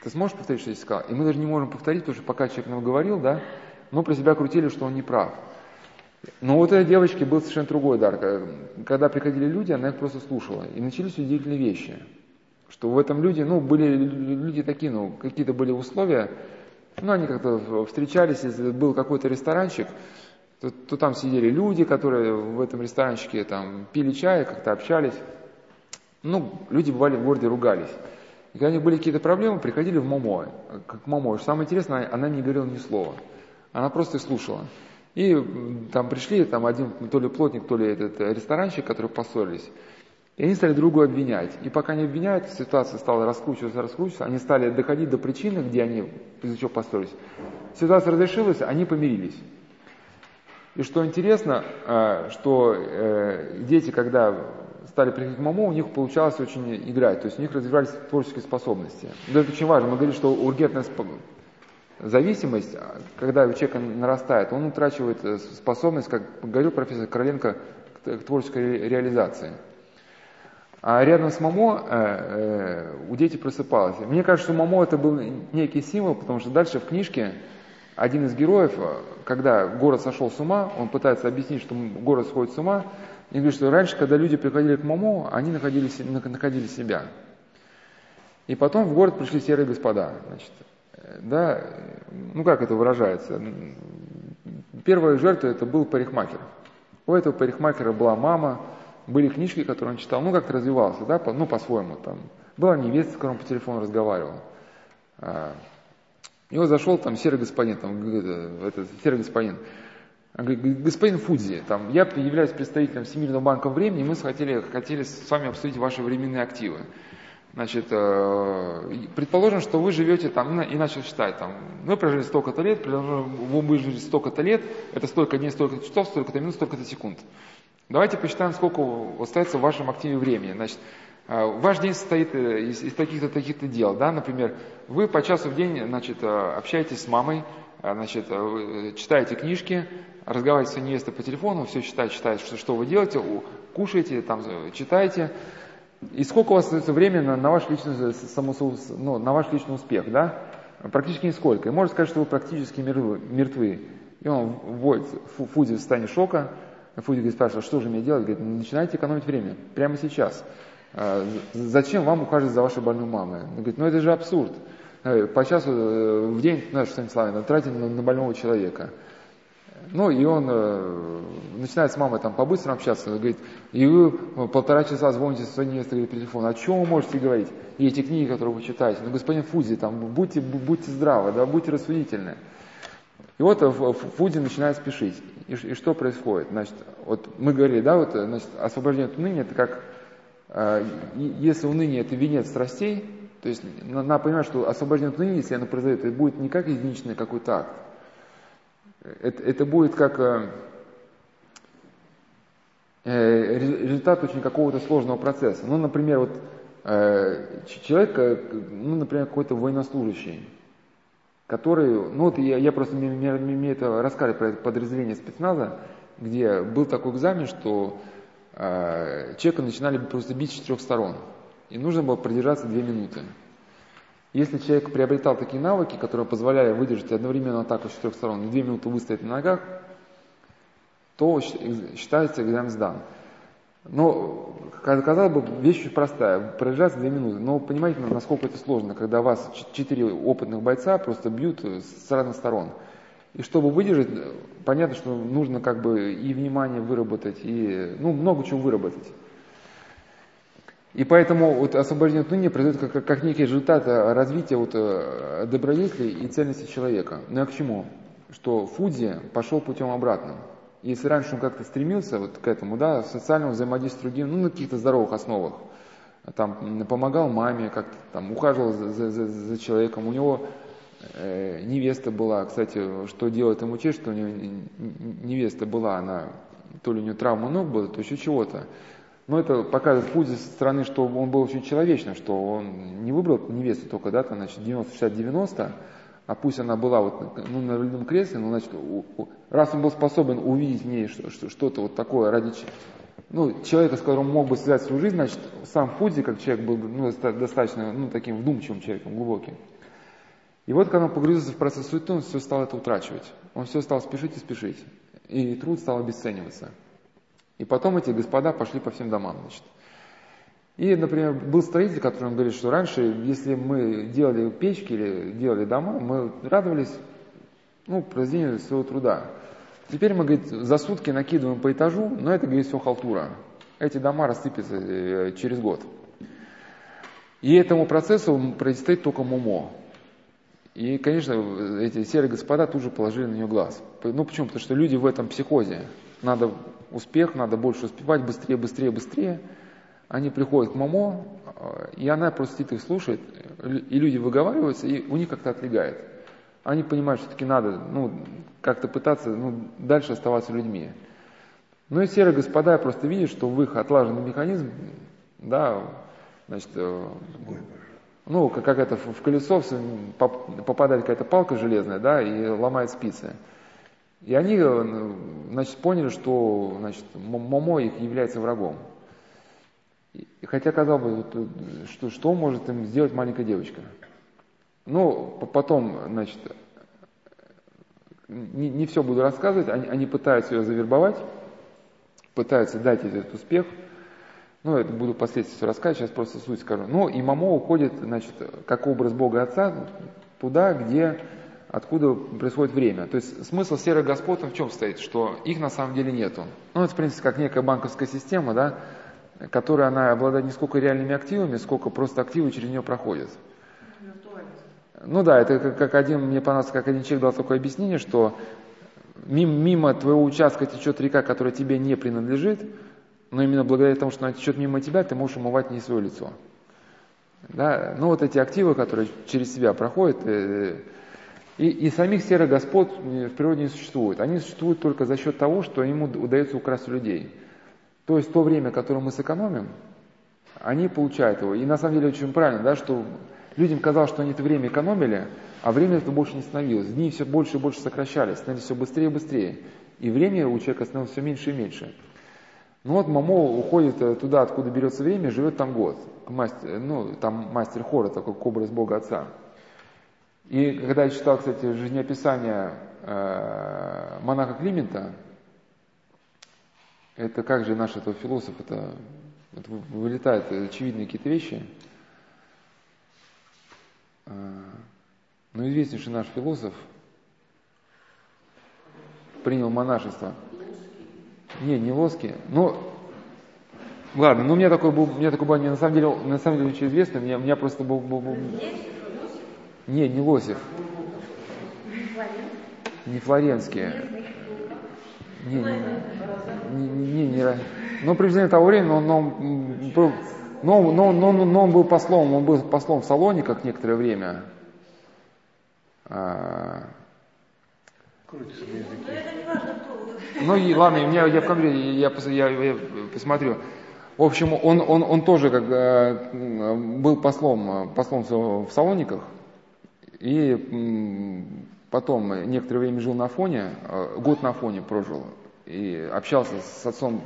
Ты сможешь повторить, что я сказал? И мы даже не можем повторить, потому что пока человек нам говорил, да, мы про себя крутили, что он не прав. Но вот этой девочке был совершенно другой дар. Когда приходили люди, она их просто слушала. И начались удивительные вещи. Что в этом люди, ну, были люди такие, ну, какие-то были условия, Ну, они как-то встречались, если был какой-то ресторанчик, то, то там сидели люди, которые в этом ресторанчике там пили чай, как-то общались. Ну, люди бывали в городе, ругались. И когда у них были какие-то проблемы, приходили в Момо, к Момо. Самое интересное, она не говорила ни слова. Она просто слушала. И там пришли, там один то ли плотник, то ли этот ресторанщик, которые поссорились. И они стали друг друга обвинять. И пока они обвиняют, ситуация стала раскручиваться, раскручиваться, они стали доходить до причины, где они из-за чего поссорились. Ситуация разрешилась, они помирились. И что интересно, э, что э, дети, когда стали приходить к маму, у них получалось очень играть, то есть у них развивались творческие способности. Это очень важно. Мы говорили, что ургентная зависимость, когда у человека нарастает, он утрачивает э, способность, как говорил профессор Короленко, к творческой реализации. А рядом с Мамо э, э, у детей просыпалось. Мне кажется, что Мамо это был некий символ, потому что дальше в книжке один из героев, э, когда город сошел с ума, он пытается объяснить, что город сходит с ума, и говорит, что раньше, когда люди приходили к Мамо, они находили, находили себя. И потом в город пришли серые господа. Значит, э, да, ну как это выражается? Первая жертва это был парикмахер. У этого парикмахера была мама, были книжки, которые он читал, ну как-то развивался, да, по, ну по-своему там. Была невеста, с которой он по телефону разговаривал. А, и вот зашел там серый господин, там, этот, серый господин, господин Фудзи, там, я являюсь представителем Всемирного банка времени, мы хотели, хотели с вами обсудить ваши временные активы. Значит, э, предположим, что вы живете там, и начал считать, там, вы прожили столько-то лет, вы жили столько-то лет, это столько дней, столько часов, столько-то минут, столько-то секунд. Давайте посчитаем, сколько остается в вашем активе времени. Значит, э, ваш день состоит э, из, из таких-то, таких-то дел, да, например, вы по часу в день, значит, общаетесь с мамой, значит, читаете книжки, разговариваете с невестой по телефону, все читаете, читаете, что, что вы делаете, кушаете, там, читаете, и сколько у вас остается времени на, на, ваш, личный, само, ну, на ваш личный успех, да? Практически нисколько. И можно сказать, что вы практически мертвы. И он вводит Фуди в состояние шока. Фуди говорит, спрашивает, что же мне делать? Говорит, начинайте экономить время, прямо сейчас. А, зачем вам ухаживать за вашей больной мамой? Он говорит, ну это же абсурд. Э, по часу э, в день, знаешь, Станиславовна, тратить на, на больного человека. Ну, и он э, начинает с мамой там по-быстрому общаться, говорит, и вы полтора часа звоните со своей невестой по телефону, о чем вы можете говорить? И эти книги, которые вы читаете, ну, господин Фузи, там, будьте, будьте здравы, да, будьте рассудительны. И вот э, Фуди начинает спешить. И, и что происходит? Значит, вот мы говорили, да, вот, значит, освобождение от уныния, это как, э, если уныние это венец страстей, то есть надо понимать, что освобождение от уныния, если оно произойдет, это будет не как единичный какой-то акт, это, это будет как э, э результат очень какого-то сложного процесса. Ну, например, вот э, человек, э, ну, например, какой-то военнослужащий, который, ну вот я, я просто мне, мне, мне это рассказали про это подразделение спецназа, где был такой экзамен, что э, человека начинали просто бить с четырех сторон, и нужно было продержаться две минуты. Если человек приобретал такие навыки, которые позволяли выдержать одновременно атаку с четырех сторон две минуты выстоять на ногах, то считается экзамен сдан. Но, казалось бы, вещь очень простая, продержаться две минуты. Но понимаете, насколько это сложно, когда вас четыре опытных бойца просто бьют с разных сторон. И чтобы выдержать, понятно, что нужно как бы и внимание выработать, и ну, много чего выработать. И поэтому вот освобождение от уныния произойдет как, как некий результат э, развития вот, э, добродетелей и ценности человека. Ну а к чему? Что Фудзи пошел путем обратным. Если раньше он как-то стремился вот к этому, да, социальному взаимодействию с другим, ну, на каких-то здоровых основах, там, помогал маме, как-то там, ухаживал за, за, за человеком, у него э, невеста была, кстати, что делает ему честь, что у него невеста была, она, то ли у нее травма ног была, то еще чего-то. Но это показывает путь со стороны, что он был очень человечным, что он не выбрал невесту только, да, там, значит, 90-60-90, а пусть она была вот, ну, на рулевом кресле, но, значит, раз он был способен увидеть в ней что-то вот такое ради ну, человека, с которым мог бы связать свою жизнь, значит, сам Фудзи, как человек, был ну, достаточно ну, таким вдумчивым человеком, глубоким. И вот, когда он погрузился в процесс суеты, он все стал это утрачивать. Он все стал спешить и спешить. И труд стал обесцениваться. И потом эти господа пошли по всем домам, значит. И, например, был строитель, который он говорит, что раньше, если мы делали печки или делали дома, мы радовались ну, произведению своего труда. Теперь мы, говорит, за сутки накидываем по этажу, но это, говорит, все халтура. Эти дома рассыпятся э, через год. И этому процессу предстоит только мумо. И, конечно, эти серые господа тут же положили на нее глаз. Ну почему? Потому что люди в этом психозе. Надо успех, надо больше успевать, быстрее, быстрее, быстрее. Они приходят к мамо, и она просто сидит их слушает, и люди выговариваются, и у них как-то отлегает. Они понимают, что таки надо ну, как-то пытаться ну, дальше оставаться людьми. Ну и серые господа просто видят, что в их отлаженный механизм, да, значит, э, ну, как, как это в колесо попадает какая-то палка железная, да, и ломает спицы. И они, э, значит, поняли, что, значит, Момо их является врагом. И, хотя, казалось бы, вот, что, что может им сделать маленькая девочка? Ну, потом, значит, не, не все буду рассказывать, они, они пытаются ее завербовать, пытаются дать ей этот успех – ну, это буду впоследствии все рассказывать, сейчас просто суть скажу. Ну, и Мамо уходит, значит, как образ Бога Отца туда, где, откуда происходит время. То есть смысл серых господ в чем стоит? Что их на самом деле нету. Ну, это, в принципе, как некая банковская система, да, которая, она обладает не сколько реальными активами, сколько просто активы через нее проходят. Ну да, это как, как один, мне понравилось, как один человек дал такое объяснение, что мимо, мимо твоего участка течет река, которая тебе не принадлежит, но именно благодаря тому, что она течет мимо тебя, ты можешь умывать не свое лицо. Да? Ну вот эти активы, которые через себя проходят, э, и, и самих серых господ в природе не существует. Они существуют только за счет того, что ему удается украсть у людей. То есть то время, которое мы сэкономим, они получают его. И на самом деле очень правильно, да, что людям казалось, что они это время экономили, а время это больше не становилось. Дни все больше и больше сокращались, становились все быстрее и быстрее. И время у человека становилось все меньше и меньше. Ну вот Мамо уходит э, туда, откуда берется время, живет там год. Мастер, ну, там мастер хора, такой образ Бога Отца. И когда я читал, кстати, жизнеописание э, монаха Климента, это как же наш этого философ, это, это вылетают очевидные какие-то вещи. Э, но известнейший наш философ принял монашество – не, не Лоски. Ну, ладно, ну у меня такой был, у меня такой был, на самом деле, на самом деле очень известный, у меня, у меня просто был, был, был... Не, не Лосев. Не Флоренские. Не, не, не, не, не, но при жизни того времени он, он был, но, но, но, но он был послом, он был послом в Салониках некоторое время. А... Крутится на языке. Ну и ладно, у меня я в компьютере, я, я, я посмотрю. В общем, он, он, он тоже как, э, был послом, послом в Салониках, и потом некоторое время жил на фоне, э, год на фоне прожил, и общался с отцом,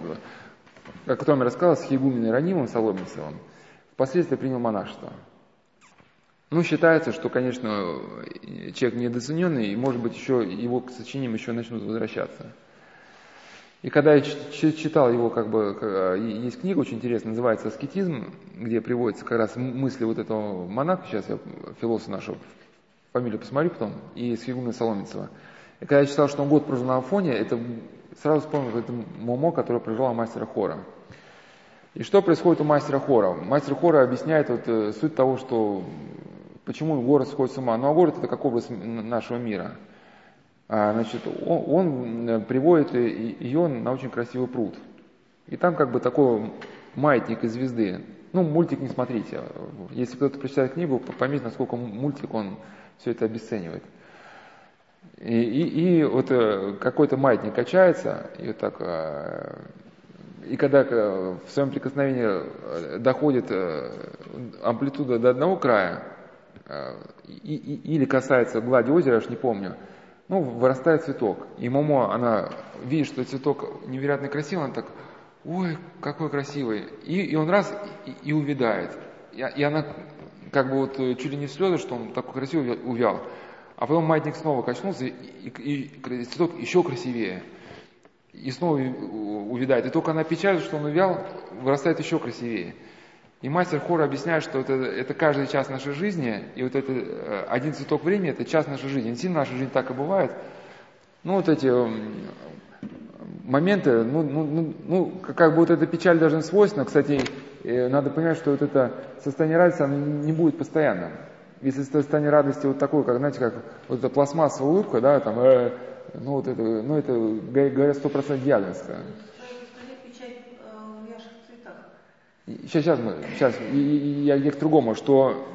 о котором я рассказывал, с Хигуменой Ранимом Соломенцевым, впоследствии принял монашество. Ну, считается, что, конечно, человек недооцененный, и, может быть, еще его к сочинениям еще начнут возвращаться. И когда я читал его, как бы, э, есть книга очень интересная, называется «Аскетизм», где приводятся как раз мысли вот этого монаха, сейчас я философа нашего, фамилию посмотрю потом, и Схигуна Соломенцева. И когда я читал, что он год прожил на Афоне, это сразу вспомнил это Момо, который прожила мастера хора. И что происходит у мастера хора? Мастер хора объясняет вот, э, суть того, что почему город сходит с ума. Ну а город это как образ нашего мира – а, значит, он, он э, приводит ее на очень красивый пруд. И там как бы такой маятник из звезды. Ну, мультик не смотрите. Если кто-то прочитает книгу, поймите, насколько мультик он все это обесценивает. И, и, и вот э, какой-то маятник качается, и вот так, э, и когда в своем прикосновении доходит амплитуда до одного края, и, и, или касается глади озера, я уж не помню, ну, вырастает цветок. И Момо, она видит, что цветок невероятно красивый, она так, ой, какой красивый. И, и он раз и, и увядает. И, и она как бы вот э, чуть ли не слезы, что он такой красивый увял. А потом маятник снова качнулся, и, и, и цветок еще красивее. И снова увядает. И только она печалит, что он увял, вырастает еще красивее. И мастер хора объясняет, что это, это каждый час нашей жизни, и вот это э, один цветок времени – это час нашей жизни. Не сильно наша жизнь так и бывает. Ну, вот эти моменты, ну, ну, ну, ну, как бы вот эта печаль даже свойственна. Кстати, надо понимать, что вот это состояние радости, оно не будет постоянным. Если состояние радости вот такое, как, знаете, как вот эта пластмассовая улыбка, да, там, э, ну, вот это, ну, это, говорят, сто процентов дьявольское. Сейчас, сейчас, мы, сейчас я, я к другому, что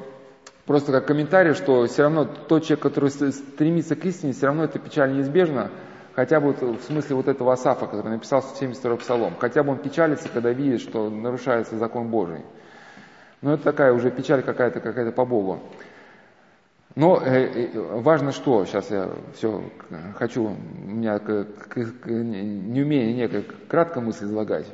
просто как комментарий, что все равно тот человек, который стремится к истине, все равно эта печаль неизбежна, хотя бы вот в смысле вот этого Асафа, который написал 72-й псалом, хотя бы он печалится, когда видит, что нарушается закон Божий. Но это такая уже печаль какая-то, какая-то по Богу. Но э, э, важно что, сейчас я все хочу, у меня к, к, к, неумение некое кратко мысль излагать.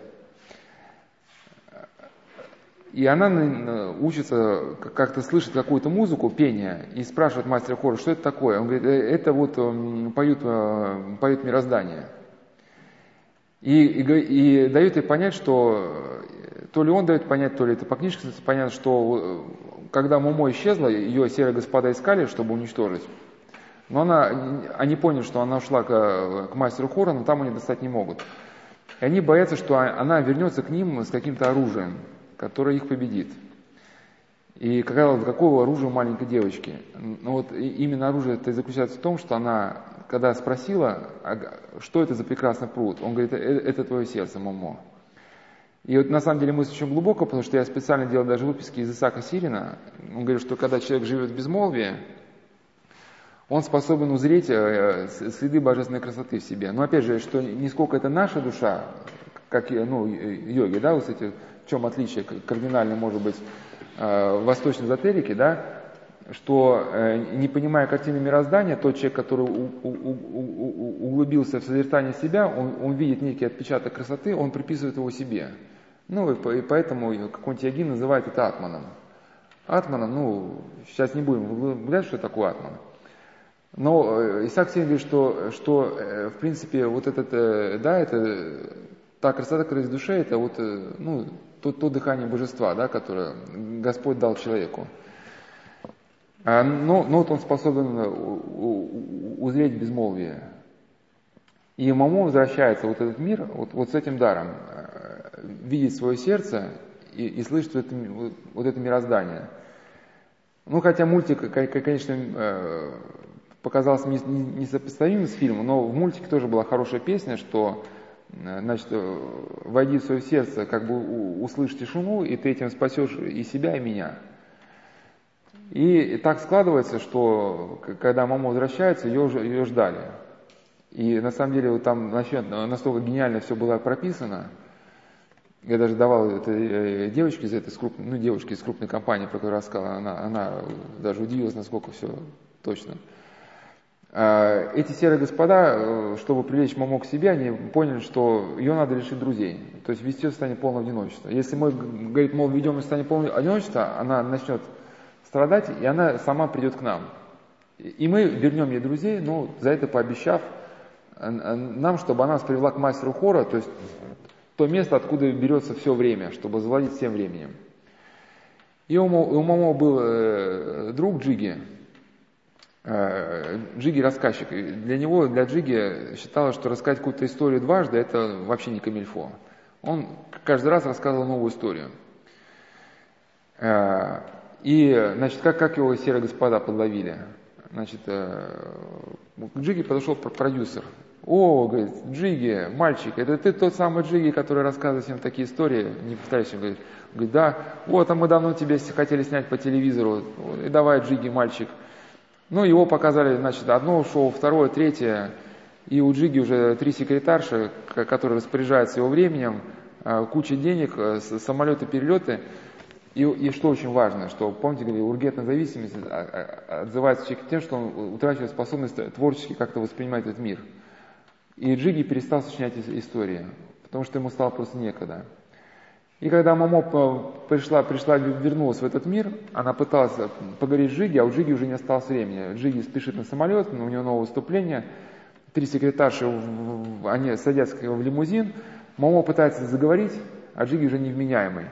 И она учится как-то слышать какую-то музыку, пение, и спрашивает мастера хора, что это такое. Он говорит, «Э, это вот эм, поют, э, поют мироздание. И, и, и дает ей понять, что э, то ли он дает понять, то ли это по книжке понятно, что когда Момо исчезла, ее серые господа искали, чтобы уничтожить. Но она, они поняли, что она ушла к, к мастеру хора, но там они достать не могут. И они боятся, что она вернется к ним с каким-то оружием которая их победит. И какого, какого оружия маленькой девочки? Ну вот именно оружие это заключается в том, что она, когда спросила, а что это за прекрасный пруд, он говорит, «Э, это твое сердце, Момо. И вот на самом деле мысль очень глубокая, потому что я специально делал даже выписки из Исаака Сирина. Он говорит, что когда человек живет в безмолвии, он способен узреть э, следы божественной красоты в себе. Но опять же, что не сколько это наша душа, как ну, йоги, да, вот эти в чем отличие кардинально может быть э, восточной эзотерики, да, что э, не понимая картины мироздания, тот человек, который у, у, у, углубился в созерцание себя, он, он видит некий отпечаток красоты, он приписывает его себе. Ну и, и поэтому какой-нибудь Ягин называет это атманом. Атманом, ну, сейчас не будем углубляться, что такое атман. Но э, Исаак Син говорит, что, что э, в принципе вот этот, э, да, это та красота, которая из души, это вот, ну, то, то дыхание божества, да, которое Господь дал человеку. А, но, но вот он способен узреть безмолвие. И Мамо возвращается вот этот мир вот, вот с этим даром, э, видеть свое сердце и, и слышать вот это, вот это мироздание. Ну, хотя мультик, конечно, э, показался несопоставимым с фильмом, но в мультике тоже была хорошая песня, что Э, значит, э, войди в свое сердце, как бы услышь тишину, и ты этим спасешь и себя, и меня. И так складывается, что когда мама возвращается, ее, ее ждали. И на самом деле вот там настолько гениально все было прописано. Я даже давал этой девочке из этой крупной, ну, девушке из крупной компании, про которую рассказала, она, она даже удивилась, насколько все точно. А, эти серые господа, э, чтобы привлечь маму к себе, они поняли, что ее надо лишить друзей. То есть вести в состояние полного одиночества. Если мы, говорит, мол, ведем в состояние полного одиночества, она начнет страдать, и она сама придет к нам. И мы вернем ей друзей, но за это пообещав э, э, нам, чтобы она нас привела к мастеру хора, то есть то место, откуда берется все время, чтобы завладеть всем временем. И у, у Мамо был друг Джиги, Джиги рассказчик. Для него, для Джиги считалось, что рассказать какую-то историю дважды, это вообще не камильфо. Он каждый раз рассказывал новую историю. Э, и, значит, как, как его серые господа подловили? Значит, э, к Джиги подошел продюсер. О, говорит, Джиги, мальчик, это ты тот самый Джиги, который рассказывает всем такие истории, не повторяющие, говорит, говорит, да, вот, а мы давно тебе хотели снять по телевизору, и давай, Джиги, мальчик, ну, его показали, значит, одно шоу, второе, третье. И у Джиги уже три секретарши, которые распоряжаются его временем, а, куча денег, э, самолеты, перелеты. И, и что очень важно, что, помните, говорили, ургентная зависимость а, а, отзывается человек тем, что он утрачивает способность творчески как-то воспринимать этот мир. И Джиги перестал сочинять истории, потому что ему стало просто некогда. И когда Мамо пришла, пришла, вернулась в этот мир, она пыталась поговорить с Джиги, а у Джиги уже не осталось времени. Джиги спешит на самолет, у него новое выступление, три секретарши, они садятся в лимузин, Момо пытается заговорить, а Джиги уже невменяемый.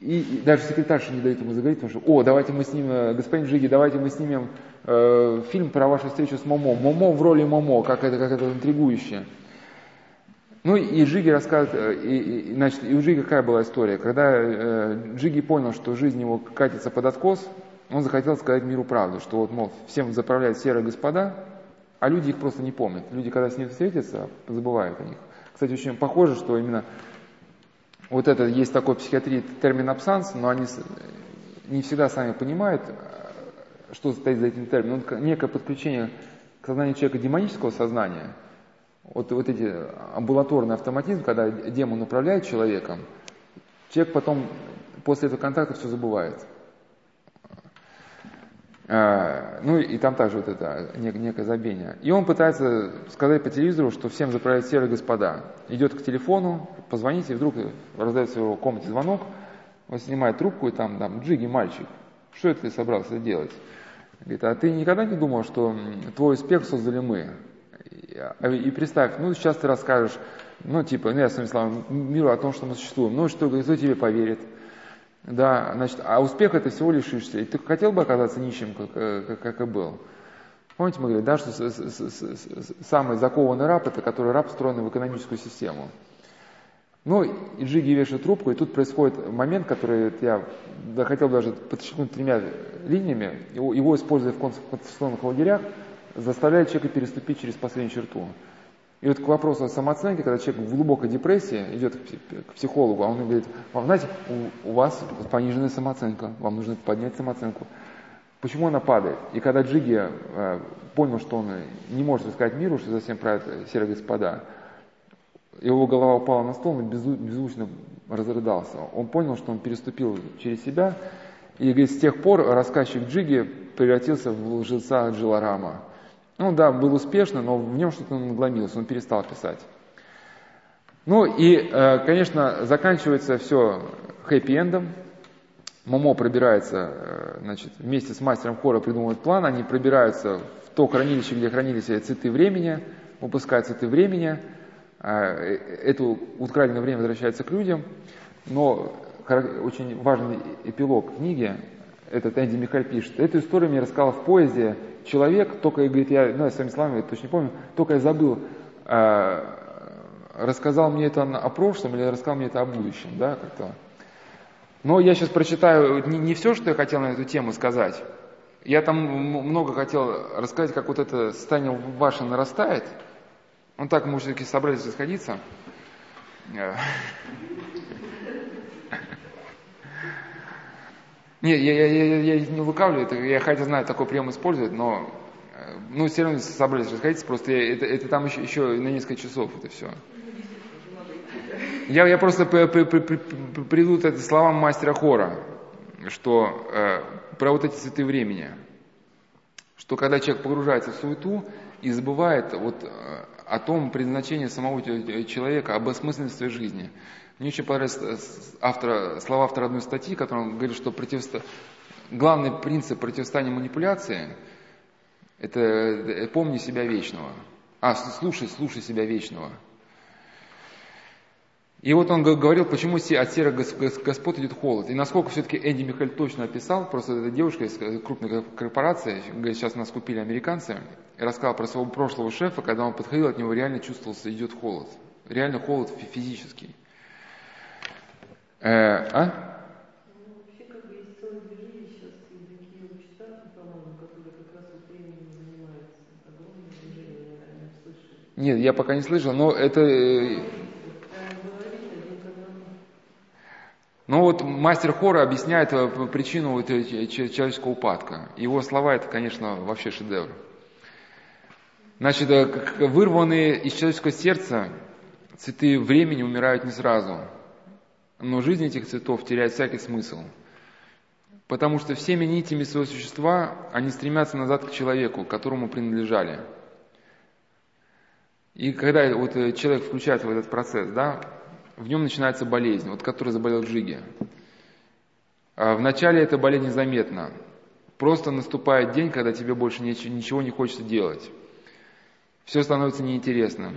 и, и даже секретарша не дает ему заговорить, потому что, о, давайте мы снимем, господин Джиги, давайте мы снимем э, фильм про вашу встречу с Момо. Момо в роли Момо, как это, как это интригующе. Ну и Джиги рассказывает, э, и, и, значит, и у Джиги какая была история? Когда э, Джиги понял, что жизнь его катится под откос, он захотел сказать миру правду, что вот, мол, всем заправляют серые господа, а люди их просто не помнят. Люди, когда с ним встретятся, забывают о них. Кстати, очень похоже, что именно вот это есть такой психиатрии термин абсанс, но они не всегда сами понимают, что стоит за этим термином. Некое подключение к сознанию человека демонического сознания, вот, вот эти амбулаторный автоматизм, когда демон управляет человеком, человек потом после этого контакта все забывает. А, ну и там также вот это некое забвение. И он пытается сказать по телевизору, что всем заправляют серые господа. Идет к телефону, позвоните, и вдруг раздается в его комнате звонок, он снимает трубку, и там, там, Джиги, мальчик, что это ты собрался делать? Говорит, а ты никогда не думал, что твой успех создали мы? И представь, ну сейчас ты расскажешь, ну типа, ну я своими словами, миру о том, что мы существуем, ну что, кто тебе поверит? Да, значит, а успех это всего лишь И ты хотел бы оказаться нищим, как, э, как, как и был? Помните, мы говорили, да, что с, с, с, самый закованный раб, это который раб, встроенный в экономическую систему. Ну, и Джиги вешает трубку, и тут происходит момент, который я хотел даже подчеркнуть тремя линиями, его, его используя в концентрационных лагерях, заставляет человека переступить через последнюю черту. И вот к вопросу о самооценке, когда человек в глубокой депрессии идет к психологу, а он говорит, вам знаете, у, у вас пониженная самооценка, вам нужно поднять самооценку. Почему она падает? И когда Джиги э, понял, что он не может рассказать миру, что затем правят серые господа, его голова упала на стол, он безу, беззвучно разрыдался. Он понял, что он переступил через себя, и говорит, с тех пор рассказчик Джиги превратился в лжеца Джироламо. Ну да, был успешно, но в нем что-то надломилось, он перестал писать. Ну и, э, конечно, заканчивается все хэппи-эндом. Момо пробирается, э, значит, вместе с мастером хора придумывают план, они пробираются в то хранилище, где хранились цветы времени, выпускают цветы времени, э, это украденное время возвращается к людям, но очень важный эпилог книги, этот Энди Михаль пишет, эту историю мне рассказал в поезде человек, только, говорит, я, ну, я своими словами, точно не помню, только я забыл, э, рассказал мне это о прошлом или рассказал мне это о будущем, да, как-то. Но я сейчас прочитаю не, не все, что я хотел на эту тему сказать. Я там много хотел рассказать, как вот это состояние ваше нарастает. Ну так, мы все-таки собрались расходиться. Нет, я, я, я, я не лукавлю, это, я хотя знаю, такой прием использовать, но э, ну, все равно собрались расходиться, просто я, это, это там еще, еще на несколько часов это все. Я, я просто при, при, при, при, приду к словам мастера хора, что э, про вот эти цветы времени, что когда человек погружается в суету и забывает вот, э, о том предназначении самого человека, об осмысленности жизни – мне очень понравились э, автора, слова автора одной статьи, которая говорит, что противосто... главный принцип противостояния манипуляции – это э, помни себя вечного. А, слушай, слушай себя вечного. И вот он говорил, почему от серых господ идет холод. И насколько все-таки Энди Михаль точно описал, просто эта девушка из э, крупной корпорации, сейчас нас купили американцы, и рассказал про своего прошлого шефа, когда он подходил, от него реально чувствовался, идет холод. Реально холод физический. Э, а? Нет, я пока не слышал, но это... Э, ну вот мастер хора объясняет э, причину вот человеческого упадка. Его слова это, конечно, вообще шедевр. Значит, вырванные из человеческого сердца цветы времени умирают не сразу но жизнь этих цветов теряет всякий смысл. Потому что всеми нитями своего существа они стремятся назад к человеку, которому принадлежали. И когда вот э, человек включается в этот процесс, да, в нем начинается болезнь, вот который заболел Джиги. А вначале эта болезнь незаметна. Просто наступает день, когда тебе больше ничего не хочется делать. Все становится неинтересным.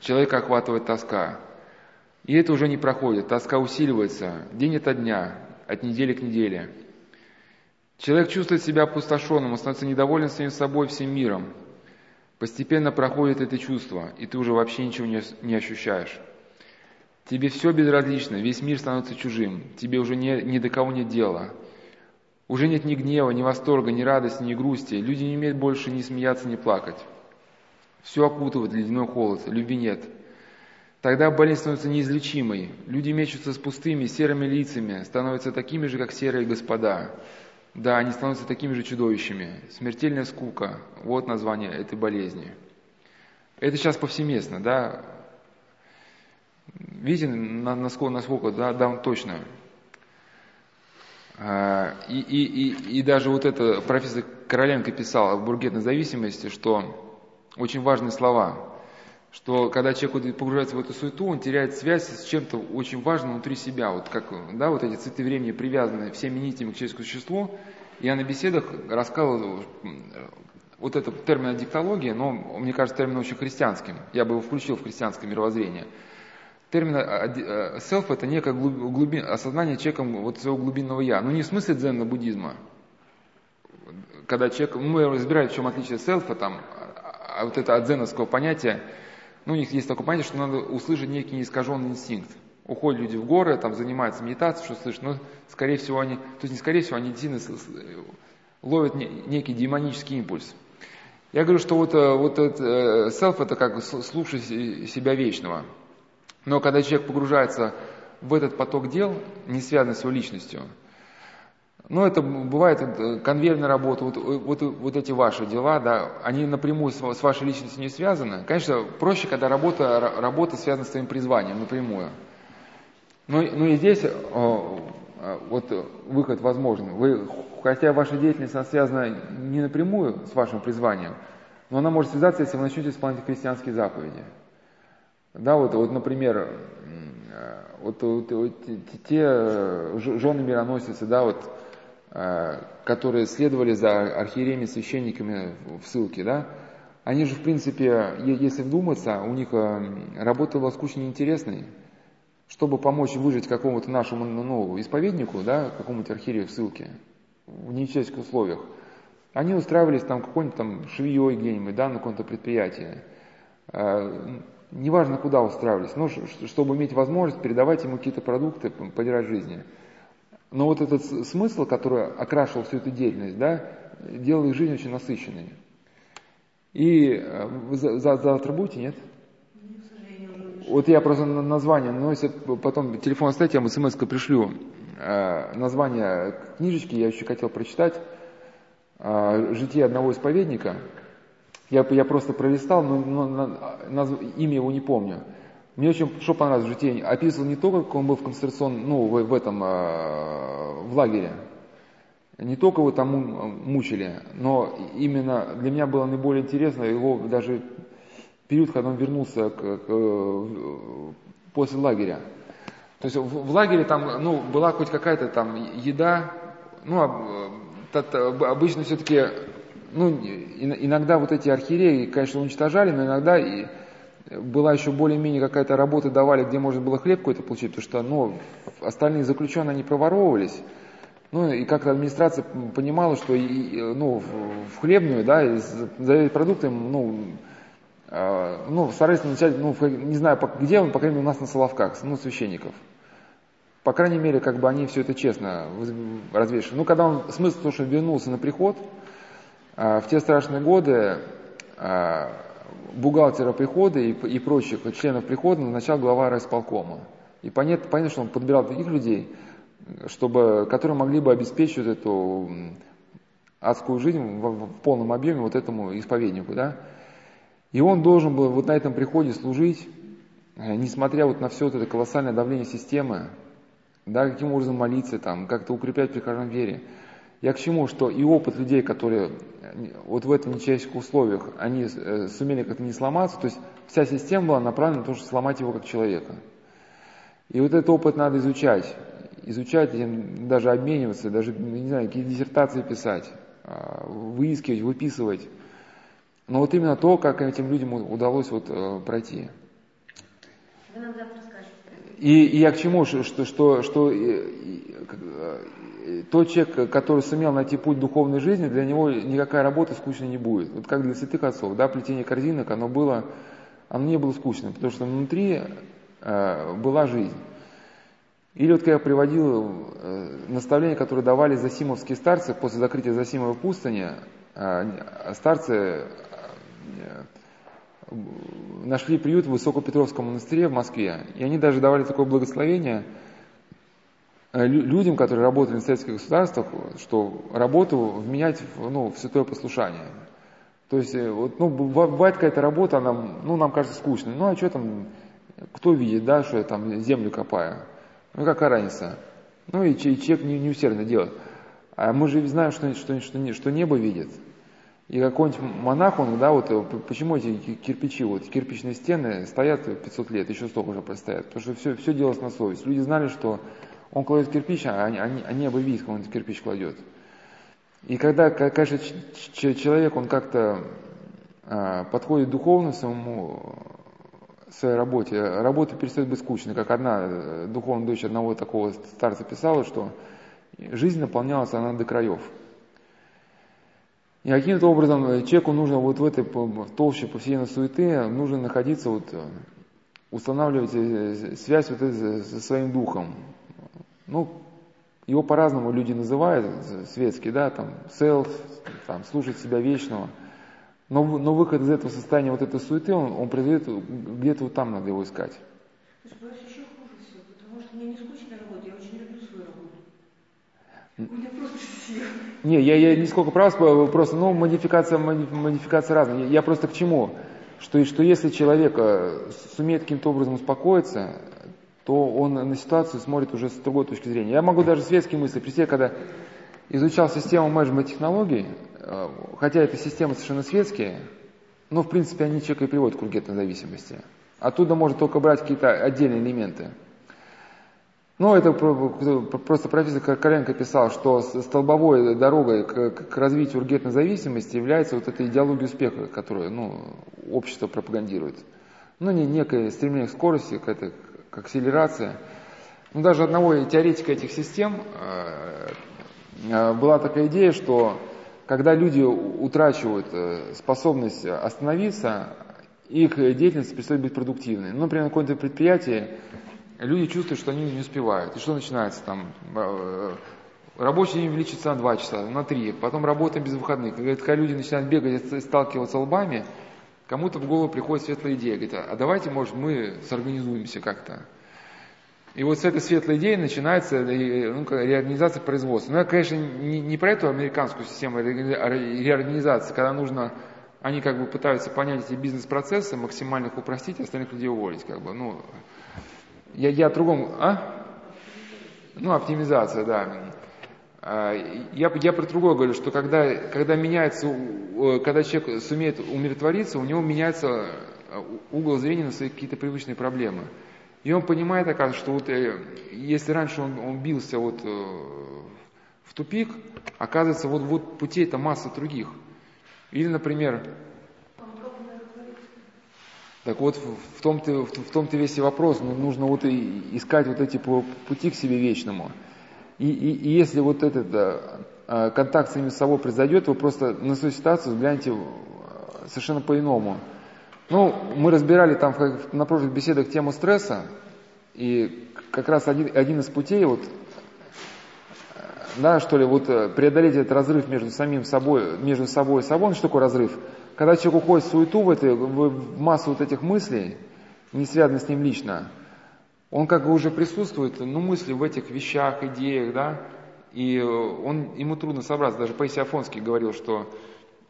Человека охватывает тоска. И это уже не проходит, тоска усиливается день ото дня, от недели к неделе. Человек чувствует себя опустошенным, он становится недоволен самим собой, всем миром. Постепенно проходит это чувство, и ты уже вообще ничего не, ощущаешь. Тебе все безразлично, весь мир становится чужим, тебе уже не, ни до кого нет дела. Уже нет ни гнева, ни восторга, ни радости, ни грусти. Люди не умеют больше ни смеяться, ни плакать. Все окутывает ледяной холод, любви нет. Тогда болезнь становится неизлечимой. Люди мечутся с пустыми, серыми лицами, становятся такими же, как серые господа. Да, они становятся такими же чудовищами. Смертельная скука – вот название этой болезни. Это сейчас повсеместно, да. Видите, насколько, насколько да, да, точно. А, и, и, и, и даже вот это профессор Короленко писал о бургетной зависимости, что очень важные слова, что когда человек погружается в эту суету, он теряет связь с чем-то очень важным внутри себя. Вот как да, вот эти цветы времени привязаны всеми нитями к человеческому существу. Я на беседах рассказывал вот этот термин диктология, но мне кажется термин очень христианским. Я бы его включил в христианское мировоззрение. Термин self – это некое глубин, осознание человеком вот своего глубинного «я». Ну, не в смысле дзенна буддизма. Когда человек, ну, мы разбираем, в чем отличие селфа, там, а вот это от дзеновского понятия, ну, у них есть такое понятие, что надо услышать некий неискаженный инстинкт. Уходят люди в горы, там занимаются медитацией, что слышат, но, скорее всего, они, то есть не скорее всего, они действительно ловят некий демонический импульс. Я говорю, что вот, э, вот этот селф это как слушать себя вечного. Но когда человек погружается в этот поток дел, не связанный с его личностью, ну, это бывает э, конвейерная работа, вот, э, вот, вот эти ваши дела, да, они напрямую с, вашей личностью не связаны. Конечно, проще, когда работа, работа связана с твоим призванием напрямую. Но, но и здесь о, вот выход возможен. Вы, хотя ваша деятельность она связана не напрямую с вашим призванием, но она может связаться, если вы начнете исполнять христианские заповеди. Да, вот, вот например, вот, вот, вот те жены мироносицы, да, вот, э, которые следовали за архиереями, священниками в ссылке, да, они же, в принципе, если вдуматься, у них э, работа была скучно неинтересной. Чтобы помочь выжить какому-то нашему ну, исповеднику, да, какому-то архиерею в ссылке, в нечеловеческих условиях, они устраивались там какой-нибудь там швеей где-нибудь, да, на каком-то предприятии. Э, неважно куда устраивались, но чтобы иметь возможность передавать ему какие-то продукты, поддержать жизни. Но вот этот смысл, который окрашивал всю эту деятельность, да, делал их жизнь очень насыщенной. И э, вы завтра будете, нет? Вот я просто название, но если потом телефон оставить, я вам смс пришлю. Э, название книжечки я еще хотел прочитать. Э, «Житие одного исповедника», я, я просто пролистал, но, но наз, имя его не помню. Мне очень что понравилось в житии. Описывал не только, как он был в концентрационном, ну, в, в этом, э, в лагере. Не только его там мучили, но именно для меня было наиболее интересно его даже период, когда он вернулся к, к, после лагеря. То есть в, в лагере там, ну, была хоть какая-то там еда, ну, обычно все-таки ну, иногда вот эти архиереи, конечно, уничтожали, но иногда и была еще более-менее какая-то работа давали, где можно было хлеб какой-то получить, потому что ну, остальные заключенные, они проворовывались. Ну, и как администрация понимала, что и, ну, в хлебную, да, за продукты, ну, э, ну, старались начать, ну, не знаю, где он, по крайней мере, у нас на Соловках, ну, священников. По крайней мере, как бы они все это честно развешивали. Ну, когда он, смысл то, что вернулся на приход, а, в те страшные годы а, бухгалтера прихода и, и прочих членов прихода назначал глава райсполкома. И понятно, понятно, что он подбирал таких людей, чтобы, которые могли бы обеспечить эту адскую жизнь в, в полном объеме вот этому исповеднику. Да? И он должен был вот на этом приходе служить, э, несмотря вот на все вот это колоссальное давление системы, да, каким образом молиться, там, как-то укреплять прихожан в вере. Я к чему, что и опыт людей, которые вот в этом нечеловеческих условиях, они э, сумели как-то не сломаться, то есть вся система была направлена на то, чтобы сломать его как человека. И вот этот опыт надо изучать, изучать, даже обмениваться, даже, не знаю, какие диссертации писать, а, выискивать, выписывать. Но вот именно то, как этим людям удалось вот э, пройти. Вы нам завтра скажете. и, и я к чему, что, что, что тот человек, который сумел найти путь духовной жизни, для него никакая работа скучной не будет. Вот как для святых отцов, да, плетение корзинок, оно было, оно не было скучным, потому что внутри э, была жизнь. Или вот когда я приводил э, наставления, которые давали засимовские старцы после закрытия Засимовой пустыни, э, старцы э, нашли приют в Высокопетровском монастыре в Москве, и они даже давали такое благословение – Э, людям, которые работали в советских государствах, что работу вменять ну, в святое послушание. То есть, э, вот, ну, бывает какая-то работа, она, ну, нам кажется скучной. Ну, а что там, кто видит, да, что я там землю копаю? Ну, какая разница? Ну, и, и человек не, не усердно делает. А мы же знаем, что, что, что, что небо видит. И какой-нибудь монах, он, да, вот, э, почему эти кирпичи, вот, кирпичные стены стоят 500 лет, еще столько уже простоят? Потому что все, все делалось на совесть. Люди знали, что он кладет кирпич, а они, они, они как он кирпич кладет. И когда, конечно, человек, он как-то а, подходит духовно своему своей работе, работа перестает быть скучной, как одна э, духовная дочь одного такого старца писала, что жизнь наполнялась она до краев. И каким-то образом человеку нужно вот в этой толще повседневной суеты, нужно находиться, вот, устанавливать э, связь вот со своим духом, ну, его по-разному люди называют, светский, да, там, селф, там, слушать себя вечного. Но, но выход из этого состояния вот этой суеты, он, он произойдет, где-то вот там надо его искать. Знаешь, еще хуже всего, потому что мне не скучно работать, я очень люблю свою работу. У меня просто сил. Не, я, я не сколько прав, просто, ну, модификация, модификация разная. Я, я просто к чему? Что, что если человек э, сумеет каким-то образом успокоиться, то он на ситуацию смотрит уже с другой точки зрения. Я могу даже светские мысли при себе, когда изучал систему менеджмент технологий, э, хотя эта система совершенно светские, но в принципе они человека и приводят к кругетной зависимости. Оттуда можно только брать какие-то отдельные элементы. Ну, это просто профессор Коленко писал, что столбовой дорогой к, развитию ургентной зависимости является вот эта идеология успеха, которую ну, общество пропагандирует. Ну, не некое стремление к скорости, к, как акселерация. Ну, даже одного теоретика этих систем э, э, была такая идея, что когда люди утрачивают э, способность остановиться, их деятельность перестает быть продуктивной. Ну, например, на каком-то предприятии люди чувствуют, что они не успевают. И что начинается там? Рабочий день увеличится на 2 часа, на 3, потом работа без выходных. Когда люди начинают бегать и сталкиваться лбами, Кому-то в голову приходит светлая идея, говорит, а давайте, может, мы сорганизуемся как-то. И вот с этой светлой идеи начинается ну, реорганизация производства. Но я, конечно, не, не про эту американскую систему реорганизации, когда нужно, они как бы пытаются понять эти бизнес-процессы, максимально их упростить, остальных людей уволить. Как бы. ну, я, я о другом, а? Ну, оптимизация, да. А, я, я про другое говорю, что когда, когда меняется, когда человек сумеет умиротвориться, у него меняется а, угол зрения на свои какие-то привычные проблемы. И он понимает, оказывается, что вот э, если раньше он, он бился вот э, в тупик, оказывается, вот, вот путей это масса других. Или, например, так вот в том-то, в том-то весь и вопрос, ну, нужно вот искать вот эти пути к себе вечному. И, и, и если вот этот а, контакт с самим собой произойдет, вы просто на свою ситуацию взглянете совершенно по-иному. Ну, мы разбирали там на прошлых беседах тему стресса, и как раз один, один из путей, вот, да, что ли, вот э, преодолеть этот разрыв между самим собой, между собой и собой, ну, что такое разрыв? Когда человек уходит в суету, в, этой, в массу вот этих мыслей, не связанных с ним лично, он как бы уже присутствует, ну, мысли в этих вещах, идеях, да, и э, он, ему трудно собраться. Даже Паисий Афонский говорил, что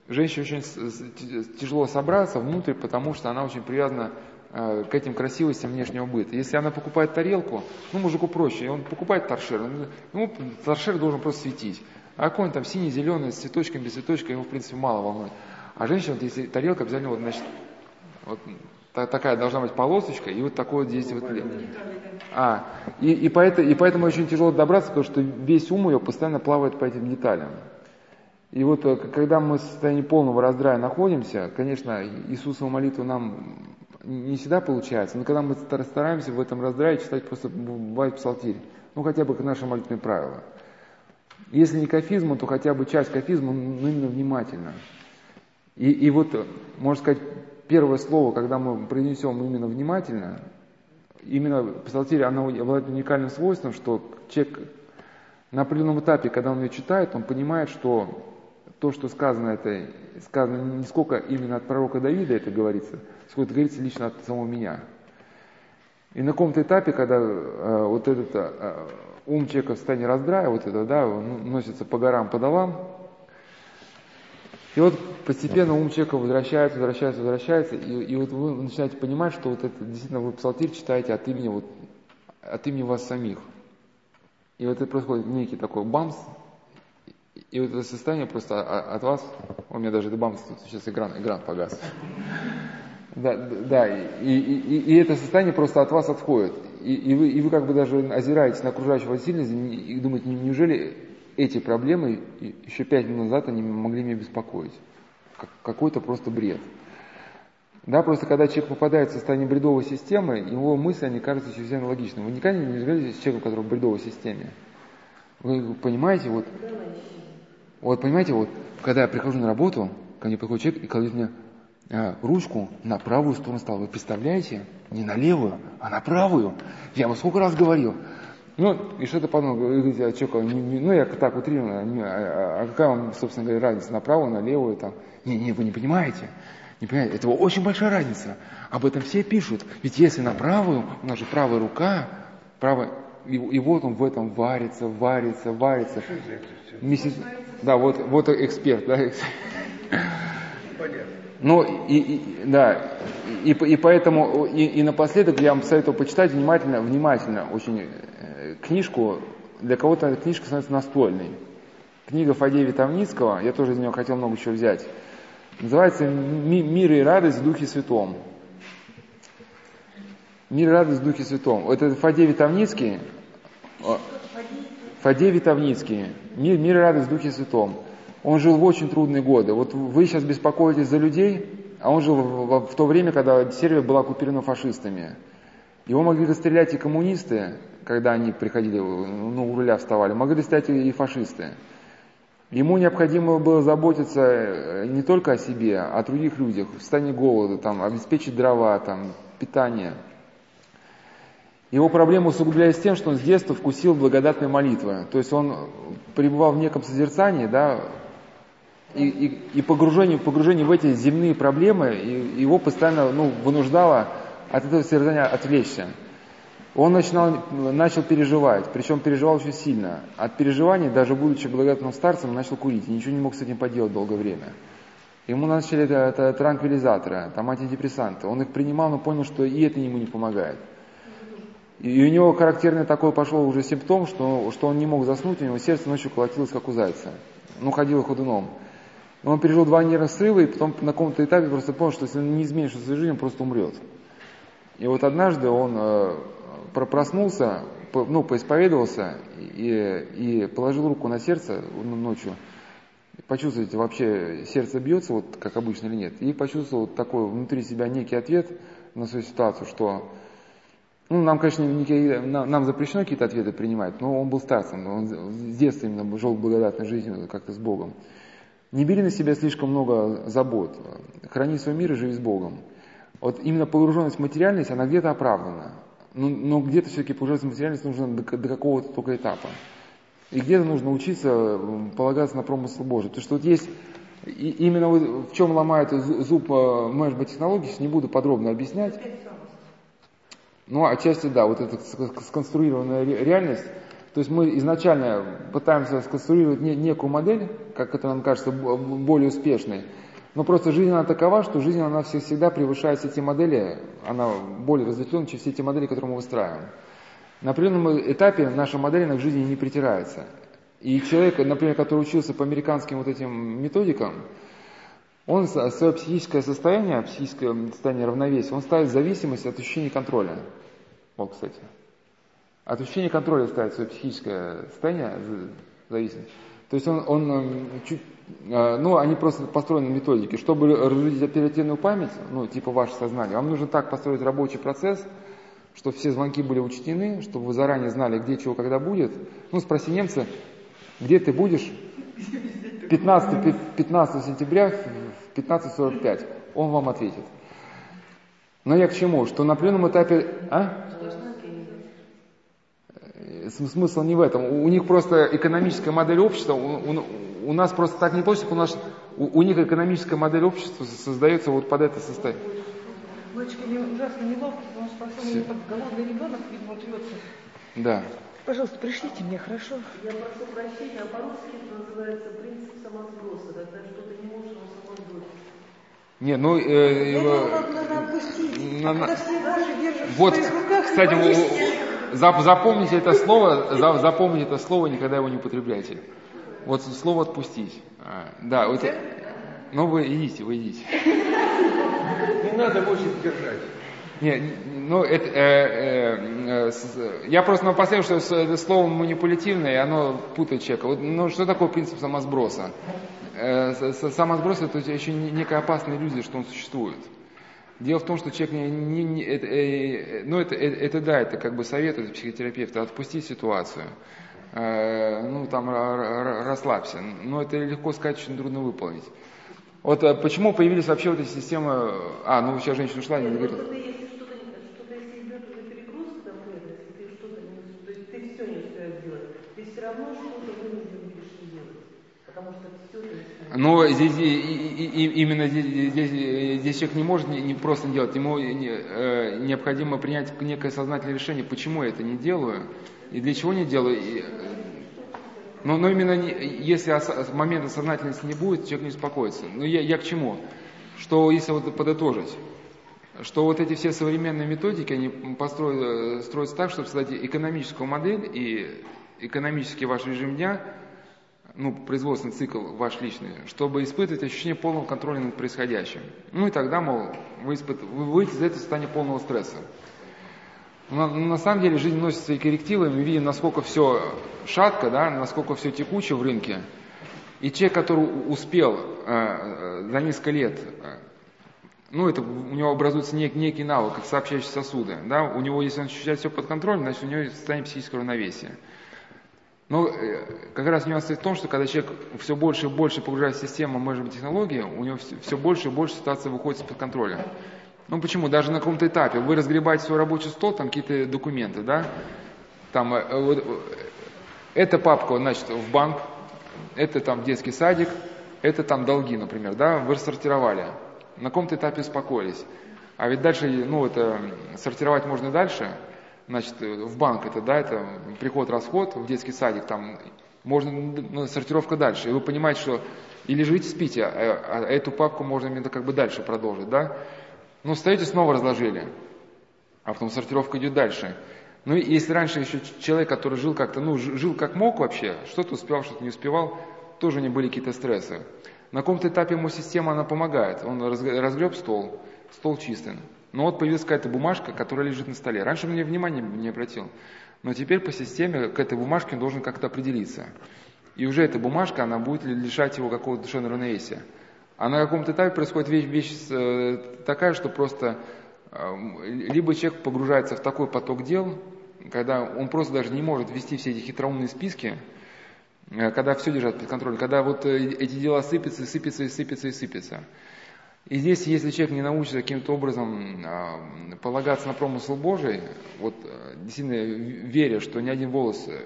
женщине очень тяжело собраться внутрь, потому что она очень привязана э, к этим красивостям внешнего быта. Если она покупает тарелку, ну, мужику проще, он покупает торшер, ну, торшер должен просто светить. А какой он там синий, зеленый, с цветочком, без цветочка, его, в принципе, мало волнует. А женщина, вот если тарелка, обязательно, вот, значит, вот такая должна быть полосочка, и вот такое вот здесь вот... А, и, и, поэтому, и поэтому очень тяжело добраться, потому что весь ум ее постоянно плавает по этим деталям. И вот э, когда мы в состоянии полного раздрая находимся, конечно, Иисусова молитва нам не всегда получается, но когда мы стар- стараемся в этом раздрае читать просто бывает псалтирь, ну хотя бы наши молитвенные правила. Если не кафизму, то хотя бы часть кафизма, но именно внимательно. И, и вот, можно сказать, первое слово, когда мы произнесем именно внимательно, именно псалтирь, она обладает уникальным свойством, что человек на определенном этапе, когда он ее читает, он понимает, что то, что сказано, это сказано не сколько именно от пророка Давида это говорится, сколько это говорится лично от самого меня. И на каком-то этапе, когда э, вот этот э, ум человека в состоянии раздрая, вот это, да, он носится по горам, по долам, и вот постепенно ум человека возвращается, возвращается, возвращается, и, и вот вы начинаете понимать, что вот это действительно вы псалтирь читаете от имени, вот, от имени вас самих. И вот это происходит некий такой бамс, и вот это состояние просто от вас, у меня даже это бамс, тут сейчас экран, экран погас. Да, да, и, и, и это состояние просто от вас отходит. И, и, вы, и вы как бы даже озираетесь на окружающего сильности и думаете, неужели эти проблемы еще пять минут назад они могли меня беспокоить? Какой-то просто бред. Да, просто когда человек попадает в состояние бредовой системы, его мысли, они кажутся чрезвычайно логичными. Вы никогда не разговариваете с человеком, который в бредовой системе. Вы понимаете, вот, вот понимаете, вот, когда я прихожу на работу, ко мне приходит человек и кладет мне а, ручку на правую сторону стола. Вы представляете? Не на левую, а на правую. Я вам сколько раз говорил. Ну, и что-то подумал, говорите, а что, ну, я так утрированно, не, а, а какая вам, собственно говоря, разница, на правую, на левую, там. Не, не, вы не понимаете. Не понимаете, это очень большая разница. Об этом все пишут. Ведь если на правую, у нас же правая рука, правая, и, и вот он в этом варится, варится, варится. Месяц... Да, вот, вот эксперт, да. Понятно. Ну, и, и, да, и, и поэтому, и, и напоследок я вам советую почитать внимательно, внимательно очень э, книжку, для кого-то книжка становится настольной. Книга Фадея Витовницкого, я тоже из нее хотел много чего взять, называется «Мир и радость в Духе Святом». «Мир и радость в Духе Святом». Это Фадей Витовницкий, Фадей Витовницкий, «Мир, мир и радость в Духе Святом». Он жил в очень трудные годы. Вот вы сейчас беспокоитесь за людей, а он жил в, в, в то время, когда Сербия была оккупирована фашистами. Его могли расстрелять и коммунисты, когда они приходили, ну, у руля вставали, могли расстрелять и фашисты. Ему необходимо было заботиться э, не только о себе, а о других людях, в состоянии голода, там, обеспечить дрова, там, питание. Его проблемы усугублялись тем, что он с детства вкусил благодатной молитвы. То есть он пребывал в неком созерцании, да, и, и, и погружение, погружение в эти земные проблемы и, его постоянно ну, вынуждало от этого созерцания отвлечься. Он начинал, начал переживать, причем переживал очень сильно. От переживаний, даже будучи благодатным старцем, начал курить и ничего не мог с этим поделать долгое время. Ему начали это, это транквилизаторы, там антидепрессанты. Он их принимал, но понял, что и это ему не помогает. И у него характерный такой пошел уже симптом, что, что он не мог заснуть, у него сердце ночью колотилось, как у зайца. Ну, ходил ходуном. Он пережил два нервных срыва, и потом на каком-то этапе просто понял, что если он не изменит свою жизнь, он просто умрет. И вот однажды он э, проснулся, ну, поисповедовался и, и положил руку на сердце ну, ночью. Почувствуете, вообще сердце бьется, вот как обычно или нет. И почувствовал вот такой внутри себя некий ответ на свою ситуацию, что ну, нам, конечно, нам, нам запрещено какие-то ответы принимать, но он был старцем, он с детства именно жил благодатной жизнью, как-то с Богом. Не бери на себя слишком много забот. Храни свой мир и живи с Богом. Вот именно погруженность в материальность, она где-то оправдана. Но, но где-то все-таки погруженность в материальность нужно до, до какого-то только этапа. И где-то нужно учиться полагаться на промысл Божий. Потому что вот есть и именно вот в чем ломает зуб э, менеджмент технологий, не буду подробно объяснять. Ну, отчасти да, вот эта сконструированная реальность, то есть мы изначально пытаемся сконструировать некую модель, как это нам кажется, более успешной, но просто жизнь она такова, что жизнь она всегда превышает все эти модели, она более разветвленная, чем все эти модели, которые мы выстраиваем. На определенном этапе наша модель на жизни не притирается. И человек, например, который учился по американским вот этим методикам, он свое психическое состояние, психическое состояние равновесия, он ставит зависимость от ощущения контроля. Вот, кстати. От ощущения контроля ставит свое психическое состояние зависимость. То есть он, он эм, чуть, э, ну, они просто построены на методике. Чтобы развить оперативную память, ну, типа ваше сознание, вам нужно так построить рабочий процесс, чтобы все звонки были учтены, чтобы вы заранее знали, где чего, когда будет. Ну, спроси немца, где ты будешь 15, 15 сентября в 15.45. Он вам ответит. Но я к чему? Что на определенном этапе... А? Смысл не в этом. У них просто экономическая модель общества, у, у, у нас просто так не получится, у, нас, у, у них экономическая модель общества создается вот под это состояние. Мальчик, мне ужасно неловко, потому что потом Все. голодный ребенок, видимо, трется. Да. Пожалуйста, пришлите мне, хорошо? Я прошу прощения, а по-русски это называется принцип самосброса, когда что-то не можешь, оно само сбросит. Не, ну... э, его- надо, надо отпустить. на- на- Когда все ваши держат Вот, в своих руках, кстати, у- боишься. Запомните это слово, за- запомните это слово, никогда его не употребляйте. Вот слово отпустить. А, да, вот, ну вы идите, вы идите. Не надо больше держать. Не, ну это, э, э, э, с- я просто напоследок, что это слово манипулятивное, и оно путает человека. Вот, ну что такое принцип самосброса? Э, самосброс это еще не- некая опасная иллюзия, что он существует. Дело в том, что человек не, не- не- это, э, ну это, это, это да, это как бы совет это психотерапевта, отпусти ситуацию. Э, ну там расслабься. Но это легко сказать, очень трудно выполнить. Вот э, почему появились вообще вот эти системы... А, ну сейчас женщина ушла, не Нет, говорит. просто ты, если что-то, не- что-то если идет уже перегруз конкретно, если ты что-то не, то есть ты все не успеешь сделать, ты все равно что-то вынужден будешь делать, потому что все ты успеешь. Но здесь и- и- именно здесь, здесь, здесь человек не может не, не просто делать, ему не- э, необходимо принять некое сознательное решение, почему я это не делаю и для чего не делаю. И, э, но, но именно не- если ос- момента сознательности не будет, человек не успокоится. Но я, я к чему? Что если вот подытожить, что вот эти все современные методики, они построят, строятся так, чтобы создать экономическую модель и экономический ваш режим дня, ну, производственный цикл ваш личный, чтобы испытывать ощущение полного контроля над происходящим. Ну и тогда, мол, вы, испыт... вы выйдете из этого состояния полного стресса. На, на самом деле жизнь носит свои коррективы, мы видим, насколько все шатко, да, насколько все текуче в рынке. И человек, который успел э, э, за несколько лет, э, ну, это у него образуется нек- некий навык, как сообщающие сосуды, да, у него, если он ощущает все под контролем, значит, у него состояние психического равновесия. Но э, как раз нюанс в том, что когда человек все больше и больше погружается в систему менеджмент технологии, у него все, больше и больше ситуация выходит из-под контроля. Ну почему? Даже на каком-то этапе вы разгребаете свой рабочий стол, там какие-то документы, да, там э, э, вот, эта папка, значит, в банк, это там детский садик, это там долги, например, да, вы рассортировали. На каком-то этапе успокоились. А ведь дальше, ну, это сортировать можно дальше, значит, в банк это, да, это приход-расход, в детский садик, там можно ну, сортировка дальше. И вы понимаете, что или живите, спите, а, а эту папку можно именно как бы дальше продолжить, да. Ну, встаете, снова разложили, а потом сортировка идет дальше. Ну, и если раньше еще человек, который жил как-то, ну, жил как мог вообще, что-то успевал, что-то не успевал, тоже не были какие-то стрессы. На каком-то этапе ему система, она помогает. Он разг- разгреб стол, стол чистый. Но вот появилась какая-то бумажка, которая лежит на столе. Раньше мне внимания не обратил. Но теперь по системе к этой бумажке он должен как-то определиться. И уже эта бумажка, она будет ли- лишать его какого-то душевного равновесия. А на каком-то этапе происходит вещь, вещь э, такая, что просто э, либо человек погружается в такой поток дел, когда он просто даже не может вести все эти хитроумные списки, э, когда все держать под контролем, когда вот э, эти дела сыпятся, сыпятся и сыпятся и сыпятся. И здесь, если человек не научится каким-то образом э, полагаться на промысл Божий, вот э, действительно веря, что ни один волос э,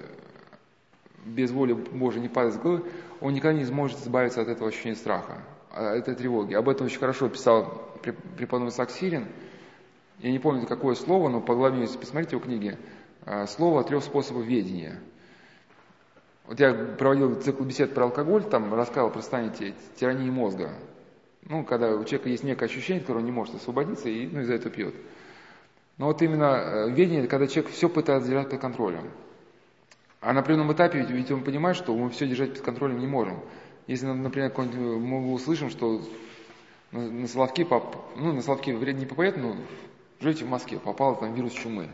без воли Божией не падает с головы, он никогда не сможет избавиться от этого ощущения страха, а, этой тревоги. Об этом очень хорошо писал преп- преподобный Саксирин. Я не помню, какое слово, но по главе, если посмотрите его книги, а, слово трех способов ведения. Вот я проводил цикл бесед про алкоголь, там рассказывал про состояние ти- тирании мозга. Ну, когда у человека есть некое ощущение, которое он не может освободиться, и ну, из-за этого пьет. Но вот именно э, ведение, когда человек все пытается держать под контролем. А на определенном этапе ведь, ведь он понимает, что мы все держать под контролем не можем. Если, например, э, мы услышим, что на, на Соловки, поп- ну, на Соловки вред не попадет, но живете в Москве, попал там вирус чумы.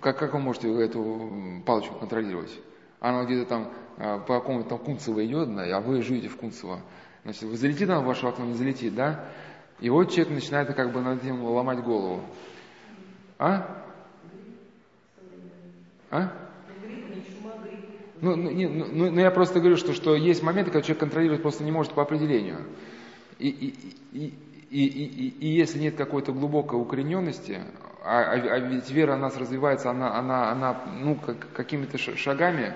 Как, как вы можете эту палочку контролировать? Она где-то там а, по какому-то там Кунцево идет, да, а вы живете в Кунцево. Значит, вы залетит она в ваше окно, не залетит, да? И вот человек начинает как бы над этим ломать голову. А? А? Ну, ну, не, ну, ну, ну, я просто говорю, что, что есть моменты, когда человек контролировать просто не может по определению. И, и, и, и, и, и если нет какой-то глубокой укорененности, а, а, а ведь вера у нас развивается, она, она, она ну, как, какими-то шагами,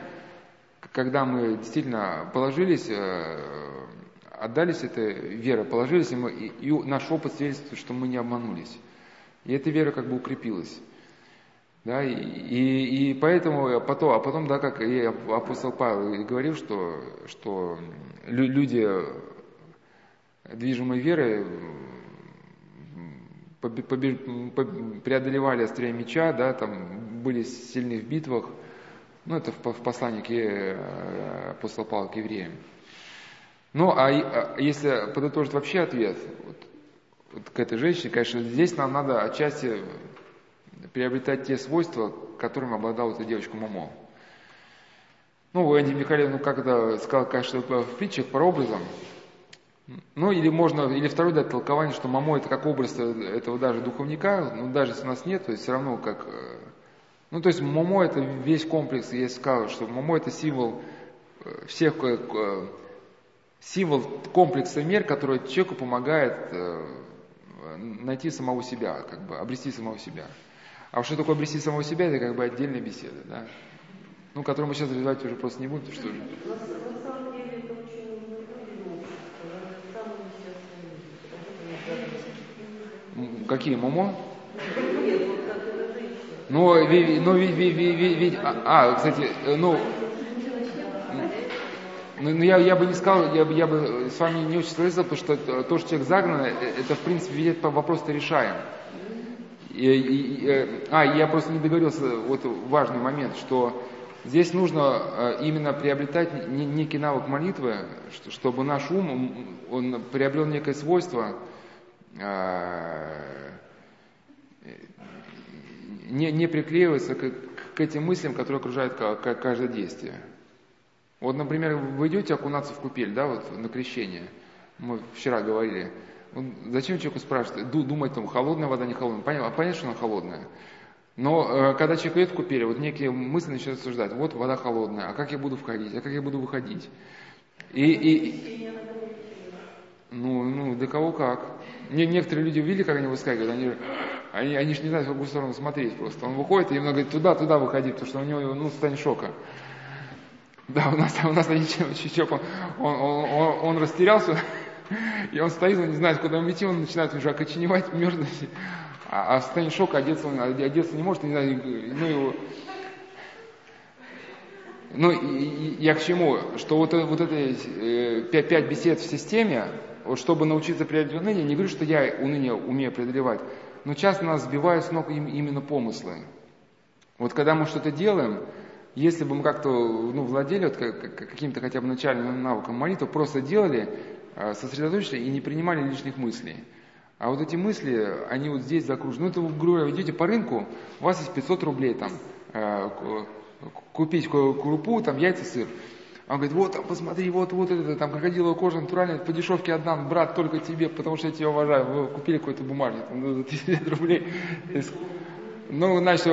когда мы действительно положились, э, отдались этой вере, положились, мы, и, и наш опыт свидетельствует, что мы не обманулись. И эта вера как бы укрепилась. Да, и, и, и поэтому потом, а потом, да, как и апостол Павел говорил, что, что люди, движимой верой, преодолевали острие меча, да, там были сильны в битвах. Ну, это в, в послании к э, апостол Павел к евреям. Ну, а, а если подытожить вообще ответ вот, вот к этой женщине, конечно, здесь нам надо отчасти приобретать те свойства, которым обладала эта девочка Момо. Ну, Энде Михаэль, ну, как это сказал, конечно, в притчах прообразом. Ну, или можно, или второе дать толкование, что Момо это как образ этого даже духовника, ну, даже если у нас нет, то есть все равно как... Э, ну, то есть Момо это весь комплекс, я сказал, что Момо это символ э, всех, э, символ комплекса мер, который человеку помогает найти самого себя, как бы обрести самого себя. А что такое обрести самого себя, это как бы отдельная беседа, да? Ну, которую мы сейчас развивать уже просто не будем, что же. Какие, Момо? Ну, ви, ну, ви, ви, ви, ви, а, а, кстати, ну, ну, ну я, я бы не сказал, я, бы я бы с вами не очень согласился, потому что то, что человек загнан, э, это, в принципе, видит вопрос-то решаем. И, и, э, а, я просто не договорился, вот важный момент, что здесь нужно э, именно приобретать некий навык молитвы, чтобы наш ум, он приобрел некое свойство э, не, не приклеиваться к, к этим мыслям, которые окружают каждое действие. Вот, например, вы идете окунаться в купель, да, вот на крещение. Мы вчера говорили – Зачем человеку спрашивать, думать, там, холодная вода, не холодная? Понятно, понятно что она холодная. Но э, когда человек идет в купели, вот некие мысли начинают обсуждать. Вот вода холодная, а как я буду входить, а как я буду выходить? И, и, ну, ну, для кого как. Не, некоторые люди увидели, как они выскакивают, они, они, они же не знают, в какую сторону смотреть просто. Он выходит и ему говорит, туда, туда выходи, потому что у него ну, состояние шока. Да, у нас, у нас они, он, он, он, он растерялся, и он стоит, он не знает, куда ему идти, он начинает уже окоченевать, мерзнуть. А, а в состоянии шока одеться он одеться не может, не знаю, ну его... Ну, я к чему? Что вот, вот это э, пять, пять бесед в системе, вот чтобы научиться преодолевать уныние, не говорю, что я уныние умею преодолевать, но часто нас сбивают с ног именно помыслы. Вот когда мы что-то делаем, если бы мы как-то ну, владели вот, каким-то хотя бы начальным навыком молитвы, просто делали, Э, сосредоточились и не принимали лишних мыслей. А вот эти мысли, они вот здесь закружены. Ну, это, грубо говоря, идете по рынку, у вас есть 500 рублей там, э, купить крупу, там, яйца, сыр. Он говорит, вот, там, посмотри, вот, вот это, там, крокодиловая кожа натуральная, по дешевке отдам, брат, только тебе, потому что я тебя уважаю. Вы купили какой-то бумажник, там, за 50 рублей. Ну, значит,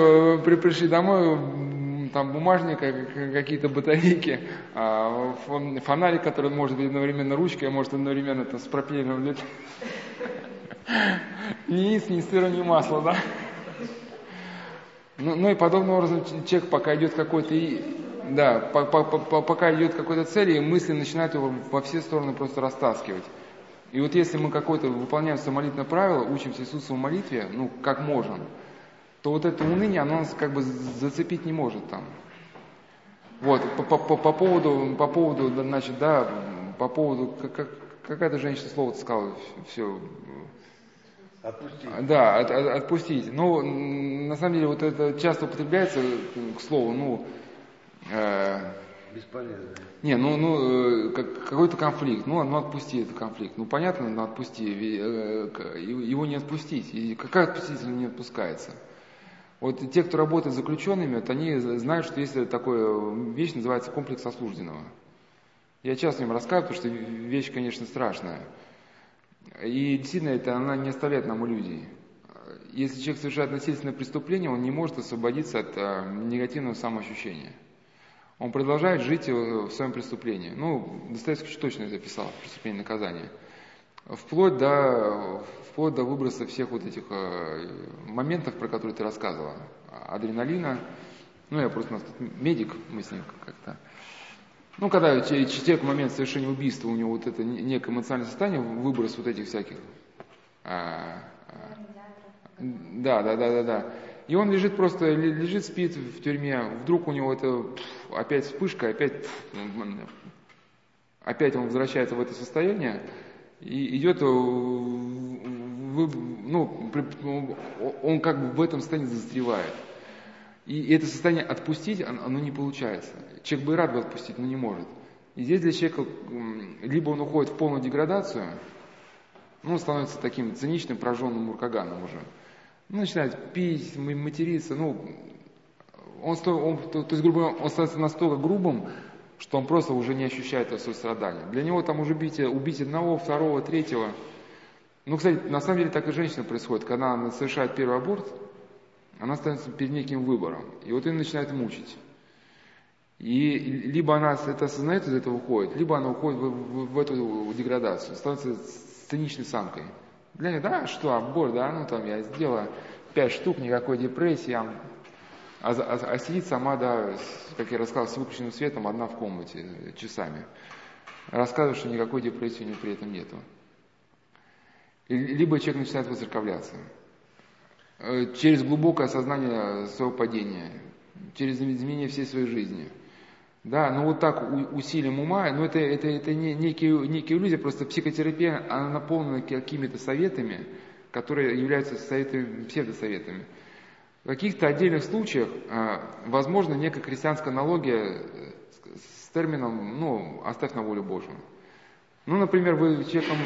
при, пришли домой, там бумажник, какие-то батарейки, а, фонарик, который может быть одновременно ручкой, а может одновременно там, с пропеллером летать. Ни яиц, ни сыра, ни масла, да? Ну, ну и подобным образом человек пока идет какой-то, да, по, по, по, пока идет какой-то цели, мысли начинают его во все стороны просто растаскивать. И вот если мы какое-то выполняем самолитное правило, учимся Иисусу в молитве, ну, как можем, то вот это уныние, оно нас как бы зацепить не может там. Вот, по, по, по, по поводу, по поводу, значит, да, по поводу, как, как, какая-то женщина слово сказала, все. Отпустить. Да, от, от, отпустить. Ну, на самом деле, вот это часто употребляется к слову, ну, э, Бесполезно. Не, ну, ну э, как, какой-то конфликт, ну, ну отпусти этот конфликт. Ну понятно, ну отпусти, э, его не отпустить. И какая отпустить, не отпускается? Вот те, кто работает с заключенными, вот они знают, что есть такая вещь, называется комплекс осужденного. Я часто им рассказываю, потому что вещь, конечно, страшная. И действительно, это она не оставляет нам иллюзий. Если человек совершает насильственное преступление, он не может освободиться от а, негативного самоощущения. Он продолжает жить в своем преступлении. Ну, Достоевский точно это писал, преступление наказания. Вплоть до, вплоть до выброса всех вот этих э, моментов, про которые ты рассказывала. Адреналина. Ну, я просто у нас тут медик, мы с ним как-то. Ну, когда человек в момент совершения убийства, у него вот это некое эмоциональное состояние, выброс вот этих всяких... А, а, да, да, да, да, да. И он лежит просто, лежит, спит в тюрьме, вдруг у него это опять вспышка, опять, опять он возвращается в это состояние, и идет, ну, он как бы в этом состоянии застревает. И это состояние отпустить, оно не получается. Человек бы рад бы отпустить, но не может. И здесь для человека, либо он уходит в полную деградацию, ну, становится таким циничным, прожженным муркаганом уже. Ну, начинает пить, материться, ну, он, он, то, то есть, грубо говоря, он становится настолько грубым, что он просто уже не ощущает этого сострадания. Для него там уже убить, убить одного, второго, третьего. Ну, кстати, на самом деле так и женщина происходит. Когда она совершает первый аборт, она становится перед неким выбором. И вот ее начинает мучить. И либо она это осознает, из этого уходит, либо она уходит в, в, в эту деградацию, становится сценичной самкой. Для нее, да, что, аборт, да, ну там я сделала пять штук, никакой депрессии, а, а, а сидит сама, да, как я рассказал, с выключенным светом, одна в комнате, часами. Рассказывает, что никакой депрессии у нее при этом нету. Либо человек начинает воцерковляться. Э, через глубокое осознание своего падения, через изменение всей своей жизни – да, но вот так усилием ума, но это, это, это не, некие, некие иллюзии, просто психотерапия, она наполнена какими-то советами, которые являются советами, псевдосоветами. В каких-то отдельных случаях, а, возможно, некая христианская аналогия с термином, ну, оставь на волю Божию. Ну, например, вы человеком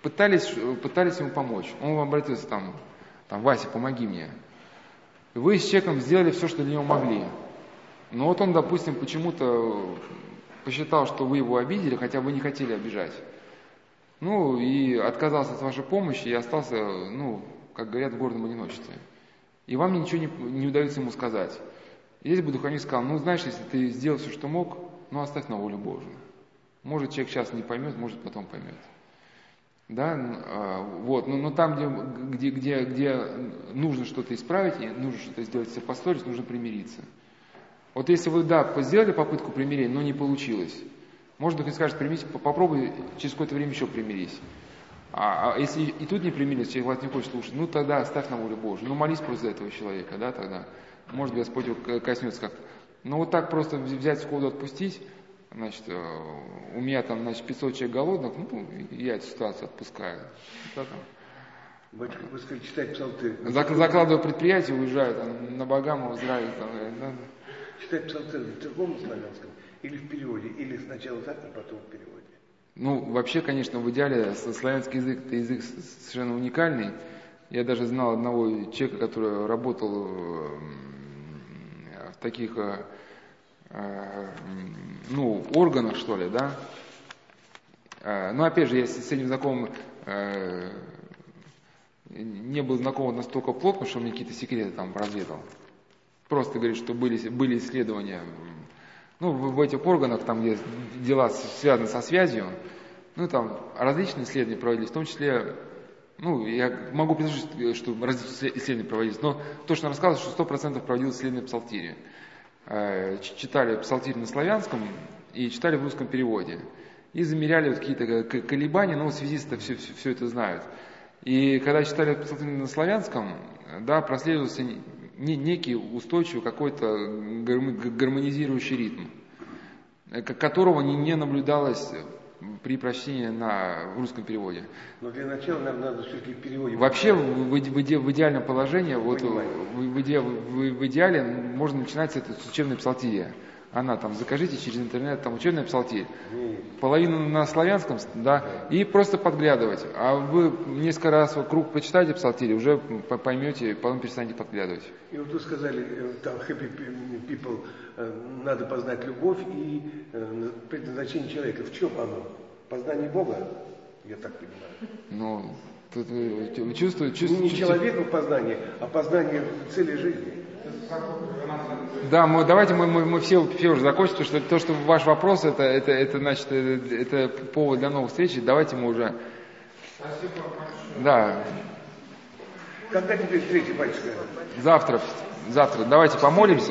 пытались, пытались ему помочь, он вам обратился там, там, Вася, помоги мне. Вы с человеком сделали все, что для него могли. Но вот он, допустим, почему-то посчитал, что вы его обидели, хотя вы не хотели обижать. Ну, и отказался от вашей помощи и остался, ну, как говорят, в гордом одиночестве. И вам ничего не, не удается ему сказать. И здесь бы духовник сказал, ну, знаешь, если ты сделал все, что мог, ну, оставь на волю Божию. Может, человек сейчас не поймет, может, потом поймет. Да, а, вот, но, но там, где, где, где, где нужно что-то исправить, и нужно что-то сделать себе по нужно примириться. Вот если вы, да, сделали попытку примирения, но не получилось, может быть, скажет, примирись, попробуй через какое-то время еще примирись. А, а если и тут не примирились, человек вас не хочет слушать, ну тогда оставь на волю Божию. Ну молись просто за этого человека, да, тогда. Может, Господь его коснется как-то. Но вот так просто взять сходу отпустить, значит, э, у меня там, значит, 500 человек голодных, ну, я эту ситуацию отпускаю. Да, там. Батюшка, вы сказали, читать псалтырь. Закладываю предприятие, уезжаю там, на Багаму, в Израиль. Там, да, читать псалтеры в церковном славянском или в переводе, или сначала так, а потом в переводе? Ну, вообще, конечно, в идеале славянский язык – это язык совершенно уникальный. Я даже знал одного человека, который работал в таких, э, э, ну, органах, что ли, да. Э, но, опять же, я с этим знакомым не был знаком настолько плотно, что мне какие-то секреты там разведал. Просто говорит, что были, были исследования ну, в, этих органах, там, где дела связаны со связью, ну, там различные исследования проводились, в том числе, ну, я могу предложить, что различные исследования проводились, но то, что он рассказывает, что 100% проводилось исследование псалтири. Э, читали псалтирь на славянском и читали в русском переводе. И замеряли вот какие-то колебания, но связисты все, все, все это знают. И когда читали псалтирь на славянском, да, прослеживался некий устойчивый какой-то гармонизирующий ритм, э, которого не, наблюдалось при прочтении на русском переводе. Но для начала нам надо все-таки переводе. Вообще в, в, в, идеальном положении, вот в, в, в, идеале можно начинать с этой учебной псалтирия. Она там, закажите через интернет, там учебный псалтирь, половину на славянском, да, и просто подглядывать. А вы несколько раз круг почитайте псалтирь, уже поймете, потом перестанете подглядывать. И вот вы сказали, э, там happy people, э, надо познать любовь и э, предназначение человека. В чем оно? Познание Бога? Я так понимаю. Ну, тут вы чувствуете, Не в познании, а познание цели жизни. Да, мы, давайте мы, мы, мы все, все уже закончим, потому что то, что ваш вопрос, это, это, это значит, это, это повод для новых встреч. Давайте мы уже, Спасибо большое. да, Когда теперь третий батюшка? завтра, завтра, давайте помолимся.